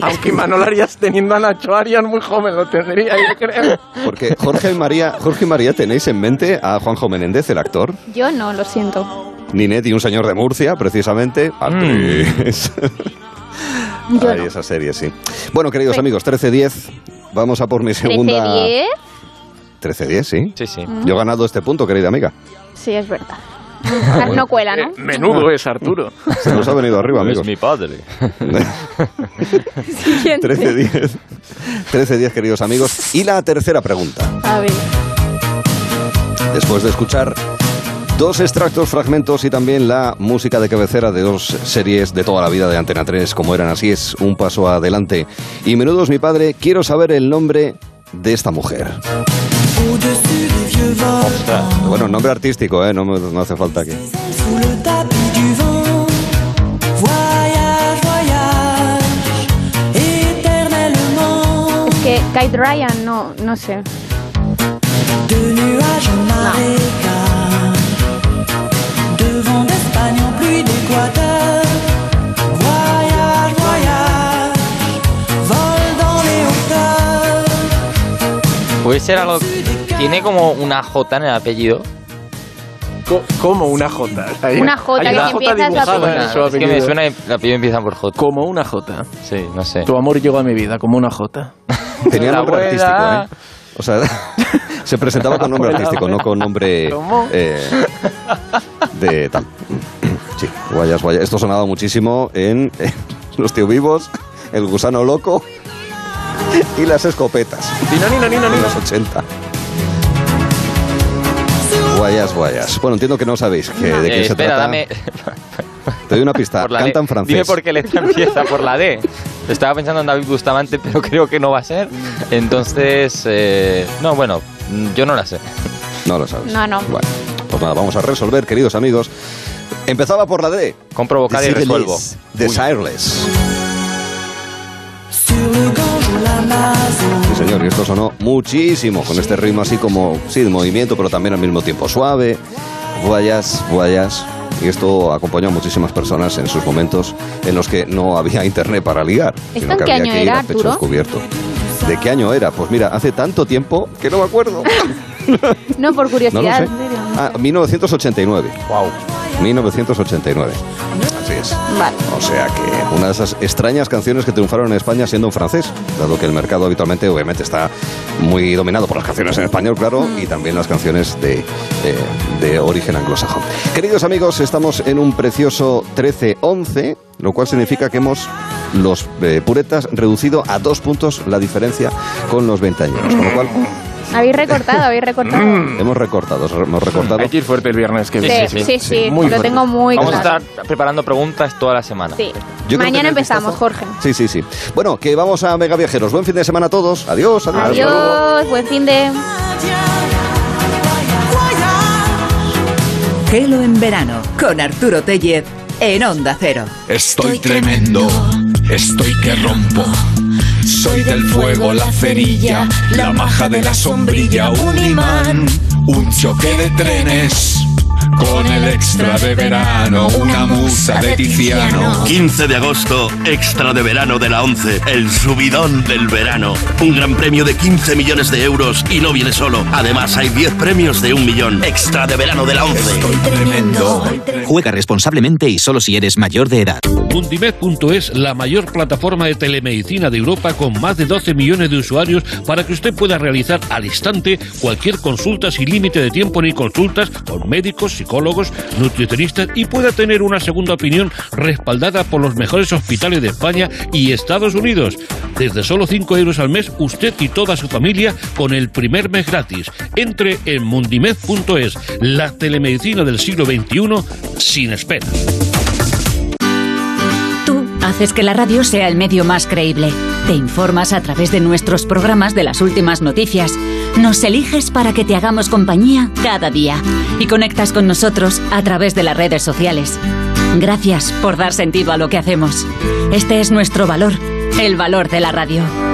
Aunque Imanol Arias teniendo a Nacho Arias muy joven lo tendría, yo creo. Porque Jorge y María, Jorge y María, ¿tenéis en mente a Juanjo Menéndez, el actor? yo no, lo siento. Ninet y un señor de Murcia, precisamente. Actriz. [LAUGHS] Yo Ay, no. esa serie, sí. Bueno, queridos amigos, 13-10. Vamos a por mi segunda. 13-10. 13-10, sí. Sí, sí. Yo he ganado este punto, querida amiga. Sí, es verdad. [LAUGHS] Ah, No cuela, ¿no? Eh, menudo es Arturo. [LAUGHS] Se nos ha venido arriba, amigos. Es mi padre. [LAUGHS] 13-10. 13-10, queridos amigos. Y la tercera pregunta. A ver. Después de escuchar dos extractos, fragmentos y también la música de cabecera de dos series de toda la vida de Antena 3, como eran así, es un paso adelante. Y menudo es mi padre, quiero saber el nombre de esta mujer. Bueno, nombre artístico, ¿eh? No, me- no hace falta que... Es que Kate Ryan, no, no sé. Puede ser algo. Tiene como una J en el apellido. Co- Como una J. Hay- Una J hay que una empieza J su dibujada apellido. en su Es que me apellido. suena que el apellido empieza por J. Como una J. Sí, no sé. Tu amor llegó a mi vida como una J. Tenía La nombre abuela. artístico, ¿eh? O sea, [LAUGHS] se presentaba con nombre artístico, no con nombre eh, de tal. [CLEARS THROAT] Sí, guayas, guayas. Esto sonaba muchísimo en, eh, Los Tío Vivos, El Gusano Loco y Las Escopetas. Nino, nino, nino, en los 80. Guayas, guayas. Bueno, entiendo que no sabéis que, de qué Eh, se espera, trata. dame. [LAUGHS] [LAUGHS] Te doy una pista. por la Canta D. en francés. Dime por qué letra empieza por la D. Estaba pensando en David Bustamante, pero [LAUGHS] creo que no va a ser. Entonces, eh, no, bueno, yo no la sé. No lo sabes. No, no. Bueno, pues nada, vamos a resolver, queridos amigos. Empezaba por la D. Compro vocal y resuelvo. Desireless. Sí, señor, y esto sonó muchísimo con este ritmo así como, sí, de movimiento, pero también al mismo tiempo suave. Guayas, guayas. Y esto acompañó a muchísimas personas en sus momentos en los que no había internet para ligar. ¿Esto sino en que qué había año que ir era, a pecho descubierto. ¿De qué año era? Pues mira, hace tanto tiempo que no me acuerdo. [LAUGHS] No, por [LAUGHS] No lo curiosidad. sé. Ah, 1989. Wow. 1989. Así es. Vale. O sea que una de esas extrañas canciones que triunfaron en España siendo en francés, dado que el mercado habitualmente obviamente está muy dominado por las canciones en español, claro, y también las canciones de, eh, de origen anglosajón. Queridos amigos, estamos en un precioso 13-11, lo cual significa que hemos los eh, puretas reducido a dos puntos la diferencia con los 20 años, con lo cual Habéis recortado, habéis recortado. hemos recortado, hemos recortado. Hay que ir fuerte el viernes que Sí, viene. sí, sí, Muy lo fuerte. tengo muy Vamos a claro. estar preparando preguntas toda la semana. Sí. Yo Mañana empezamos, vistazo- Jorge. Sí, sí, sí. Bueno, que vamos a Mega Viajeros. Buen fin de semana a todos. Adiós, adiós. Adiós, buen fin de... Gelo en verano con Arturo Tellez en Onda Cero. Estoy tremendo, estoy que rompo. Soy del fuego, la cerilla, la maja de la sombrilla, un imán, un choque de trenes. Con el extra de verano, una musa de Tiziano. 15 de agosto, extra de verano de la 11, el subidón del verano. Un gran premio de 15 millones de euros y no viene solo. Además, hay 10 premios de un millón. Extra de verano de la 11. Tremendo. Juega responsablemente y solo si eres mayor de edad. Mundimed.es, la mayor plataforma de telemedicina de Europa con más de 12 millones de usuarios para que usted pueda realizar al instante cualquier consulta sin límite de tiempo ni consultas con médicos, psicólogos, nutricionistas y pueda tener una segunda opinión respaldada por los mejores hospitales de España y Estados Unidos. Desde solo 5 euros al mes, usted y toda su familia con el primer mes gratis. Entre en mundimed.es, la telemedicina del siglo XXI sin espera. Haces que la radio sea el medio más creíble. Te informas a través de nuestros programas de las últimas noticias. Nos eliges para que te hagamos compañía cada día. Y conectas con nosotros a través de las redes sociales. Gracias por dar sentido a lo que hacemos. Este es nuestro valor, el valor de la radio.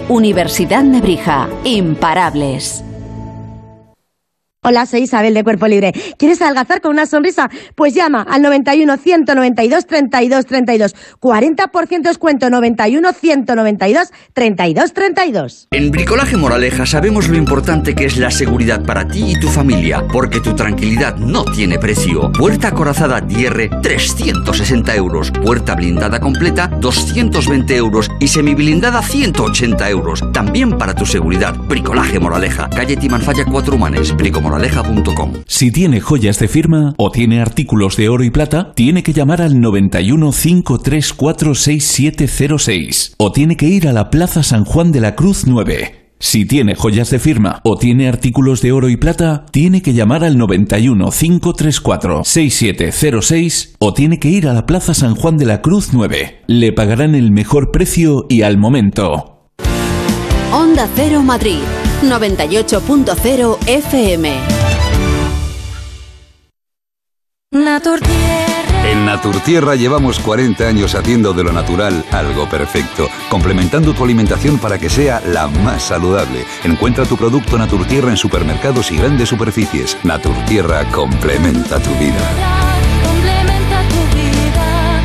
Universidad Nebrija. Imparables. Hola, soy Isabel de Cuerpo Libre. ¿Quieres adelgazar con una sonrisa? Pues llama al 91 192 32 32. 40% descuento 91 192 32 32. En Bricolaje Moraleja sabemos lo importante que es la seguridad para ti y tu familia, porque tu tranquilidad no tiene precio. Puerta acorazada DR 360 euros, puerta blindada completa 220 euros y semiblindada 180 euros. También para tu seguridad. Bricolaje Moraleja, calle Timanfaya 4 Humanes, Si tiene joyas de firma o tiene artículos de oro y plata, tiene que llamar al 91 534 6706 o tiene que ir a la Plaza San Juan de la Cruz 9. Si tiene joyas de firma o tiene artículos de oro y plata, tiene que llamar al 91 534 6706 o tiene que ir a la Plaza San Juan de la Cruz 9. Le pagarán el mejor precio y al momento. Onda Cero Madrid. 98.0 FM. En Naturtierra llevamos 40 años haciendo de lo natural algo perfecto, complementando tu alimentación para que sea la más saludable. Encuentra tu producto Naturtierra en supermercados y grandes superficies. Naturtierra complementa tu vida. Complementa tu vida.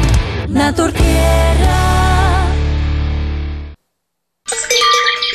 Naturtierra.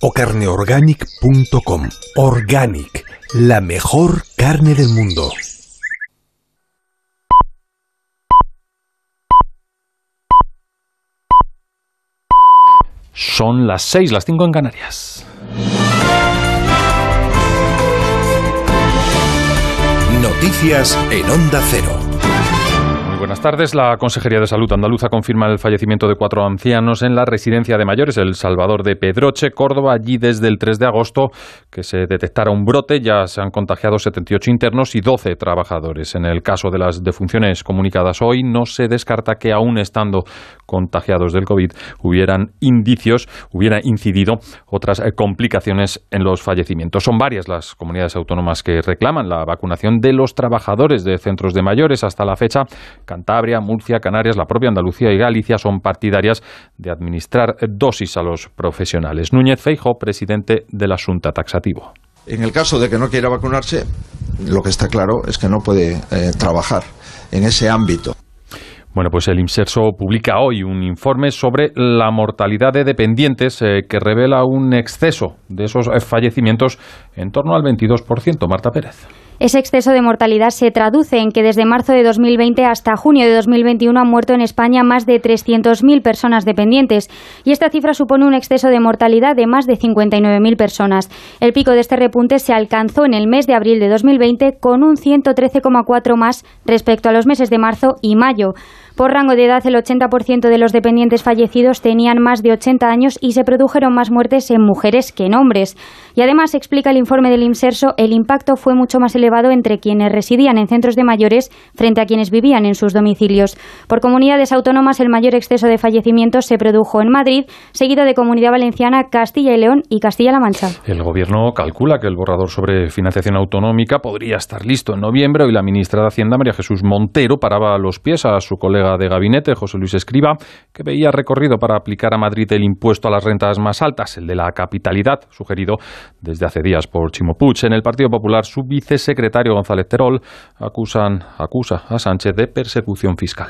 o carneorganic.com. Organic, la mejor carne del mundo. Son las 6, las 5 en Canarias. Noticias en Onda Cero. Buenas tardes. La Consejería de Salud andaluza confirma el fallecimiento de cuatro ancianos en la residencia de mayores El Salvador de Pedroche, Córdoba. Allí desde el 3 de agosto que se detectara un brote ya se han contagiado 78 internos y 12 trabajadores. En el caso de las defunciones comunicadas hoy no se descarta que aún estando contagiados del COVID hubieran indicios, hubiera incidido otras eh, complicaciones en los fallecimientos. Son varias las comunidades autónomas que reclaman la vacunación de los trabajadores de centros de mayores. Hasta la fecha, Cantabria, Murcia, Canarias, la propia Andalucía y Galicia son partidarias de administrar dosis a los profesionales. Núñez Feijo, presidente de la Junta Taxativo. En el caso de que no quiera vacunarse, lo que está claro es que no puede eh, trabajar en ese ámbito. Bueno, pues el IMSERSO publica hoy un informe sobre la mortalidad de dependientes eh, que revela un exceso de esos eh, fallecimientos en torno al 22%. Marta Pérez. Ese exceso de mortalidad se traduce en que desde marzo de 2020 hasta junio de 2021 han muerto en España más de 300.000 personas dependientes y esta cifra supone un exceso de mortalidad de más de 59.000 personas. El pico de este repunte se alcanzó en el mes de abril de 2020 con un 113,4 más respecto a los meses de marzo y mayo. Por rango de edad, el 80% de los dependientes fallecidos tenían más de 80 años y se produjeron más muertes en mujeres que en hombres. Y además, explica el informe del IMSERSO, el impacto fue mucho más elevado entre quienes residían en centros de mayores frente a quienes vivían en sus domicilios. Por comunidades autónomas, el mayor exceso de fallecimientos se produjo en Madrid, seguido de Comunidad Valenciana, Castilla y León y Castilla-La Mancha. El Gobierno calcula que el borrador sobre financiación autonómica podría estar listo en noviembre y la ministra de Hacienda, María Jesús Montero, paraba los pies a su colega de gabinete, José Luis Escriba, que veía recorrido para aplicar a Madrid el impuesto a las rentas más altas, el de la capitalidad, sugerido desde hace días por Chimo. En el Partido Popular, su vicesecretario González Terol acusan, acusa a Sánchez de persecución fiscal.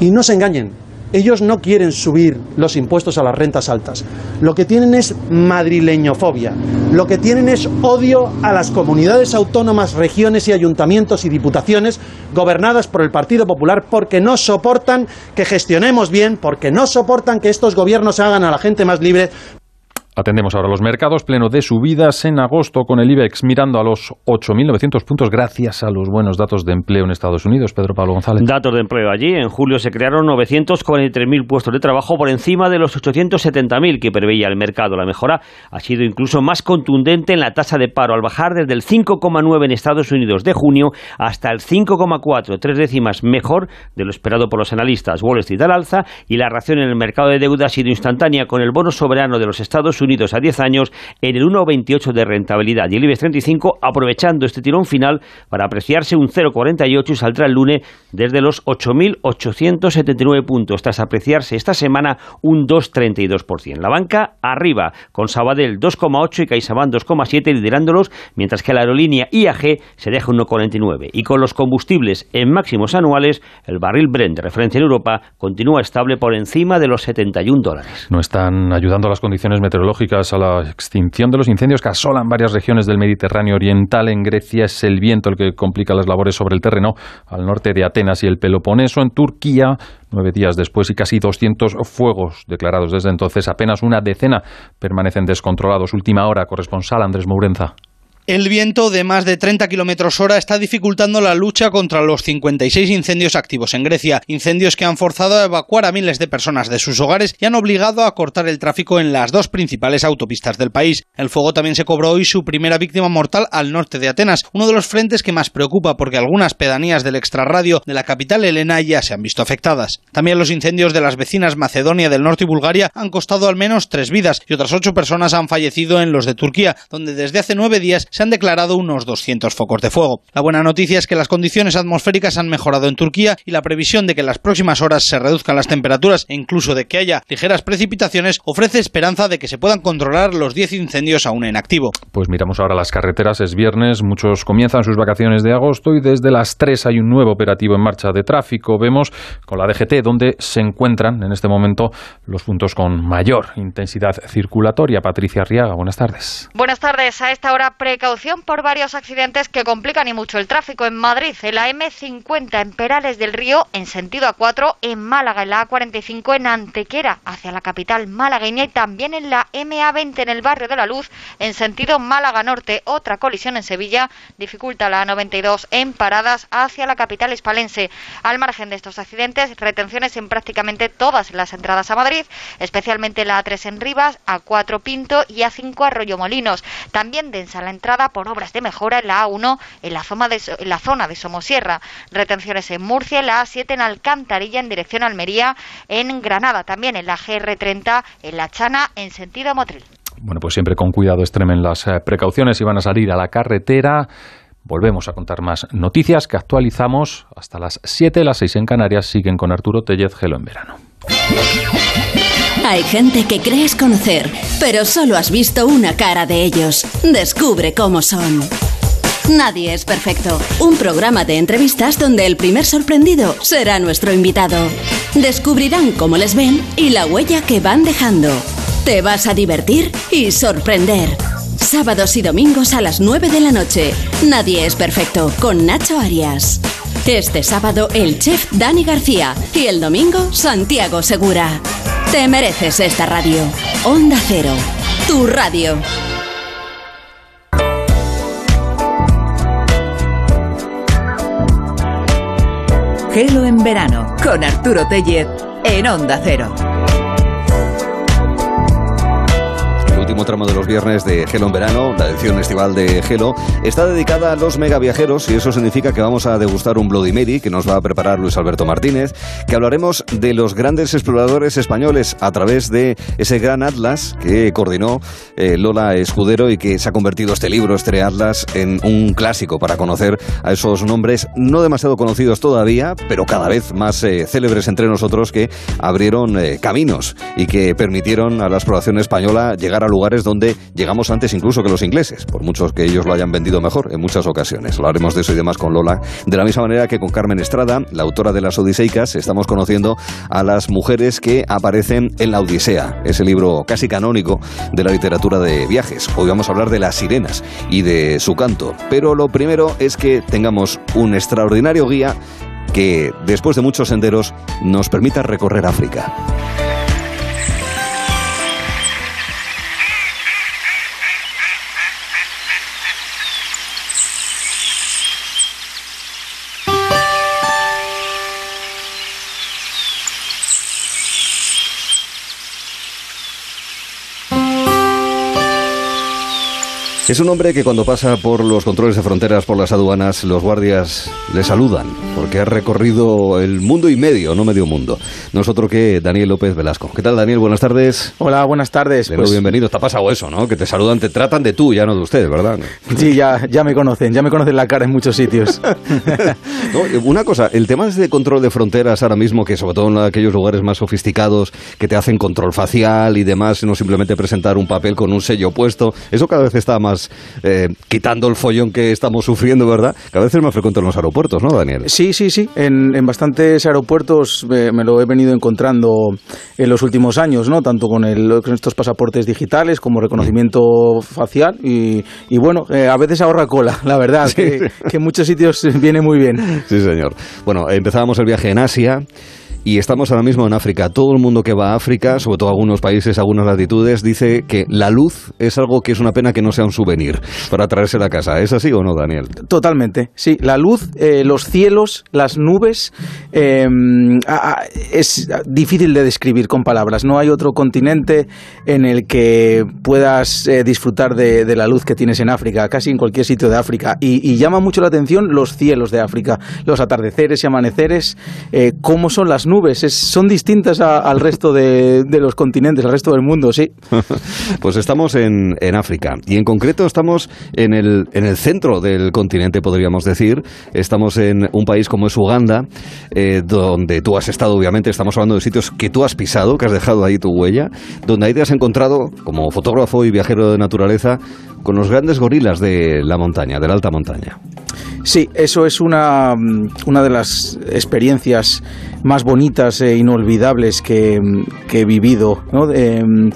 Y no se engañen, ellos no quieren subir los impuestos a las rentas altas. Lo que tienen es madrileñofobia. Lo que tienen es odio a las comunidades autónomas, regiones y ayuntamientos y diputaciones gobernadas por el Partido Popular porque no soportan que gestionemos bien, porque no soportan que estos gobiernos hagan a la gente más libre, Atendemos ahora los mercados, pleno de subidas en agosto con el IBEX mirando a los 8.900 puntos gracias a los buenos datos de empleo en Estados Unidos. Pedro Pablo González. Datos de empleo allí. En julio se crearon 943.000 puestos de trabajo por encima de los 870.000 que preveía el mercado. La mejora ha sido incluso más contundente en la tasa de paro al bajar desde el 5,9 en Estados Unidos de junio hasta el 5,4, tres décimas mejor de lo esperado por los analistas. Wall Street al alza y la reacción en el mercado de deuda ha sido instantánea con el bono soberano de los Estados Unidos Unidos a 10 años en el 1,28 de rentabilidad y el IBEX 35 aprovechando este tirón final para apreciarse un 0,48 y saldrá el lunes desde los 8.879 puntos tras apreciarse esta semana un 2,32%. La banca arriba con Sabadell 2,8 y CaixaBank 2,7 liderándolos mientras que la aerolínea IAG se deja 1,49 y con los combustibles en máximos anuales el barril Brent de referencia en Europa continúa estable por encima de los 71 dólares. No están ayudando las condiciones meteorológicas a la extinción de los incendios que asolan varias regiones del Mediterráneo oriental. En Grecia es el viento el que complica las labores sobre el terreno al norte de Atenas y el Peloponeso. En Turquía, nueve días después y casi 200 fuegos declarados desde entonces, apenas una decena permanecen descontrolados. Última hora, corresponsal Andrés Mourenza. El viento de más de 30 kilómetros hora está dificultando la lucha contra los 56 incendios activos en Grecia. Incendios que han forzado a evacuar a miles de personas de sus hogares y han obligado a cortar el tráfico en las dos principales autopistas del país. El fuego también se cobró hoy su primera víctima mortal al norte de Atenas, uno de los frentes que más preocupa porque algunas pedanías del extrarradio de la capital helena ya se han visto afectadas. También los incendios de las vecinas Macedonia del Norte y Bulgaria han costado al menos tres vidas y otras ocho personas han fallecido en los de Turquía, donde desde hace nueve días se han declarado unos 200 focos de fuego. La buena noticia es que las condiciones atmosféricas han mejorado en Turquía y la previsión de que en las próximas horas se reduzcan las temperaturas e incluso de que haya ligeras precipitaciones ofrece esperanza de que se puedan controlar los 10 incendios aún en activo. Pues miramos ahora las carreteras, es viernes, muchos comienzan sus vacaciones de agosto y desde las 3 hay un nuevo operativo en marcha de tráfico. Vemos con la DGT donde se encuentran en este momento los puntos con mayor intensidad circulatoria. Patricia Arriaga, buenas tardes. Buenas tardes. A esta hora precaución por varios accidentes que complican y mucho el tráfico en Madrid, en la M50 en Perales del Río en sentido A4, en Málaga en la A45 en Antequera hacia la capital malagueña y también en la MA20 en el barrio de la Luz en sentido Málaga Norte. Otra colisión en Sevilla dificulta la A92 en paradas hacia la capital hispalense. Al margen de estos accidentes, retenciones en prácticamente todas las entradas a Madrid, especialmente la A3 en Rivas, A4 Pinto y A5 Arroyo Molinos. También densa la entrada por obras de mejora en la A1 en la zona de, la zona de Somosierra. Retenciones en Murcia, en la A7 en Alcantarilla en dirección Almería, en Granada también en la GR30 en La Chana en sentido Motril. Bueno, pues siempre con cuidado extremen las eh, precauciones y van a salir a la carretera. Volvemos a contar más noticias que actualizamos hasta las 7, las 6 en Canarias. Siguen con Arturo Tellez, Gelo en verano. Hay gente que crees conocer, pero solo has visto una cara de ellos. Descubre cómo son. Nadie es perfecto. Un programa de entrevistas donde el primer sorprendido será nuestro invitado. Descubrirán cómo les ven y la huella que van dejando. Te vas a divertir y sorprender. Sábados y domingos a las 9 de la noche. Nadie es perfecto con Nacho Arias. Este sábado el chef Dani García y el domingo Santiago Segura. Te mereces esta radio. Onda Cero, tu radio. Gelo en verano con Arturo Tellez en Onda Cero. Último tramo de los viernes de Gelo en verano, la edición estival de Gelo, está dedicada a los megaviajeros y eso significa que vamos a degustar un Bloody Mary que nos va a preparar Luis Alberto Martínez, que hablaremos de los grandes exploradores españoles a través de ese gran atlas que coordinó eh, Lola Escudero y que se ha convertido este libro, este atlas, en un clásico para conocer a esos nombres no demasiado conocidos todavía, pero cada vez más eh, célebres entre nosotros que abrieron eh, caminos y que permitieron a la exploración española llegar a lugares donde llegamos antes incluso que los ingleses, por muchos que ellos lo hayan vendido mejor en muchas ocasiones. Hablaremos de eso y demás con Lola, de la misma manera que con Carmen Estrada, la autora de las Odiseicas, estamos conociendo a las mujeres que aparecen en la Odisea, ese libro casi canónico de la literatura de viajes. Hoy vamos a hablar de las sirenas y de su canto, pero lo primero es que tengamos un extraordinario guía que, después de muchos senderos, nos permita recorrer África. Es un hombre que cuando pasa por los controles de fronteras, por las aduanas, los guardias le saludan, porque ha recorrido el mundo y medio, no medio mundo. No es otro que Daniel López Velasco. ¿Qué tal, Daniel? Buenas tardes. Hola, buenas tardes. Pues... bienvenido. Te ha pasado eso, ¿no? Que te saludan, te tratan de tú, ya no de usted, ¿verdad? Sí, ya, ya me conocen, ya me conocen la cara en muchos sitios. [LAUGHS] no, una cosa, el tema de control de fronteras ahora mismo, que sobre todo en aquellos lugares más sofisticados, que te hacen control facial y demás, no simplemente presentar un papel con un sello puesto, eso cada vez está más eh, quitando el follón que estamos sufriendo, ¿verdad? Cada vez es más frecuente en los aeropuertos, ¿no, Daniel? Sí, sí, sí. En, bastantes aeropuertos eh, me lo he venido encontrando en los últimos años, ¿no? Tanto con, el, con estos pasaportes digitales como reconocimiento facial y, bueno, eh, a veces ahorra cola, la verdad, que, que en muchos sitios viene muy bien. Sí, señor. Bueno, empezábamos el viaje en Asia y estamos ahora mismo en África. Todo el mundo que va a África, sobre todo algunos países, algunas latitudes, dice que la luz es algo que es una pena que no sea un souvenir para traerse a casa. ¿Es así o no, Daniel? Totalmente, sí. La luz, eh, los cielos, las nubes, eh, es difícil de describir con palabras. No hay otro continente en el que puedas eh, disfrutar de, la luz que tienes en África, casi en cualquier sitio de África. Y, llama mucho la atención los cielos de África, los atardeceres y amaneceres, cómo son las nubes son distintas al resto de, los continentes, al resto del mundo, sí. [LAUGHS] pues estamos en, África y en concreto estamos en el, en el centro del continente, podríamos decir. Estamos en un país como es Uganda, eh, donde tú has estado, obviamente, estamos hablando de sitios que tú has pisado, que has dejado ahí tu huella, donde ahí te has encontrado, como fotógrafo y viajero de naturaleza, con los grandes gorilas de la montaña, de la alta montaña. Sí, eso es una, una de las experiencias más bonitas e inolvidables que, he vivido. Em,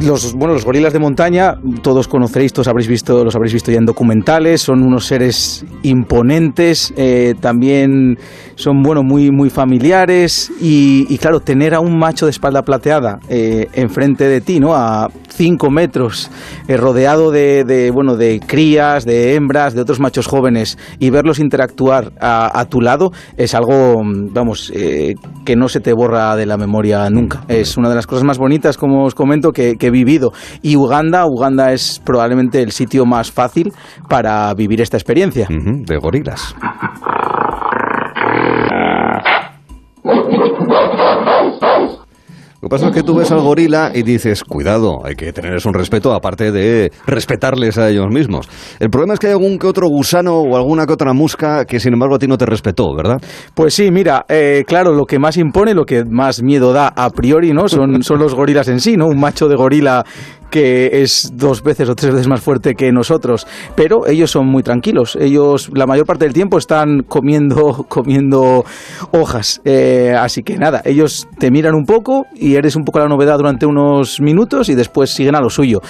los, bueno, los gorilas de montaña, todos conoceréis, todos habréis visto, los habréis visto ya en documentales, son unos seres imponentes, eh, también son bueno, muy, muy familiares y, claro, tener a un macho de espalda plateada eh, enfrente de ti, ¿no? A 5 metros, eh, rodeado de, bueno, de crías, de hembras, de otros machos jóvenes y verlos interactuar a, tu lado es algo, vamos, eh, que no se te borra de la memoria nunca. Es una de las cosas más bonitas, como os comento, que, he vivido. Y Uganda, Uganda es probablemente el sitio más fácil para vivir esta experiencia. de gorilas. [LAUGHS] Lo que pasa es que tú ves al gorila y dices, cuidado, hay que tenerles un respeto aparte de respetarles a ellos mismos. El problema es que hay algún que otro gusano o alguna que otra musca que sin embargo a ti no te respetó, ¿verdad? Pues sí, mira, eh, claro, lo que más impone, lo que más miedo da a priori, ¿no? Son, son los gorilas en sí, ¿no? Un macho de gorila que es dos veces o tres veces más fuerte que nosotros, pero ellos son muy tranquilos. Ellos la mayor parte del tiempo están comiendo, [LAUGHS] comiendo hojas. Eh, así que nada, ellos te miran un poco y eres un poco la novedad durante unos minutos y después siguen a lo suyo.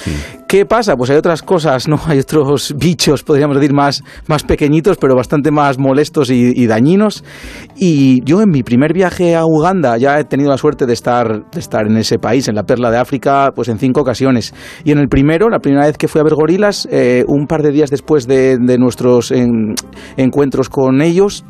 ¿Qué pasa? Pues hay otras cosas, ¿no? Hay otros bichos, podríamos decir, más, más pequeñitos, pero bastante más molestos y, dañinos. Y yo en mi primer viaje a Uganda ya he tenido la suerte de estar, de estar en ese país, en la perla de África, pues en cinco ocasiones. Y en el primero, la primera vez que fui a ver gorilas, eh, un par de días después de, nuestros encuentros con ellos,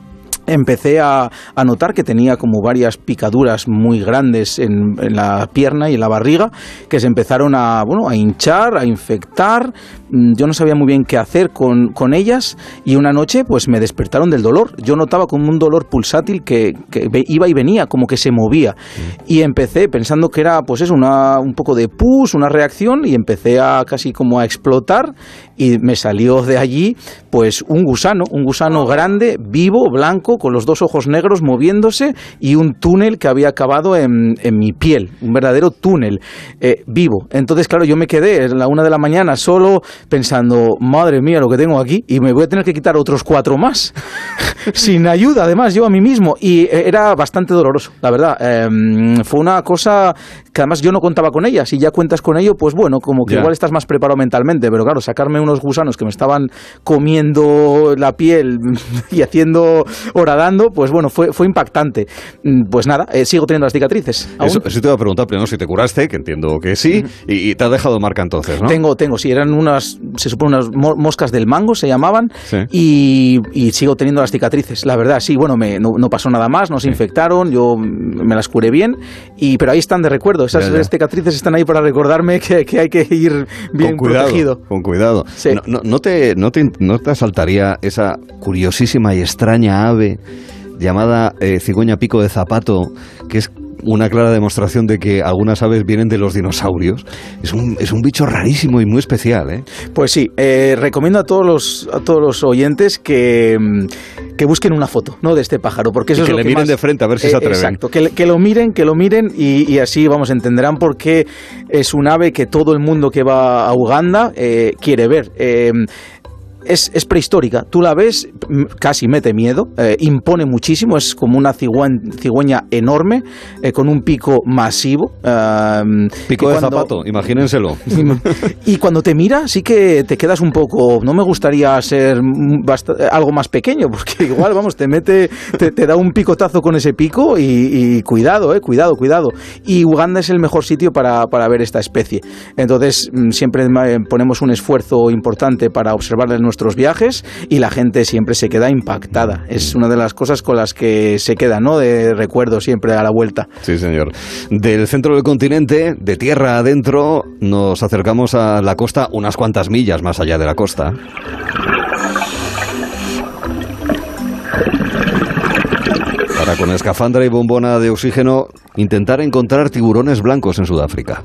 empecé a, a, notar que tenía como varias picaduras muy grandes en, en, la pierna y en la barriga que se empezaron a, bueno, a hinchar, a infectar. Mm, yo no sabía muy bien qué hacer con, con ellas y una noche pues me despertaron del dolor. Yo notaba como un dolor pulsátil que, que iba y venía, como que se movía. Mm. Y empecé pensando que era pues eso, una, un poco de pus, una reacción y empecé a casi como a explotar y me salió de allí pues un gusano, un gusano grande, vivo, blanco, con los dos ojos negros moviéndose y un túnel que había acabado en, en mi piel, un verdadero túnel eh, vivo. Entonces, claro, yo me quedé a la una de la mañana solo pensando, madre mía, lo que tengo aquí, y me voy a tener que quitar otros cuatro más, [LAUGHS] sin ayuda, además, yo a mí mismo. Y eh, era bastante doloroso, la verdad. Eh, fue una cosa que además yo no contaba con ella. Si ya cuentas con ello, pues bueno, como que Ya. igual estás más preparado mentalmente, pero claro, sacarme unos gusanos que me estaban comiendo la piel [LAUGHS] y haciendo horadando, pues bueno, fue, fue impactante. Mm, Pues nada, eh, sigo teniendo las cicatrices. Eso, eso te iba a preguntar primero si te curaste, que entiendo que sí, y, y te ha dejado marca entonces, ¿no? Tengo, tengo, sí, eran unas, se supone unas mo- moscas del mango, se llamaban, Sí. y, y sigo teniendo las cicatrices, la verdad, sí, bueno, me, no, no pasó nada más, no se infectaron, yo me las curé bien, y, pero ahí están de recuerdo, esas Ya, ya. cicatrices están ahí para recordarme que, que hay que ir bien con cuidado, protegido. Con cuidado. No, no- no te, no, te, ¿No te asaltaría esa curiosísima y extraña ave llamada eh, cigüeña pico de zapato, que es una clara demostración de que algunas aves vienen de los dinosaurios? Es un, es un bicho rarísimo y muy especial, ¿eh? Pues sí, eh, recomiendo a todos los a todos los oyentes que, mm, que busquen una foto, ¿no? De este pájaro, porque eso Y es que lo le que miren más- de frente a ver si se Eh, atreven. Exacto, que lo miren, que lo miren y, y así vamos entenderán por qué es un ave que todo el mundo que va a Uganda eh, quiere ver. Es, es prehistórica. Tú la ves, casi mete miedo, eh, impone muchísimo, es como una cigüen- cigüeña enorme, eh, con un pico masivo. eh, Pico que de cuando- zapato, imagínenselo. [LAUGHS] y cuando te mira, sí que te quedas un poco. No me gustaría ser algo más pequeño, porque [LAUGHS] igual, vamos, te mete, te, te da un picotazo con ese pico y, y cuidado, eh, cuidado, cuidado. Y Uganda es el mejor sitio para, para ver esta especie. Entonces, mm, siempre ponemos un esfuerzo importante para observarla en nuestros viajes y la gente siempre se queda impactada. Es una de las cosas con las que se queda, ¿no? De recuerdo siempre a la vuelta. Sí, señor. Del centro del continente, de tierra adentro, nos acercamos a la costa unas cuantas millas más allá de la costa. Para con escafandra y bombona de oxígeno intentar encontrar tiburones blancos en Sudáfrica.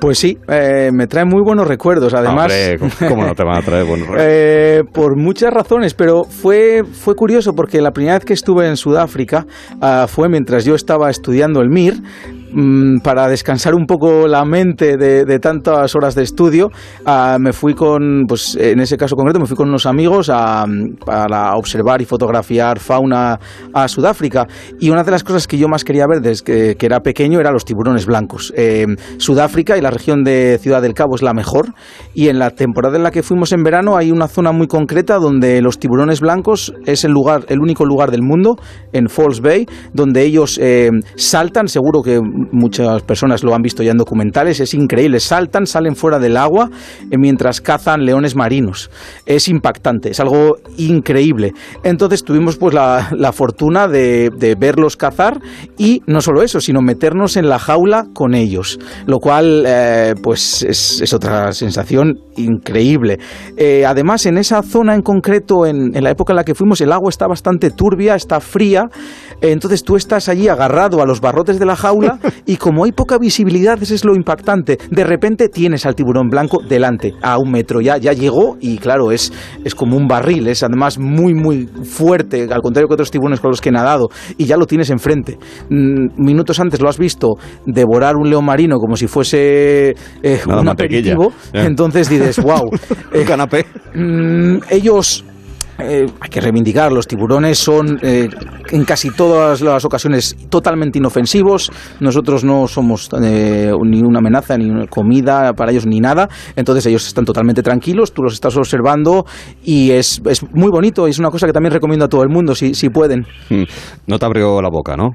Pues sí, eh, me trae muy buenos recuerdos. Además, Hombre, ¿cómo no te van a traer buenos [LAUGHS] recuerdos? Eh, por muchas razones, pero fue, fue curioso porque la primera vez que estuve en Sudáfrica ah, fue mientras yo estaba estudiando el MIR. Mm, para descansar un poco la mente de, de tantas horas de estudio, ah, me fui con, pues en ese caso concreto, me fui con unos amigos a, para observar y fotografiar fauna a Sudáfrica. Y una de las cosas que yo más quería ver desde que, que era pequeño eran los tiburones blancos. Eh, Sudáfrica y la región de Ciudad del Cabo es la mejor. Y en la temporada en la que fuimos en verano hay una zona muy concreta donde los tiburones blancos es el lugar, el único lugar del mundo, en Falls Bay, donde ellos eh, saltan, seguro que muchas personas lo han visto ya en documentales, es increíble, saltan, salen fuera del agua eh, mientras cazan leones marinos. Es impactante, es algo increíble. Entonces tuvimos pues la, la fortuna de, de verlos cazar y no solo eso, sino meternos en la jaula con ellos, lo cual eh, pues es, es otra sensación increíble. Eh, además, en esa zona en concreto, en, en la época en la que fuimos, el agua está bastante turbia, está fría, entonces tú estás allí agarrado a los barrotes de la jaula y como hay poca visibilidad, eso es lo impactante. De repente tienes al tiburón blanco delante, a un metro, ya, ya llegó y claro, es, es como un barril, es además muy, muy fuerte, al contrario que otros tiburones con los que he nadado, y ya lo tienes enfrente. Mm, minutos antes lo has visto devorar un león marino como si fuese eh, un aperitivo, entonces dices, wow. [LAUGHS] Un canapé. ellos eh, hay que reivindicar, los tiburones son eh, en casi todas las ocasiones totalmente inofensivos. Nosotros no somos eh, ni una amenaza, ni una comida para ellos, ni nada. Entonces ellos están totalmente tranquilos, tú los estás observando y es, es muy bonito. y Es una cosa que también recomiendo a todo el mundo, si, si pueden. Mm, No te abrió la boca, ¿no?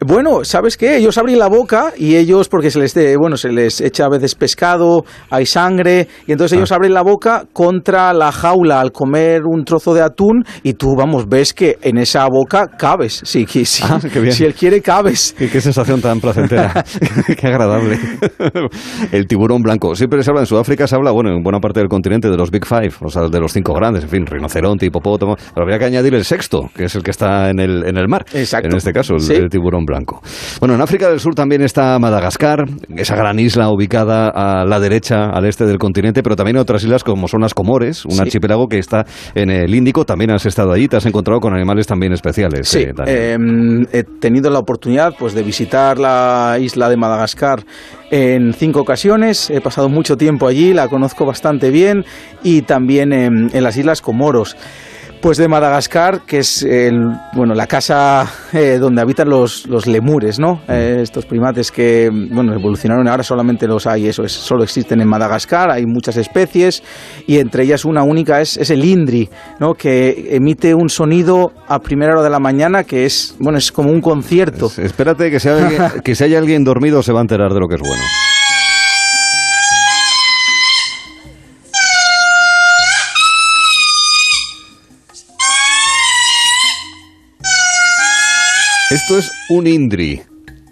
Bueno, ¿sabes qué? Ellos abren la boca y ellos, porque se les, de- bueno, se les echa a veces pescado, hay sangre, y entonces Ah. ellos abren la boca contra la jaula al comer un trozo de atún y tú, vamos, ves que en esa boca cabes. Sí, que- sí. Ah, qué bien. Si él quiere, cabes. Qué, qué sensación tan placentera, [LAUGHS] [LAUGHS] qué agradable. [LAUGHS] El tiburón blanco. Siempre se habla en Sudáfrica, se habla, bueno, en buena parte del continente de los Big Five, o sea, de los cinco grandes, en fin, rinoceronte, hipopótamo. Pero habría que añadir el sexto, que es el que está en el, en el mar. Exacto. En este caso, el, Sí. el tiburón blanco. Bueno, en África del Sur también está Madagascar, esa gran isla ubicada a la derecha, al este del continente, pero también otras islas como son las Comores, un Sí. archipiélago que está en el Índico. También has estado allí, te has encontrado con animales también especiales. Sí, eh, eh, he tenido la oportunidad pues, de visitar la isla de Madagascar en cinco ocasiones. He pasado mucho tiempo allí, la conozco bastante bien y también en, en las islas Comoros. Pues de Madagascar, que es el, bueno, la casa eh, donde habitan los, los lemures, ¿no? Eh, estos primates que bueno, evolucionaron, ahora solamente los hay, eso es, solo existen en Madagascar, hay muchas especies y entre ellas una única es, es el indri, ¿no? Que emite un sonido a primera hora de la mañana que es, bueno, es como un concierto. Espérate que si, hay alguien, que si hay alguien dormido se va a enterar de lo que es bueno. Esto es un indri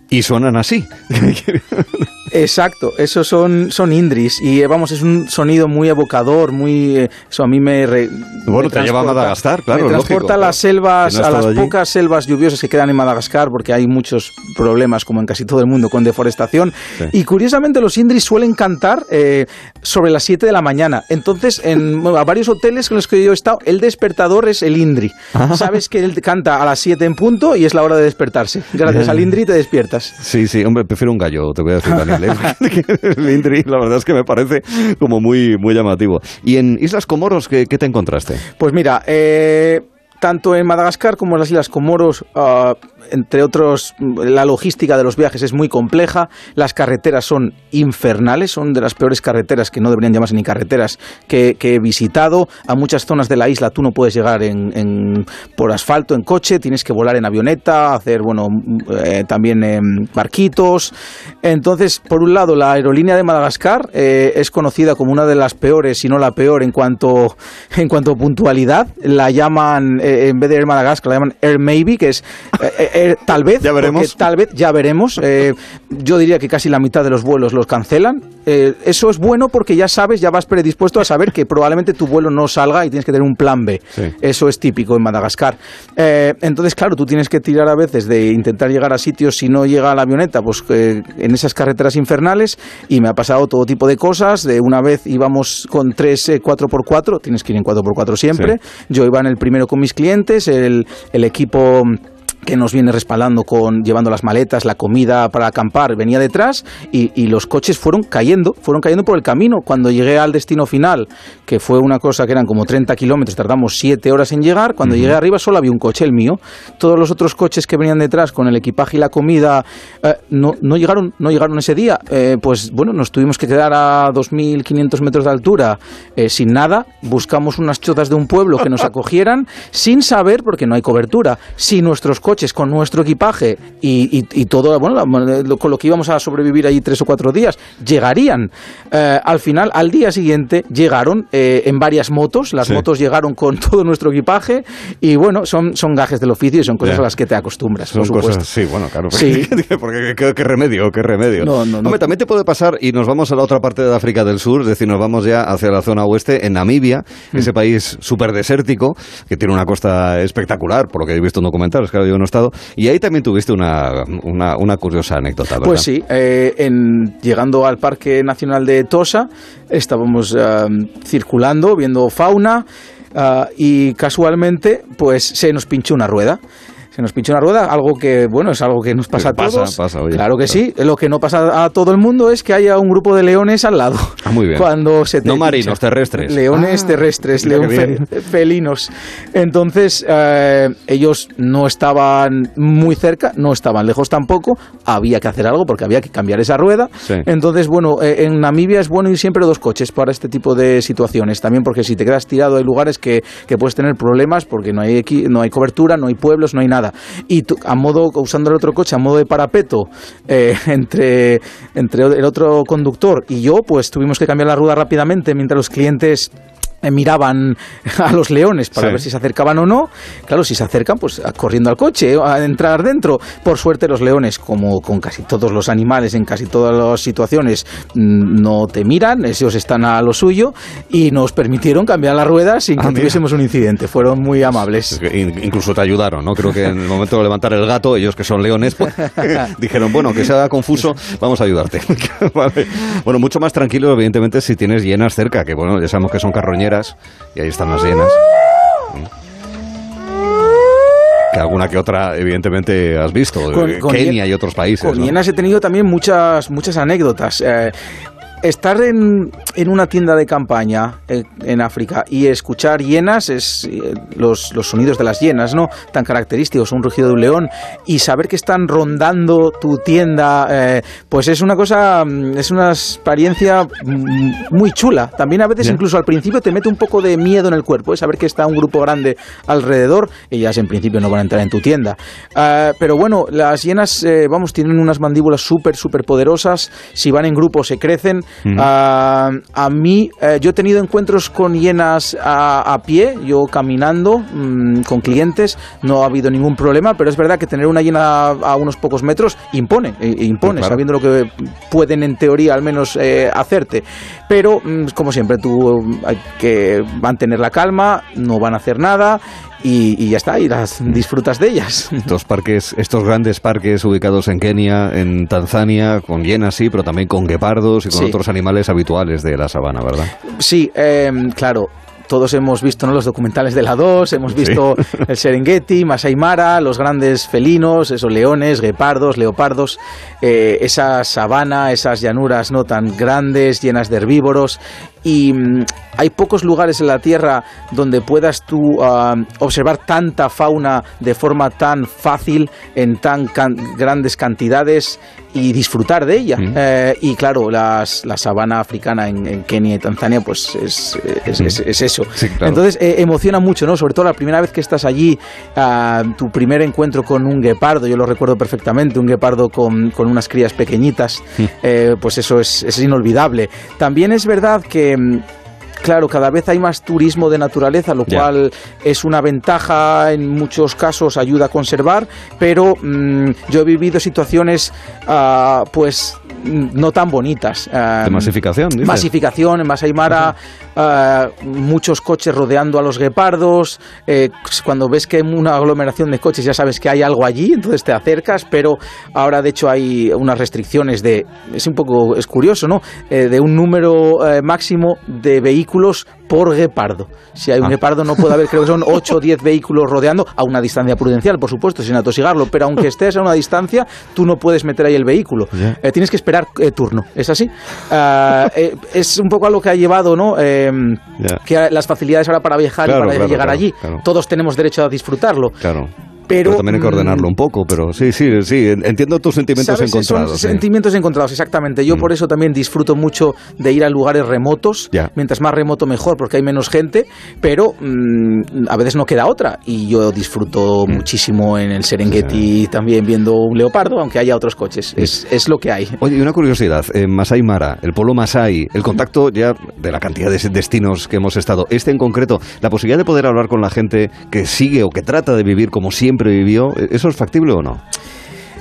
y suenan así. [LAUGHS] Exacto, esos son, son indris y eh, vamos, es un sonido muy evocador, muy... eh, eso a mí me... re- Bueno, me te lleva a Madagascar, claro, Me lógico, transporta a las selvas, ¿Quién ha a las allí? pocas selvas lluviosas que quedan en Madagascar, porque hay muchos problemas, como en casi todo el mundo, con deforestación. Sí. Y curiosamente los indris suelen cantar eh, sobre las 7 de la mañana. Entonces, en a varios hoteles en los que yo he estado, el despertador es el indri. Ah. Sabes que él canta a las 7 en punto y es la hora de despertarse. Gracias al indri te despiertas. Sí, sí, hombre, prefiero un gallo, te voy a decir, [LAUGHS] Daniel. [LAUGHS] ¿eh? La verdad es que me parece como muy, muy llamativo. ¿Y en Islas Comoros qué, qué te encontraste? Pues mira, eh, tanto en Madagascar como en las Islas Comoros, ah, entre otros, la logística de los viajes es muy compleja, las carreteras son infernales, son de las peores carreteras que no deberían llamarse ni carreteras que, he visitado. A muchas zonas de la isla tú no puedes llegar en, en- por asfalto, en coche, tienes que volar en avioneta, hacer, bueno, eh, también em, barquitos. Entonces, por un lado, la aerolínea de Madagascar eh, es conocida como una de las peores, si no la peor, en cuanto, en cuanto a puntualidad. La llaman, eh, en vez de Air Madagascar, la llaman Air Maybe, que es eh, eh, Air [LAUGHS] tal vez. Ya veremos. Tal vez, ya veremos. Eh, yo diría que casi la mitad de los vuelos los cancelan. Eso es bueno porque ya sabes, ya vas predispuesto a saber que probablemente tu vuelo no salga y tienes que tener un plan B. Sí. Eso es típico en Madagascar. Entonces, claro, tú tienes que tirar a veces de intentar llegar a sitios si no llega la avioneta, pues en esas carreteras infernales. Y me ha pasado todo tipo de cosas. De una vez íbamos con tres eh, 4x4, tienes que ir en 4x4 siempre. Yo iba en el primero con mis clientes, el, el equipo que nos viene respaldando con llevando las maletas, la comida para acampar, venía detrás y, y los coches fueron cayendo, fueron cayendo por el camino. Cuando llegué al destino final, que fue una cosa que eran como 30 kilómetros, tardamos 7 horas en llegar, cuando llegué arriba solo había un coche, el mío. Todos los otros coches que venían detrás con el equipaje y la comida eh, no, no llegaron, no llegaron ese día. Eh, pues bueno, nos tuvimos que quedar a 2.500 metros de altura eh, sin nada. Buscamos unas chotas de un pueblo que nos [LAUGHS] acogieran sin saber, porque no hay cobertura, si nuestros coches con nuestro equipaje y, y- y todo, bueno, la- lo- con lo que íbamos a sobrevivir allí tres o cuatro días, llegarían. Eh, al final, al día siguiente, llegaron eh, en varias motos. Las Sí. motos llegaron con [LAUGHS] todo nuestro equipaje y bueno, son, son gajes del oficio y son cosas Ya. a las que te acostumbras, Son por supuesto. cosas, sí, bueno, claro. Sí. [LAUGHS] Porque qué, qué remedio, qué remedio. No, no, no. Hombre, también te puede pasar, y nos vamos a la otra parte de África del Sur, es decir, nos vamos ya hacia la zona oeste, en Namibia, Mm. ese país súper desértico, que tiene una costa espectacular, por lo que he visto en documentales, claro, yo estado, y ahí también tuviste una, una, una curiosa anécdota. Pues sí, eh, en, llegando al Parque Nacional de Tosa, estábamos eh, circulando, viendo fauna ah, y casualmente pues se nos pinchó una rueda. Nos pinchó una rueda, algo que, bueno, es algo que nos pasa a Pasa, todos. pasa, oye, claro que claro. sí. Lo que no pasa a todo el mundo es que haya un grupo de leones al lado. Ah, muy bien. Cuando se te No pincha. marinos, terrestres. Leones Ah, terrestres, león fe- felinos. Entonces, eh, ellos no estaban muy cerca, no estaban lejos tampoco. Había que hacer algo porque había que cambiar esa rueda. Sí. Entonces, bueno, eh, en Namibia es bueno ir siempre dos coches para este tipo de situaciones. También porque si te quedas tirado hay lugares que, que puedes tener problemas porque no hay, equi- no hay cobertura, no hay pueblos, no hay nada. Y a modo, usando el otro coche a modo de parapeto eh, [LAUGHS] entre, entre el otro conductor y yo, pues tuvimos que cambiar la rueda rápidamente mientras los clientes miraban [LAUGHS] a los leones para Sí. ver si se acercaban o no. Claro, si se acercan, pues corriendo al coche, a entrar dentro. Por suerte, los leones, como con casi todos los animales en casi todas las situaciones, mm, no te miran, ellos están a lo suyo y nos permitieron cambiar la rueda sin que Ah, mira. tuviésemos un incidente. Fueron muy amables. Es que in- Incluso te ayudaron, ¿no? Creo que en el momento de levantar el gato, ellos que son leones, pues, [LAUGHS] dijeron, bueno, que sea confuso, vamos a ayudarte. [LAUGHS] Vale. Bueno, mucho más tranquilo, evidentemente, si tienes hienas cerca, que bueno, ya sabemos que son y ahí están las hienas. Que alguna que otra, evidentemente, has visto. Con- eh, con Kenia y otros países. Con ¿no? hienas he tenido también muchas, muchas anécdotas. Eh, estar en, en una tienda de campaña eh, en África y escuchar hienas, es eh, los, los sonidos de las hienas, ¿no? Tan característicos, un rugido de un león, y saber que están rondando tu tienda, eh, pues es una cosa, mm, es una experiencia mm, muy chula. También a veces, incluso al principio, te mete un poco de miedo en el cuerpo, ¿eh? saber que está un grupo grande alrededor, ellas en principio no van a entrar en tu tienda. Ah, pero bueno, las hienas, eh, vamos, tienen unas mandíbulas súper, súper poderosas. Si van en grupo, se crecen. Ah, a mí, eh, yo he tenido encuentros con hienas a, a pie, yo caminando mm, con clientes, no ha habido ningún problema, pero es verdad que tener una hiena a unos pocos metros impone, eh, impone, Claro. sabiendo lo que pueden en teoría al menos eh, hacerte. Pero, mm, como siempre, tú mm, hay que mantener la calma, no van a hacer nada y, y ya está, y las disfrutas de ellas. [LAUGHS] Estos parques, estos grandes parques ubicados en Kenia, en Tanzania, con hienas sí, pero también con guepardos y con Sí. otros animales habituales de la sabana, ¿verdad? Sí, eh, claro. Todos hemos visto ¿no? los documentales de la 2, hemos visto el Serengeti, Masai Mara, los grandes felinos, esos leones, guepardos, leopardos, eh, esa sabana, esas llanuras no tan grandes, llenas de herbívoros. Y mm, hay pocos lugares en la Tierra donde puedas tú ah, observar tanta fauna de forma tan fácil, en tan can- grandes cantidades y disfrutar de ella. Eh, y claro, las- la sabana africana en, en Kenia y Tanzania, pues es, es- es- es eso. claro. Entonces eh, emociona mucho, ¿no? Sobre todo la primera vez que estás allí, ah, tu primer encuentro con un guepardo, yo lo recuerdo perfectamente, un guepardo con, con unas crías pequeñitas, eh, pues eso es, es inolvidable. También es verdad que... mm, Claro, cada vez hay más turismo de naturaleza, lo cual es una ventaja, en muchos casos ayuda a conservar, pero mm, yo he vivido situaciones ah, pues no tan bonitas. Ah, De masificación, dices. Masificación en Masai Mara, ah, muchos coches rodeando a los guepardos. eh, cuando ves que hay una aglomeración de coches ya sabes que hay algo allí, entonces te acercas, pero ahora de hecho hay unas restricciones de, es un poco, es curioso, ¿no? Eh, de un número eh, máximo de vehículos por guepardo. Si hay un Ah. guepardo no puede haber, creo que son 8 o 10 vehículos rodeando a una distancia prudencial, por supuesto, sin atosigarlo, pero aunque estés a una distancia, tú no puedes meter ahí el vehículo. Eh, tienes que esperar eh, turno, ¿es así? Eh, es un poco algo que ha llevado, ¿no? Que las facilidades ahora para viajar Claro, y para claro, llegar claro, allí, todos tenemos derecho a disfrutarlo. Claro. Pero, también hay que mm, ordenarlo un poco, pero sí, sí, sí, en- entiendo tus sentimientos ¿Sabes? encontrados. Son sí. Mm. sentimientos encontrados, exactamente. Yo por eso también disfruto mucho de ir a lugares remotos. Ya. Mientras más remoto mejor, porque hay menos gente, pero mm, a veces no queda otra. Y yo disfruto Mm. muchísimo en el Serengeti también viendo un leopardo, aunque haya otros coches. Es, es lo que hay. Oye, y una curiosidad, en Masai Mara, el pueblo Masai, el contacto ya de la cantidad de destinos que hemos estado, este en concreto, la posibilidad de poder hablar con la gente que sigue o que trata de vivir como siempre vivió, ¿eso es factible o no?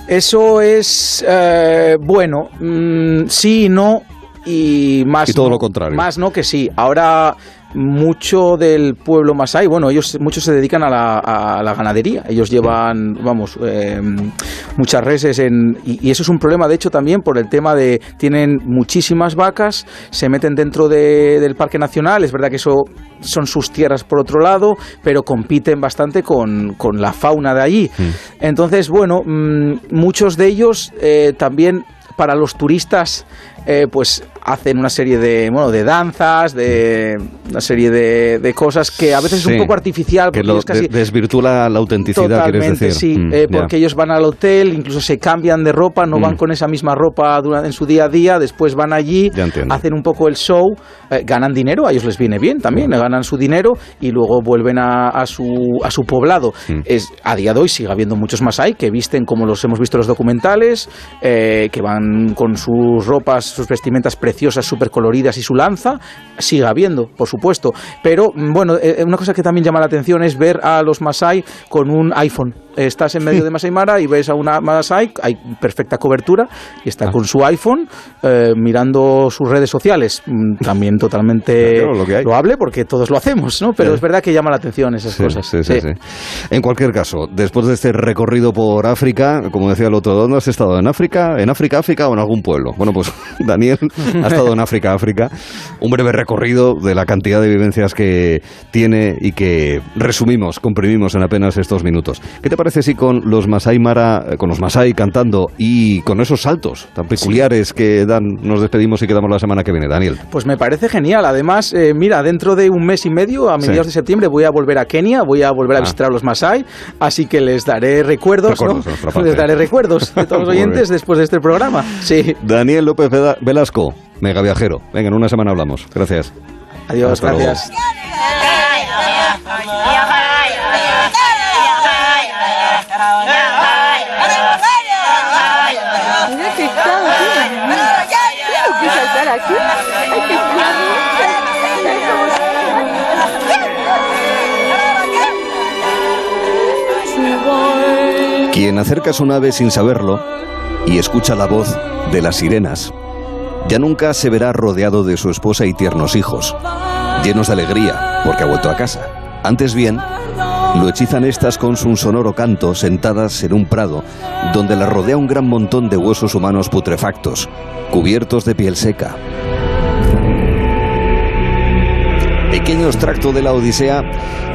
Eso es eh, bueno, mm, sí y no y más Y todo no, lo contrario. Más no que sí. Ahora mucho del pueblo masái, bueno, ellos muchos se dedican a la, a la ganadería. Ellos llevan, vamos, eh, muchas reses en y, y eso es un problema de hecho también por el tema de tienen muchísimas vacas, se meten dentro de- del parque nacional. Es verdad que eso son sus tierras por otro lado, pero compiten bastante con, con la fauna de allí. Entonces, bueno, mm, muchos de ellos eh, también para los turistas, eh, pues hacen una serie de, bueno, de danzas, de una serie de, de cosas que a veces es un poco artificial. Que porque lo casi, de- desvirtúa la autenticidad, quieres Totalmente, decir. sí, Mm, eh, porque ellos van al hotel, incluso se cambian de ropa, no Mm. van con esa misma ropa dura- en su día a día, después van allí, hacen un poco el show, eh, ganan dinero, a ellos les viene bien también, ganan su dinero y luego vuelven a, a su, a su poblado. Mm. Es, a día de hoy sigue habiendo muchos Masai que visten como los hemos visto en los documentales, eh, que van con sus ropas, sus vestimentas preciosas, súper coloridas y su lanza, sigue habiendo, por supuesto. Pero mm, bueno, eh, una cosa que también llama la atención es ver a los Masai con un iPhone. Estás en medio de Masai Mara y ves a una Masai, hay perfecta cobertura, y está con su iPhone eh, mirando sus redes sociales. Mm, También totalmente [LAUGHS] Claro, lo loable porque todos lo hacemos, ¿no? Pero Sí. es verdad que llama la atención esas Sí, cosas. sí. En cualquier caso, después de este recorrido por África, como decía el otro, ¿dónde has estado? ¿En África? ¿En África, África o en algún pueblo? Bueno, pues [LAUGHS] Daniel [LAUGHS] ha estado en África, África. Un breve recorrido de la cantidad de vivencias que tiene y que resumimos, comprimimos en apenas estos minutos. ¿Qué te parece si con los Masai Mara, eh, con los Masai cantando y con esos saltos tan peculiares que dan, nos despedimos y quedamos la semana que viene, Daniel? Pues me parece genial. Además, eh, mira, dentro de un mes y medio, a mediados Sí. de septiembre, voy a volver a Kenia, voy a volver a Ah. visitar a los Masai, así que les daré recuerdos. [LAUGHS] Les daré recuerdos de todos los [LAUGHS] oyentes después de este programa. Sí. Daniel López Velasco, mega viajero. Venga, en una semana hablamos. Gracias. Adiós, Hasta luego. gracias. Quien acerca su nave sin saberlo y escucha la voz de las sirenas, ya nunca se verá rodeado de su esposa y tiernos hijos, llenos de alegría porque ha vuelto a casa. Antes bien, lo hechizan estas con su sonoro canto sentadas en un prado donde las rodea un gran montón de huesos humanos putrefactos, cubiertos de piel seca. Pequeño extracto de la Odisea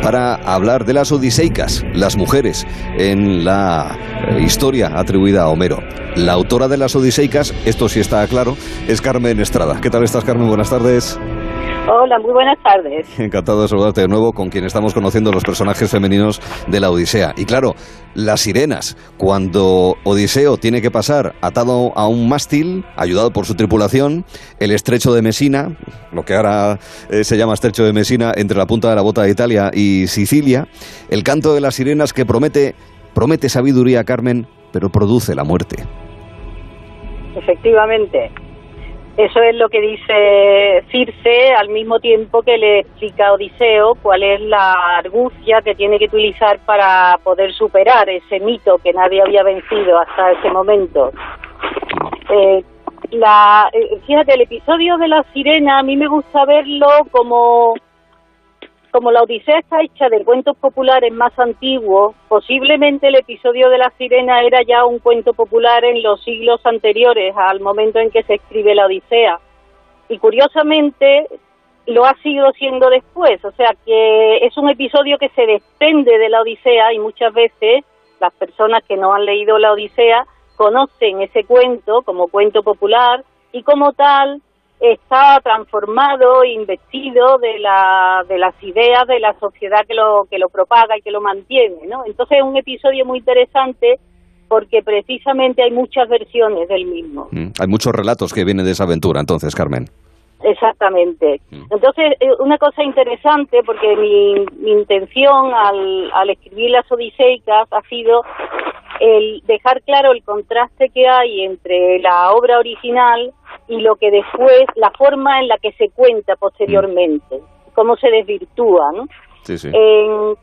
para hablar de las odiseicas, las mujeres, en la eh, historia atribuida a Homero. La autora de las odiseicas, esto sí está claro, es Carmen Estrada. ¿Qué tal estás, Carmen? Buenas tardes. Hola, muy buenas tardes. [LAUGHS] Encantado de saludarte de nuevo con quien estamos conociendo los personajes femeninos de la Odisea. Y claro, las sirenas, cuando Odiseo tiene que pasar atado a un mástil, ayudado por su tripulación, el estrecho de Mesina, lo que ahora eh, se llama estrecho de Mesina, entre la punta de la bota de Italia y Sicilia, el canto de las sirenas que promete, promete sabiduría, Carmen, pero produce la muerte. Efectivamente. Eso es lo que dice Circe al mismo tiempo que le explica a Odiseo cuál es la argucia que tiene que utilizar para poder superar ese mito que nadie había vencido hasta ese momento. Eh, la, eh, fíjate, el episodio de la sirena a mí me gusta verlo como como la Odisea está hecha de cuentos populares más antiguos, posiblemente el episodio de la sirena era ya un cuento popular en los siglos anteriores al momento en que se escribe la Odisea. Y curiosamente lo ha sido siendo después, o sea que es un episodio que se desprende de la Odisea y muchas veces las personas que no han leído la Odisea conocen ese cuento como cuento popular y como tal está transformado investido de, la, de las ideas de la sociedad que lo, que lo propaga y que lo mantiene, ¿no? Entonces es un episodio muy interesante porque precisamente hay muchas versiones del mismo. Mm, Hay muchos relatos que vienen de esa aventura, entonces, Carmen. Exactamente. Entonces, eh, una cosa interesante, porque mi, mi intención al, al escribir las Odiseicas ha sido el dejar claro el contraste que hay entre la obra original y lo que después, la forma en la que se cuenta posteriormente, cómo se desvirtúa, ¿no? Sí, sí. En-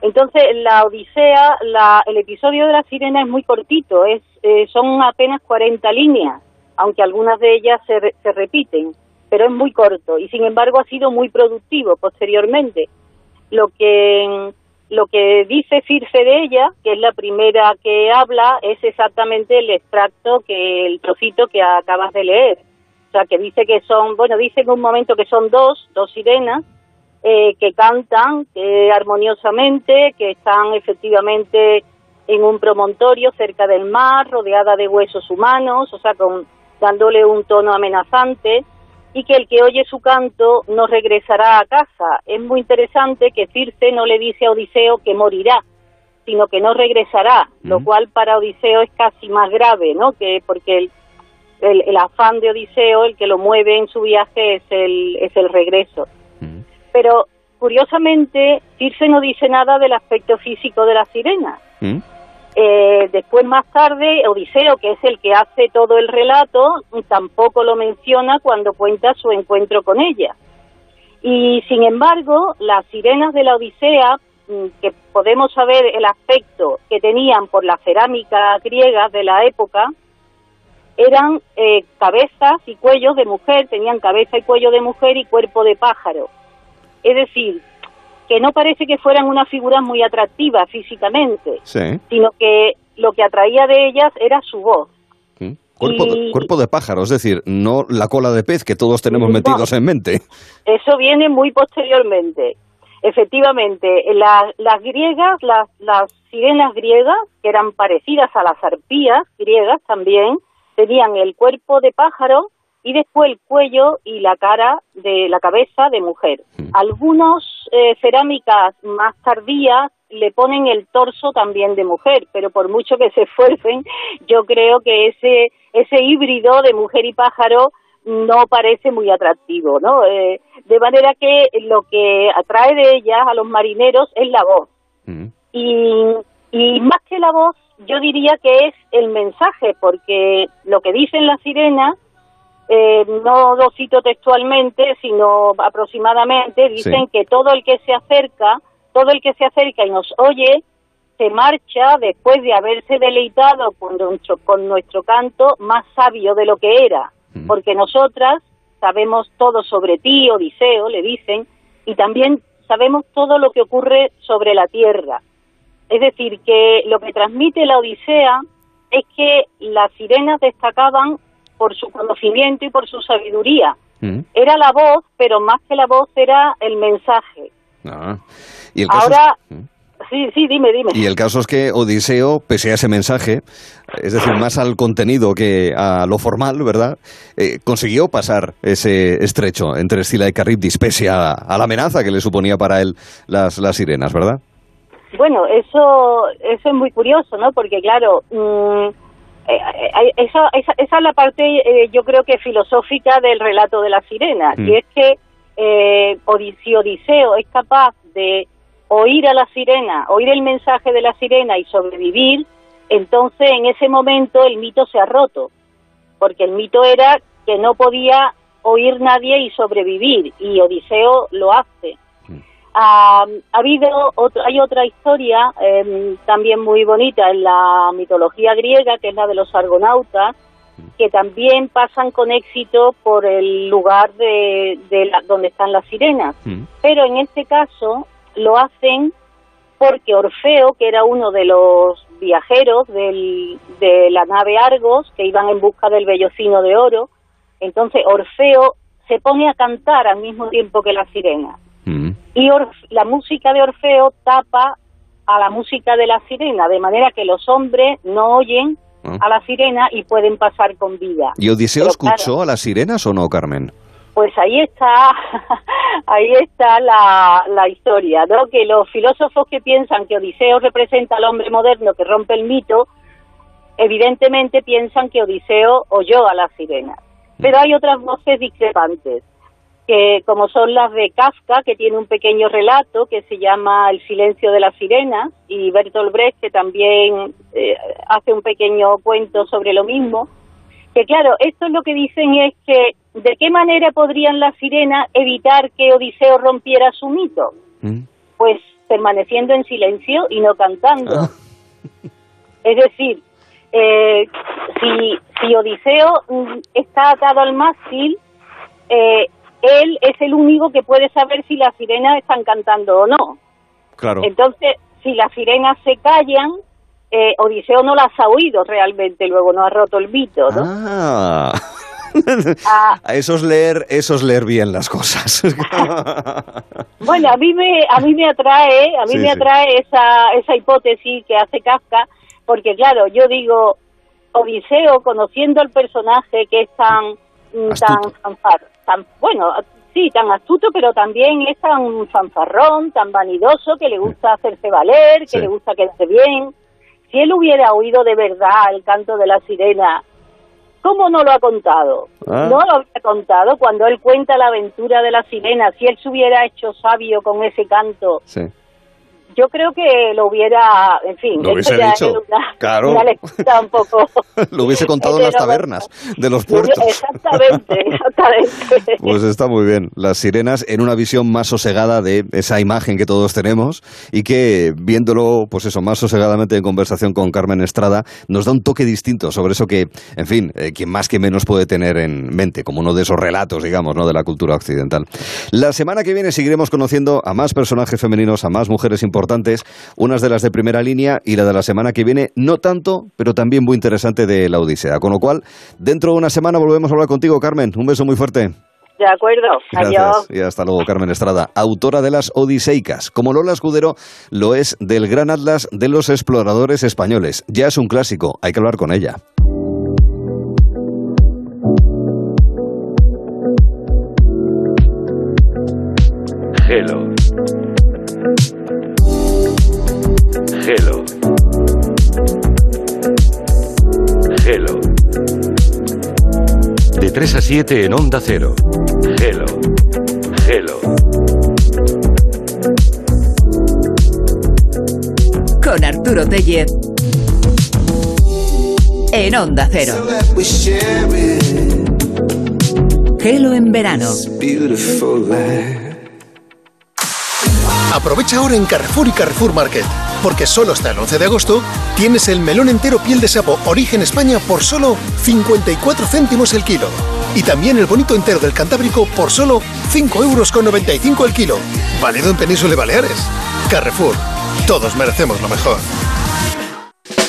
entonces, la Odisea, la, el episodio de la sirena es muy cortito, es, eh, son apenas 40 líneas, aunque algunas de ellas se, re- se repiten, pero es muy corto y sin embargo ha sido muy productivo posteriormente. Lo que, lo que dice Circe de ella, que es la primera que habla, es exactamente el extracto, que el trocito que acabas de leer. O sea, que dice que son, bueno, dice en un momento que son dos, dos sirenas, eh, que cantan eh, armoniosamente, que están efectivamente en un promontorio cerca del mar, rodeada de huesos humanos, o sea, con, dándole un tono amenazante. y que el que oye su canto no regresará a casa. Es muy interesante que Circe no le dice a Odiseo que morirá, sino que no regresará, lo cual para Odiseo es casi más grave, ¿no? Que porque el, el, el afán de Odiseo, el que lo mueve en su viaje es el, es el regreso. Pero curiosamente, Circe no dice nada del aspecto físico de la sirena. Eh, después, más tarde, Odiseo, que es el que hace todo el relato, tampoco lo menciona cuando cuenta su encuentro con ella. Y sin embargo, las sirenas de la Odisea, mm, que podemos saber el aspecto que tenían por la cerámica griega de la época, eran eh, cabezas y cuellos de mujer, tenían cabeza y cuello de mujer y cuerpo de pájaro. Es decir, que no parece que fueran unas figuras muy atractivas físicamente, Sí. sino que lo que atraía de ellas era su voz. Cuerpo, de, Y- cuerpo de pájaro, es decir, no la cola de pez que todos tenemos No. metidos en mente. Eso viene muy posteriormente. Efectivamente, la- las griegas, las, las sirenas griegas, que eran parecidas a las arpías griegas también, tenían el cuerpo de pájaro y después el cuello y la cara de la cabeza de mujer. Algunos eh, cerámicas más tardías le ponen el torso también de mujer, pero por mucho que se esfuercen, yo creo que ese ese híbrido de mujer y pájaro no parece muy atractivo, ¿no? Eh, de manera que lo que atrae de ellas a los marineros es la voz. Y, y más que la voz, yo diría que es el mensaje, porque lo que dicen las sirenas, eh, no lo cito textualmente, sino aproximadamente, dicen Sí. que todo el que se acerca, todo el que se acerca y nos oye, se marcha después de haberse deleitado con nuestro, con nuestro canto más sabio de lo que era, porque nosotras sabemos todo sobre ti, Odiseo, le dicen, y también sabemos todo lo que ocurre sobre la tierra. Es decir, que lo que transmite la Odisea es que las sirenas destacaban por su conocimiento y por su sabiduría. Era la voz, pero más que la voz era el mensaje. Ah. Y, el caso Ahora, sí, sí, dime, dime. y el caso es que Odiseo, pese a ese mensaje, es decir, más al contenido que a lo formal, ¿verdad? Eh, consiguió pasar ese estrecho entre Escila y Caribdis, pese a, a la amenaza que le suponía para él las, las sirenas, ¿verdad? Bueno, eso, eso es muy curioso, ¿no? Porque claro, mm, eh, eh, esa, esa, esa es la parte, eh, yo creo que filosófica del relato de la sirena, Mm. y es que eh, si Odiseo es capaz de oír a la sirena, oír el mensaje de la sirena y sobrevivir, entonces en ese momento el mito se ha roto, porque el mito era que no podía oír nadie y sobrevivir, y Odiseo lo hace. Ah, ha habido otro- hay otra historia em, también muy bonita en la mitología griega, que es la de los argonautas, que también pasan con éxito por el lugar de, de la- donde están las sirenas. Pero en este caso lo hacen porque Orfeo, que era uno de los viajeros del- de la nave Argos, que iban en busca del vellocino de oro, entonces Orfeo se pone a cantar al mismo tiempo que la sirena. Y Orf- la música de Orfeo tapa a la música de la sirena, de manera que los hombres no oyen Ah. a la sirena y pueden pasar con vida. ¿Y Odiseo Pero escuchó claro, a las sirenas o no, Carmen? pues ahí está, [LAUGHS] ahí está la, la historia, ¿no? Que los filósofos que piensan que Odiseo representa al hombre moderno que rompe el mito, evidentemente piensan que Odiseo oyó a las sirenas. Pero hay otras voces discrepantes, que como son las de Kafka, que tiene un pequeño relato que se llama El silencio de las sirenas, y Bertolt Brecht, que también eh, hace un pequeño cuento sobre lo mismo, que claro, esto es lo que dicen es que de qué manera podrían las sirenas evitar que Odiseo rompiera su mito. Pues permaneciendo en silencio y no cantando. Es decir, eh, si, si Odiseo mm, está atado al mástil, eh, él es el único que puede saber si las sirenas están cantando o no. Claro. Entonces, si las sirenas se callan, eh, Odiseo no las ha oído realmente, luego no ha roto el mito, ¿no? Ah. Ah. [LAUGHS] Eso es leer, eso es leer bien las cosas. [LAUGHS] Bueno, a mí me, a mí me atrae, a mí Sí, me sí. atrae esa, esa hipótesis que hace Kafka, porque claro, yo digo, Odiseo, conociendo al personaje que es tan. Tan fanfar, tan bueno, sí, tan astuto, pero también es tan fanfarrón, tan vanidoso, que le gusta hacerse valer, que Sí. le gusta quedarse bien. Si él hubiera oído de verdad el canto de la sirena, ¿cómo no lo ha contado? Ah. No lo había contado cuando él cuenta la aventura de la sirena. Si él se hubiera hecho sabio con ese canto, Sí. Yo creo que lo hubiera, en fin, Lo hubiese dicho, una, claro. una lectura un poco... [LAUGHS] Lo hubiese contado en las tabernas de los puertos. [LAUGHS] Exactamente, exactamente. [LAUGHS] Pues está muy bien. Las sirenas en una visión más sosegada de esa imagen que todos tenemos y que viéndolo, pues eso, más sosegadamente en conversación con Carmen Estrada, nos da un toque distinto sobre eso que, en fin, eh, quien más que menos puede tener en mente, como uno de esos relatos, digamos, ¿no? de la cultura occidental. La semana que viene seguiremos conociendo a más personajes femeninos, a más mujeres importantes, unas de las de primera línea y la de la semana que viene, no tanto, pero también muy interesante de la Odisea. Con lo cual, dentro de una semana volvemos a hablar contigo, Carmen. Un beso muy fuerte. De acuerdo, adiós. Y hasta luego, Carmen Estrada, autora de las Odiseicas. Como Lola Escudero lo es del Gran Atlas de los Exploradores Españoles. Ya es un clásico, hay que hablar con ella. Hello. Hello. Hello. De 3 a 7 en Onda Cero. Hello. Hello. Con Arturo Tellez. En Onda Cero. Gelo en verano. Aprovecha ahora en Carrefour y Carrefour Market, porque solo hasta el 11 de agosto tienes el melón entero piel de sapo Origen España por solo 54 céntimos el kilo. Y también el bonito entero del Cantábrico por solo 5 euros con 95 el kilo. Válido en Península y Baleares. Carrefour. Todos merecemos lo mejor.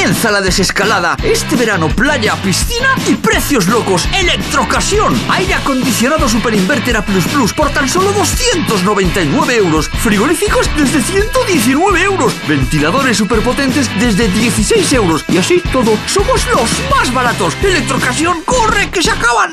Comienza la desescalada. Este verano, playa, piscina y precios locos. Electrocasión. Aire acondicionado Super A por tan solo 299 euros. Frigoríficos desde 119 euros. Ventiladores superpotentes desde 16 euros. Y así todo, somos los más baratos. Electrocasión, corre, que se acaban.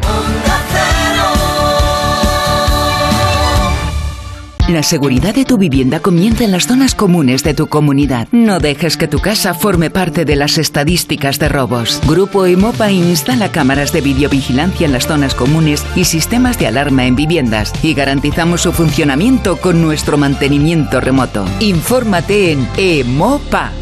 La seguridad de tu vivienda comienza en las zonas comunes de tu comunidad. No dejes que tu casa forme parte de las estadísticas de robos. Grupo Emopa instala cámaras de videovigilancia en las zonas comunes y sistemas de alarma en viviendas y garantizamos su funcionamiento con nuestro mantenimiento remoto. Infórmate en emopa.com.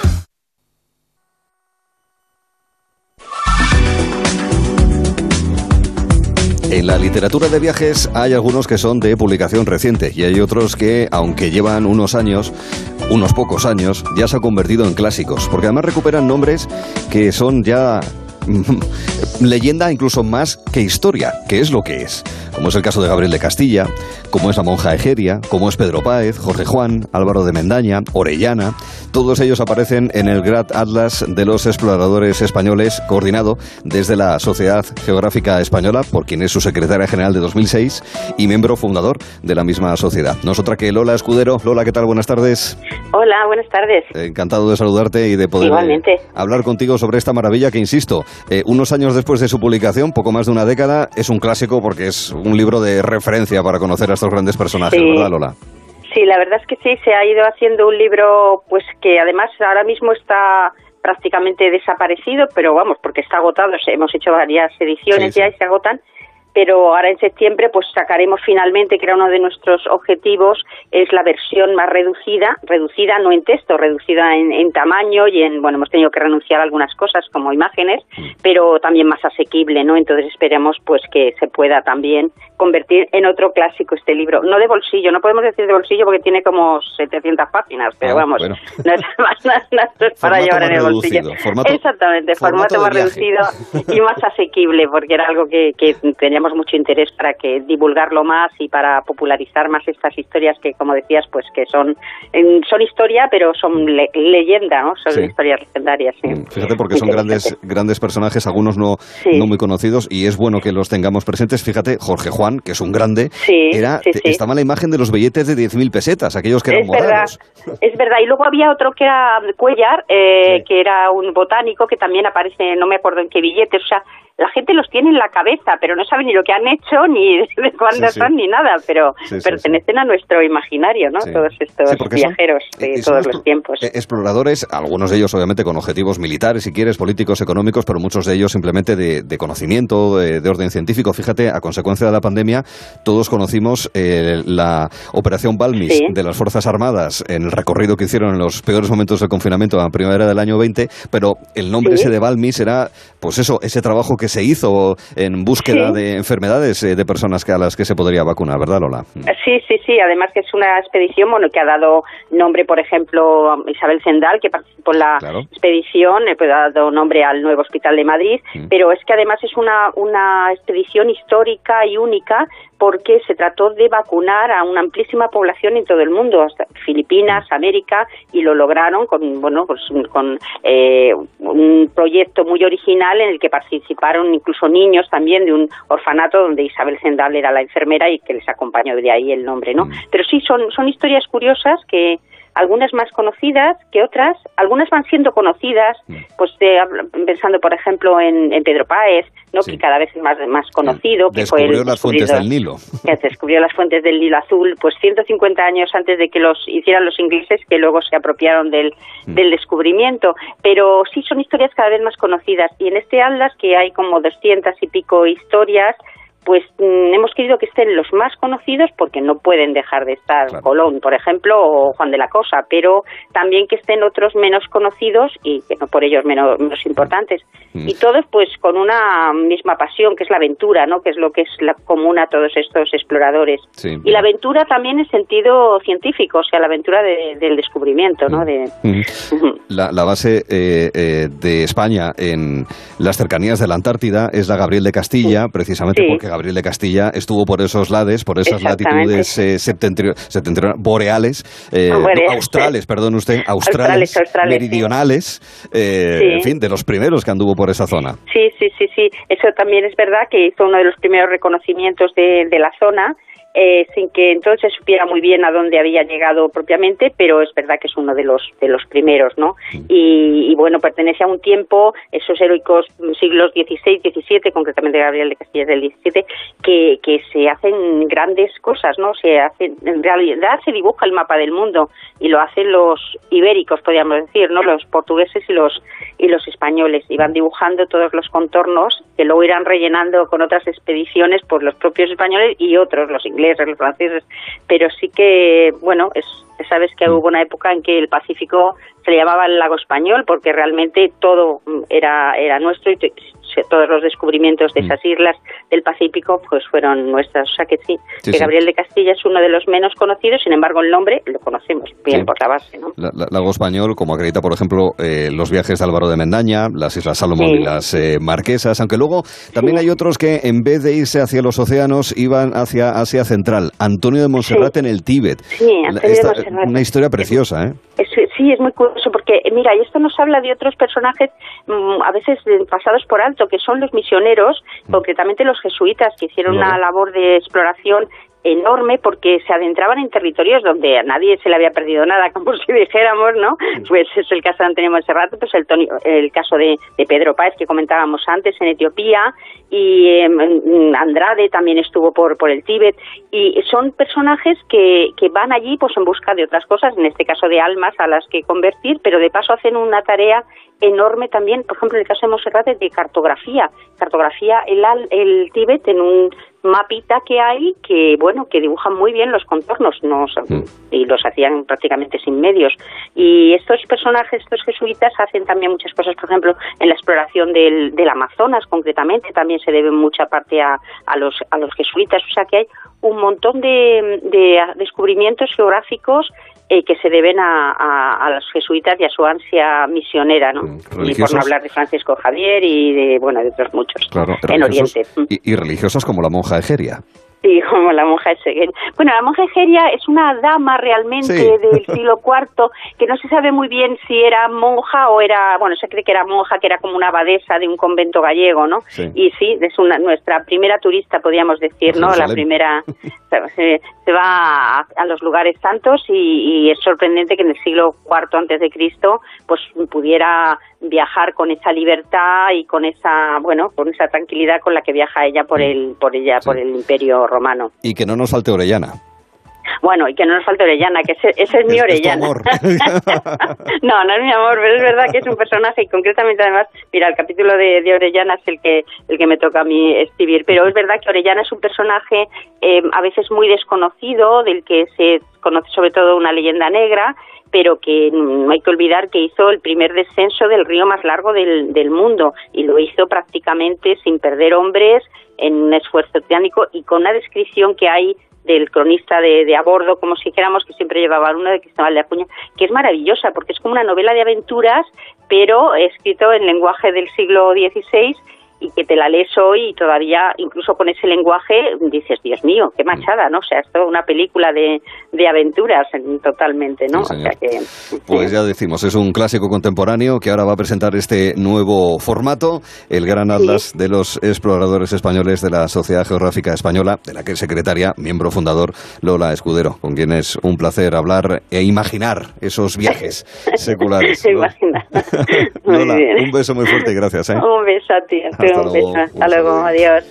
En la literatura de viajes hay algunos que son de publicación reciente y hay otros que, aunque llevan unos años, unos pocos años, ya se han convertido en clásicos, porque además recuperan nombres que son ya [LAUGHS] leyenda incluso más que historia, que es lo que es, como es el caso de Gabriel de Castilla, como es la monja Egeria, como es Pedro Páez, Jorge Juan, Álvaro de Mendaña, Orellana, todos ellos aparecen en el Gran Atlas de los Exploradores Españoles, coordinado desde la Sociedad Geográfica Española, por quien es su secretaria general de 2006 y miembro fundador de la misma sociedad. No es otra que Lola Escudero. Lola, ¿qué tal? Buenas tardes. Hola, buenas tardes. Encantado de saludarte y de poder Igualmente. hablar contigo sobre esta maravilla que, insisto, eh, unos años después de su publicación, poco más de una década, es un clásico porque es un libro de referencia para conocer a estos grandes personajes, Sí. ¿verdad, Lola? Sí, la verdad es que sí, se ha ido haciendo un libro pues que además ahora mismo está prácticamente desaparecido, pero vamos, porque está agotado, hemos hecho varias ediciones Sí, ya y se agotan, pero ahora en septiembre pues sacaremos finalmente, que era uno de nuestros objetivos, es la versión más reducida, reducida no en texto, reducida en, en tamaño y en, bueno, hemos tenido que renunciar a algunas cosas como imágenes, pero también más asequible, ¿no? Entonces esperemos pues que se pueda también convertir en otro clásico este libro. No de bolsillo, no podemos decir de bolsillo porque tiene como 700 páginas, pero Ah, vamos, bueno. [LAUGHS] no es, no no es para llevar en el bolsillo. formato- Exactamente, formato más reducido y más [LAUGHS] asequible porque era algo que, que teníamos mucho interés para que divulgarlo más y para popularizar más estas historias que, como decías, pues que son son historia, pero son le- leyenda, ¿no? Son Sí. historias legendarias. sí. Fíjate porque son grandes grandes personajes, algunos no, Sí. no muy conocidos y es bueno que los tengamos presentes. Fíjate, Jorge Juan, que es un grande, Sí, era, sí, te- sí. estaba en la imagen de los billetes de 10.000 pesetas, aquellos que eran Es verdad, es verdad. Y luego había otro que era Cuellar, eh, que era un botánico que también aparece, no me acuerdo en qué billetes. O sea, la gente los tiene en la cabeza, pero no sabe ni lo que han hecho, ni [LAUGHS] de cuándo Sí, sí. son, ni nada. Pero Sí, pertenecen a nuestro imaginario, ¿no? Todos estos porque son- viajeros de todos los tiempos. eh, Exploradores, algunos de ellos obviamente con objetivos militares, si quieres, políticos, económicos, pero muchos de ellos simplemente de, de conocimiento, de, de orden científico. Fíjate, a consecuencia de la pandemia, todos conocimos eh, la operación Balmis de las Fuerzas Armadas en el recorrido que hicieron en los peores momentos del confinamiento en la primavera del año 20, pero el nombre ese de Balmis era, pues eso, ese trabajo que se hizo en búsqueda Sí. de enfermedades eh, de personas que a las que se podría vacunar, ¿verdad, Lola? Sí, sí, sí. Además que es una expedición, bueno, que ha dado nombre, por ejemplo, a Isabel Zendal, que participó en la expedición, eh, pues, ha dado nombre al nuevo Hospital de Madrid, pero es que además es una, una expedición histórica y única porque se trató de vacunar a una amplísima población en todo el mundo, hasta Filipinas, América, y lo lograron con, bueno, pues, con eh, un proyecto muy original en el que participaron incluso niños también de un orfanato donde Isabel Zendal era la enfermera y que les acompañó de ahí el nombre, ¿no? Pero sí, son, son historias curiosas que algunas más conocidas que otras, algunas van siendo conocidas, pues de- pensando por ejemplo en, en Pedro Páez, ¿no? que cada vez es más, más conocido, que fue el Descubrió las fuentes del Nilo. [LAUGHS] que descubrió las fuentes del Nilo Azul, pues 150 años antes de que los hicieran los ingleses, que luego se apropiaron del, del descubrimiento. Pero sí son historias cada vez más conocidas. Y en este Atlas, que hay como 200 y pico historias, pues mm, hemos querido que estén los más conocidos porque no pueden dejar de estar Colón, por ejemplo, o Juan de la Cosa, pero también que estén otros menos conocidos y que no por ellos menos, menos importantes. Y todos pues con una misma pasión, que es la aventura, ¿no? Que es lo que es la común a todos estos exploradores. Sí. Y la aventura también en sentido científico, o sea, la aventura de- del descubrimiento, ¿no? De. La, la base eh, eh, de España en las cercanías de la Antártida es la Gabriel de Castilla, precisamente Sí. porque Gabriel de Castilla estuvo por esos lados, por esas latitudes eh, septentrio- septentrionales, boreales, eh, no, Boreales. australes, perdón usted, australes, Australes, australes, sí. meridionales, eh, Sí. en fin, de los primeros que anduvo por esa zona. Sí, sí, sí, sí. Eso también es verdad que hizo uno de los primeros reconocimientos de, de la zona. Eh, sin que entonces supiera muy bien a dónde había llegado propiamente, pero es verdad que es uno de los de los primeros, ¿no? Y, y, bueno, pertenece a un tiempo, esos heroicos siglos XVI, XVII, concretamente Gabriel de Castilla del XVII, que, que se hacen grandes cosas, ¿no? Se hacen, en realidad se dibuja el mapa del mundo y lo hacen los ibéricos, podríamos decir, ¿no? Los portugueses y los y los españoles y van dibujando todos los contornos que luego irán rellenando con otras expediciones por los propios españoles y otros, los ingleses, los franceses, pero sí que, bueno, es, sabes que hubo una época en que el Pacífico se le llamaba el lago español porque realmente todo era, era nuestro y todos los descubrimientos de esas islas del Pacífico pues fueron nuestras. O sea que sí, Sí, que sí. Gabriel de Castilla es uno de los menos conocidos, sin embargo el nombre lo conocemos bien Sí. por la base, ¿no? La- la- Lago Español, como acredita, por ejemplo, eh, los viajes de Álvaro de Mendaña, las Islas Salomón y las eh, Marquesas, aunque luego también hay otros que en vez de irse hacia los océanos iban hacia Asia Central. Antonio de Monserrat en el Tíbet. Sí, Antonio de esta- Monserrat. Una historia preciosa, ¿eh? Es- sí, es muy curioso porque, eh, mira, y esto nos habla de otros personajes mm, a veces pasados por alto, que son los misioneros, concretamente los jesuitas, que hicieron una labor de exploración enorme porque se adentraban en territorios donde a nadie se le había perdido nada, [LAUGHS] como si dijéramos, ¿no? Pues es el caso de Antonio Monserrat, pues el, Toni- el caso de, de Pedro Páez que comentábamos antes en Etiopía y eh, Andrade también estuvo por, por el Tíbet y son personajes que, que van allí pues en busca de otras cosas, en este caso de almas a las que convertir, pero de paso hacen una tarea enorme también, por ejemplo, en el caso de Monserrat, de cartografía. Cartografía el, el Tíbet en un mapita que hay que, bueno, que dibujan muy bien los contornos no, y los hacían prácticamente sin medios. Y estos personajes, estos jesuitas, hacen también muchas cosas, por ejemplo, en la exploración del, del Amazonas, concretamente, también se debe mucha parte a, a, los, a los jesuitas. O sea que hay un montón de, de descubrimientos geográficos eh, que se deben a, a- a los jesuitas y a su ansia misionera, ¿no? Y por no hablar de Francisco Javier y de, bueno, de otros muchos Claro, en Oriente. y, y religiosas como la monja Egeria. [LAUGHS] Sí, como la monja Egeria. Bueno, la monja Egeria es una dama realmente Sí. del siglo [LAUGHS] IV que no se sabe muy bien si era monja o era, bueno, se cree que era monja, que era como una abadesa de un convento gallego, ¿no? Sí. Y sí, es una, nuestra primera turista, podríamos decir, ¿no? La Jerusalén. primera, [LAUGHS] se, se va a, a los lugares santos y, y es sorprendente que en el siglo IV antes de Cristo, pues pudiera viajar con esa libertad y con esa, bueno, con esa tranquilidad con la que viaja ella por el, por ella, por el Imperio Romano. Y que no nos falte Orellana. Bueno, y que no nos falte Orellana, que ese, ese es mi Es- Orellana. [LAUGHS] no, no es mi amor, pero es verdad que es un personaje y concretamente además, mira, el capítulo de, de Orellana es el que el que me toca a mí escribir, pero es verdad que Orellana es un personaje eh, a veces muy desconocido, del que se conoce sobre todo una leyenda negra, pero que no hay que olvidar que hizo el primer descenso del río más largo del, del mundo y lo hizo prácticamente sin perder hombres en un esfuerzo titánico y con una descripción que hay del cronista de, de a bordo, como si dijéramos que siempre llevaba uno de Cristóbal de Acuña, que es maravillosa porque es como una novela de aventuras, pero escrito en lenguaje del siglo XVI y que te la lees hoy y todavía, incluso con ese lenguaje, dices, Dios mío, qué machada, ¿no? O sea, es toda una película de, de aventuras en- totalmente, ¿no? Sí, o sea que... Pues ya decimos, es un clásico contemporáneo que ahora va a presentar este nuevo formato, el Gran Atlas de los Exploradores Españoles de la Sociedad Geográfica Española, de la que es secretaria, miembro fundador, Lola Escudero, con quien es un placer hablar e imaginar esos viajes [LAUGHS] seculares. ¿no? [LAUGHS] Lola, un beso muy fuerte y gracias. ¿eh? Un beso a ti, a ti, Hasta un luego. beso. Hasta luego, adiós.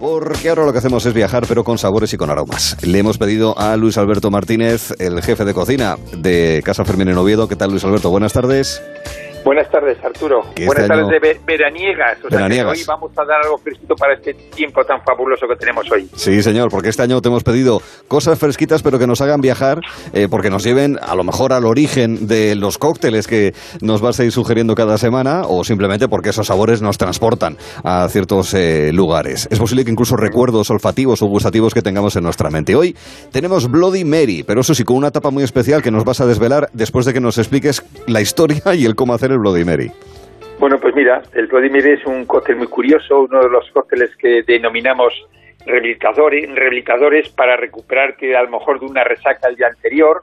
Porque ahora lo que hacemos es viajar, pero con sabores y con aromas. Le hemos pedido a Luis Alberto Martínez, el jefe de cocina de Casa Fermín en Oviedo. ¿Qué tal, Luis Alberto? Buenas tardes. Buenas tardes, Arturo. Que este Buenas año- tardes de ve- veraniegas. O sea, Veraniegas. hoy vamos a dar algo fresquito para este tiempo tan fabuloso que tenemos hoy. Sí, señor, porque este año te hemos pedido cosas fresquitas, pero que nos hagan viajar, eh, porque nos lleven a lo mejor al origen de los cócteles que nos vas a ir sugiriendo cada semana, o simplemente porque esos sabores nos transportan a ciertos eh, lugares. Es posible que incluso recuerdos olfativos o gustativos que tengamos en nuestra mente. Hoy tenemos Bloody Mary, pero eso sí, con una etapa muy especial que nos vas a desvelar después de que nos expliques la historia y el cómo hacer el Bloody. Bueno, pues mira, el Bloody Mary es un cóctel muy curioso, uno de los cócteles que denominamos rehabilitadores, rehabilitadores para recuperarte a lo mejor de una resaca el día anterior.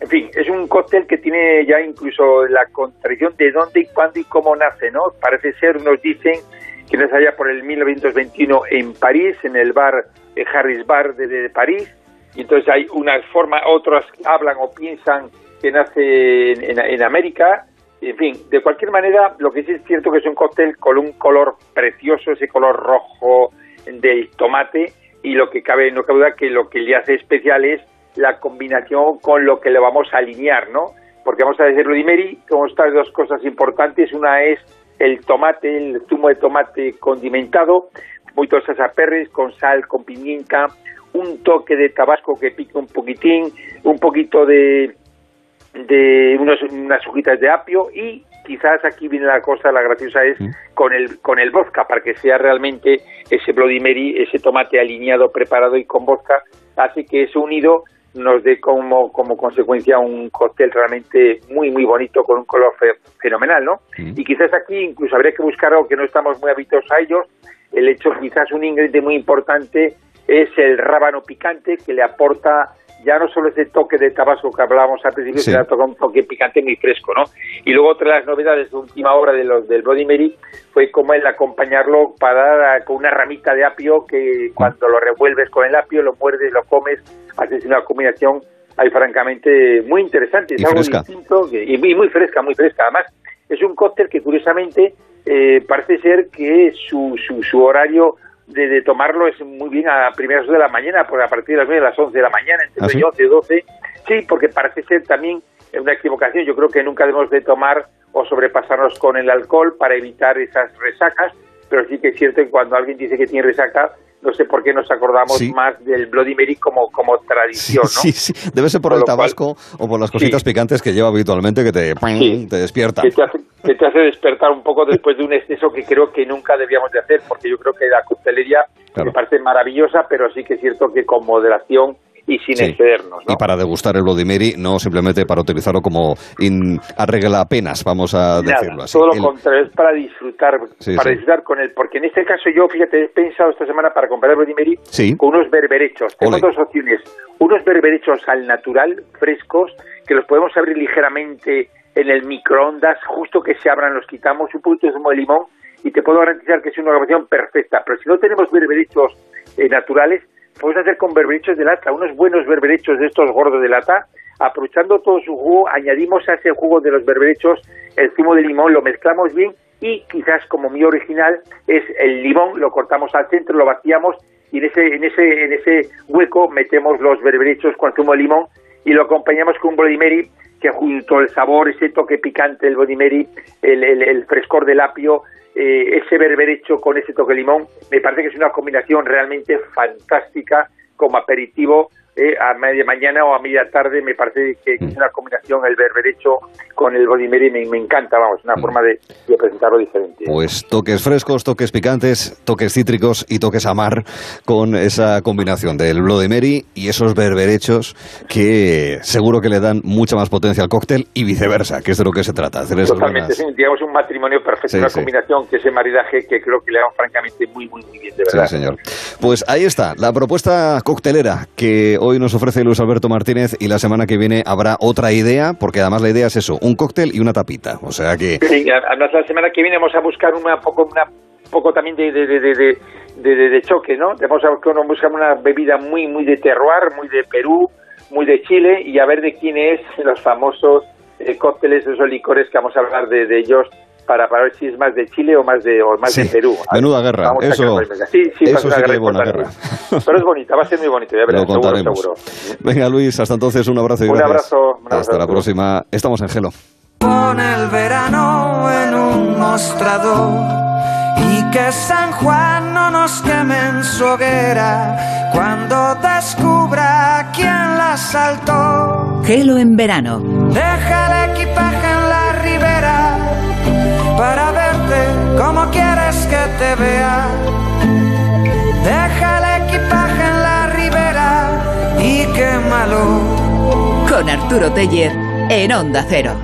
En fin, es un cóctel que tiene ya incluso la contradicción de dónde y cuándo y cómo nace, ¿no? Parece ser, nos dicen, que nace allá por el 1921 en París, en el bar eh, Harris Bar de, París, y entonces hay una forma, otros hablan o piensan que nace en- en América, en fin, de cualquier manera, lo que sí es cierto que es un cóctel con un color precioso, ese color rojo del tomate, y lo que cabe, no cabe duda que lo que le hace especial es la combinación con lo que le vamos a alinear, ¿no? Porque vamos a decir Bloody Mary, consta de dos cosas importantes, una es el tomate, el zumo de tomate condimentado, muy salsa perres, con sal, con pimienta, un toque de tabasco que pique un poquitín, un poquito de, de unos, unas hojitas de apio y quizás aquí viene la cosa, la graciosa es con el con el vodka para que sea realmente ese Bloody Mary, ese tomate alineado, preparado y con vodka, hace que eso unido nos dé como, como consecuencia un cóctel realmente muy, muy bonito con un color fe- fenomenal, ¿no? Y quizás aquí incluso habría que buscar algo que no estamos muy habituados a ellos. El hecho, quizás un ingrediente muy importante es el rábano picante que le aporta ya no solo ese toque de tabasco que hablábamos al principio, Sí. sino que un toque picante muy fresco, ¿no? Y luego otra de las novedades de última hora de los del Bloody Mary fue como el acompañarlo para con una ramita de apio que cuando lo revuelves con el apio, lo muerdes, lo comes, haces una combinación ahí francamente muy interesante, es Y algo fresca. distinto que- y muy, muy fresca, muy fresca. Además, es un cóctel que curiosamente eh, parece ser que su, su, su horario de, de tomarlo es muy bien a primeras de la mañana, por a partir de las 9 de las 11 de la mañana, entre ¿Ah, sí? 11 y 12. Sí, porque parece ser también una equivocación. Yo creo que nunca debemos de tomar o sobrepasarnos con el alcohol para evitar esas resacas, pero sí que es cierto que cuando alguien dice que tiene resaca, no sé por qué nos acordamos Sí. más del Bloody Mary como, como tradición, ¿no? Sí, sí. Debe ser por el cual- tabasco o por las cositas picantes que lleva habitualmente que te, te despierta. que te, hace, que te hace despertar un poco después de un exceso que creo que nunca debíamos de hacer, porque yo creo que la coctelería me parece maravillosa, pero sí que es cierto que con moderación y sin Sí. excedernos. ¿no? Y para degustar el Bloody Mary, no simplemente para utilizarlo como in, arregla apenas, vamos a Nada, decirlo así. todo lo El- contrario, es para disfrutar, Sí, para sí. disfrutar con él, porque en este caso yo, fíjate, he pensado esta semana para comprar el Bloody Mary Sí. con unos berberechos. Tengo dos opciones, unos berberechos al natural, frescos, que los podemos abrir ligeramente en el microondas, justo que se abran los quitamos, un poquito de zumo de limón, y te puedo garantizar que es una grabación perfecta. Pero si no tenemos berberechos eh, naturales, podemos hacer con berberechos de lata, unos buenos berberechos de estos gordos de lata, aprovechando todo su jugo, añadimos a ese jugo de los berberechos el zumo de limón, lo mezclamos bien y quizás como mi original es el limón, lo cortamos al centro, lo vaciamos y en ese, en ese, en ese hueco metemos los berberechos con zumo de limón y lo acompañamos con un Bloody Mary que junto al sabor, ese toque picante del Bloody Mary, el, el- el frescor del apio, eh, ese berberecho con ese toque limón, me parece que es una combinación realmente fantástica como aperitivo eh, a media mañana o a media tarde, me parece que es una combinación el berberecho con el Bloody Mary, me, me encanta, vamos, una forma de, de presentarlo diferente. Pues toques frescos, toques picantes, toques cítricos y toques amar con esa combinación del Bloody Mary y esos berberechos que seguro que le dan mucha más potencia al cóctel y viceversa, que es de lo que se trata. Hacer Totalmente, sí, digamos un matrimonio perfecto, Sí, una sí. combinación que ese maridaje que creo que le dan francamente muy, muy, bien, de Sí, verdad. señor. Pues ahí está, la propuesta coctelera que hoy nos ofrece Luis Alberto Martínez y la semana que viene habrá otra idea, porque además la idea es eso, un cóctel y una tapita. O sea que... Sí, además la semana que viene vamos a buscar una poco, una poco también de, de, de, de, choque, ¿no? Vamos a buscar una bebida muy, muy de terroir, muy de Perú, muy de Chile y a ver de quién es los famosos eh, cócteles, esos licores que vamos a hablar de ellos para, para ver si es más de Chile o más de, o más Sí, de Perú. menuda guerra, Vamos eso- sí, sí, eso sí que guerra es buena importante. guerra. Pero es bonita, va a ser muy bonito, ya verás, [LAUGHS] Lo seguro, contaremos. seguro. Venga Luis, hasta entonces un abrazo y Un gracias. abrazo, un abrazo. Hasta la próxima. Estamos en Gelo. Pon el verano en un mostrador y que San Juan no nos queme en su hoguera cuando descubra quién la saltó. Gelo en verano. Deja el equipaje en la ribera para verte como quieres que te vea. Deja el equipaje en la ribera y quémalo. Con Arturo Teller en Onda Cero.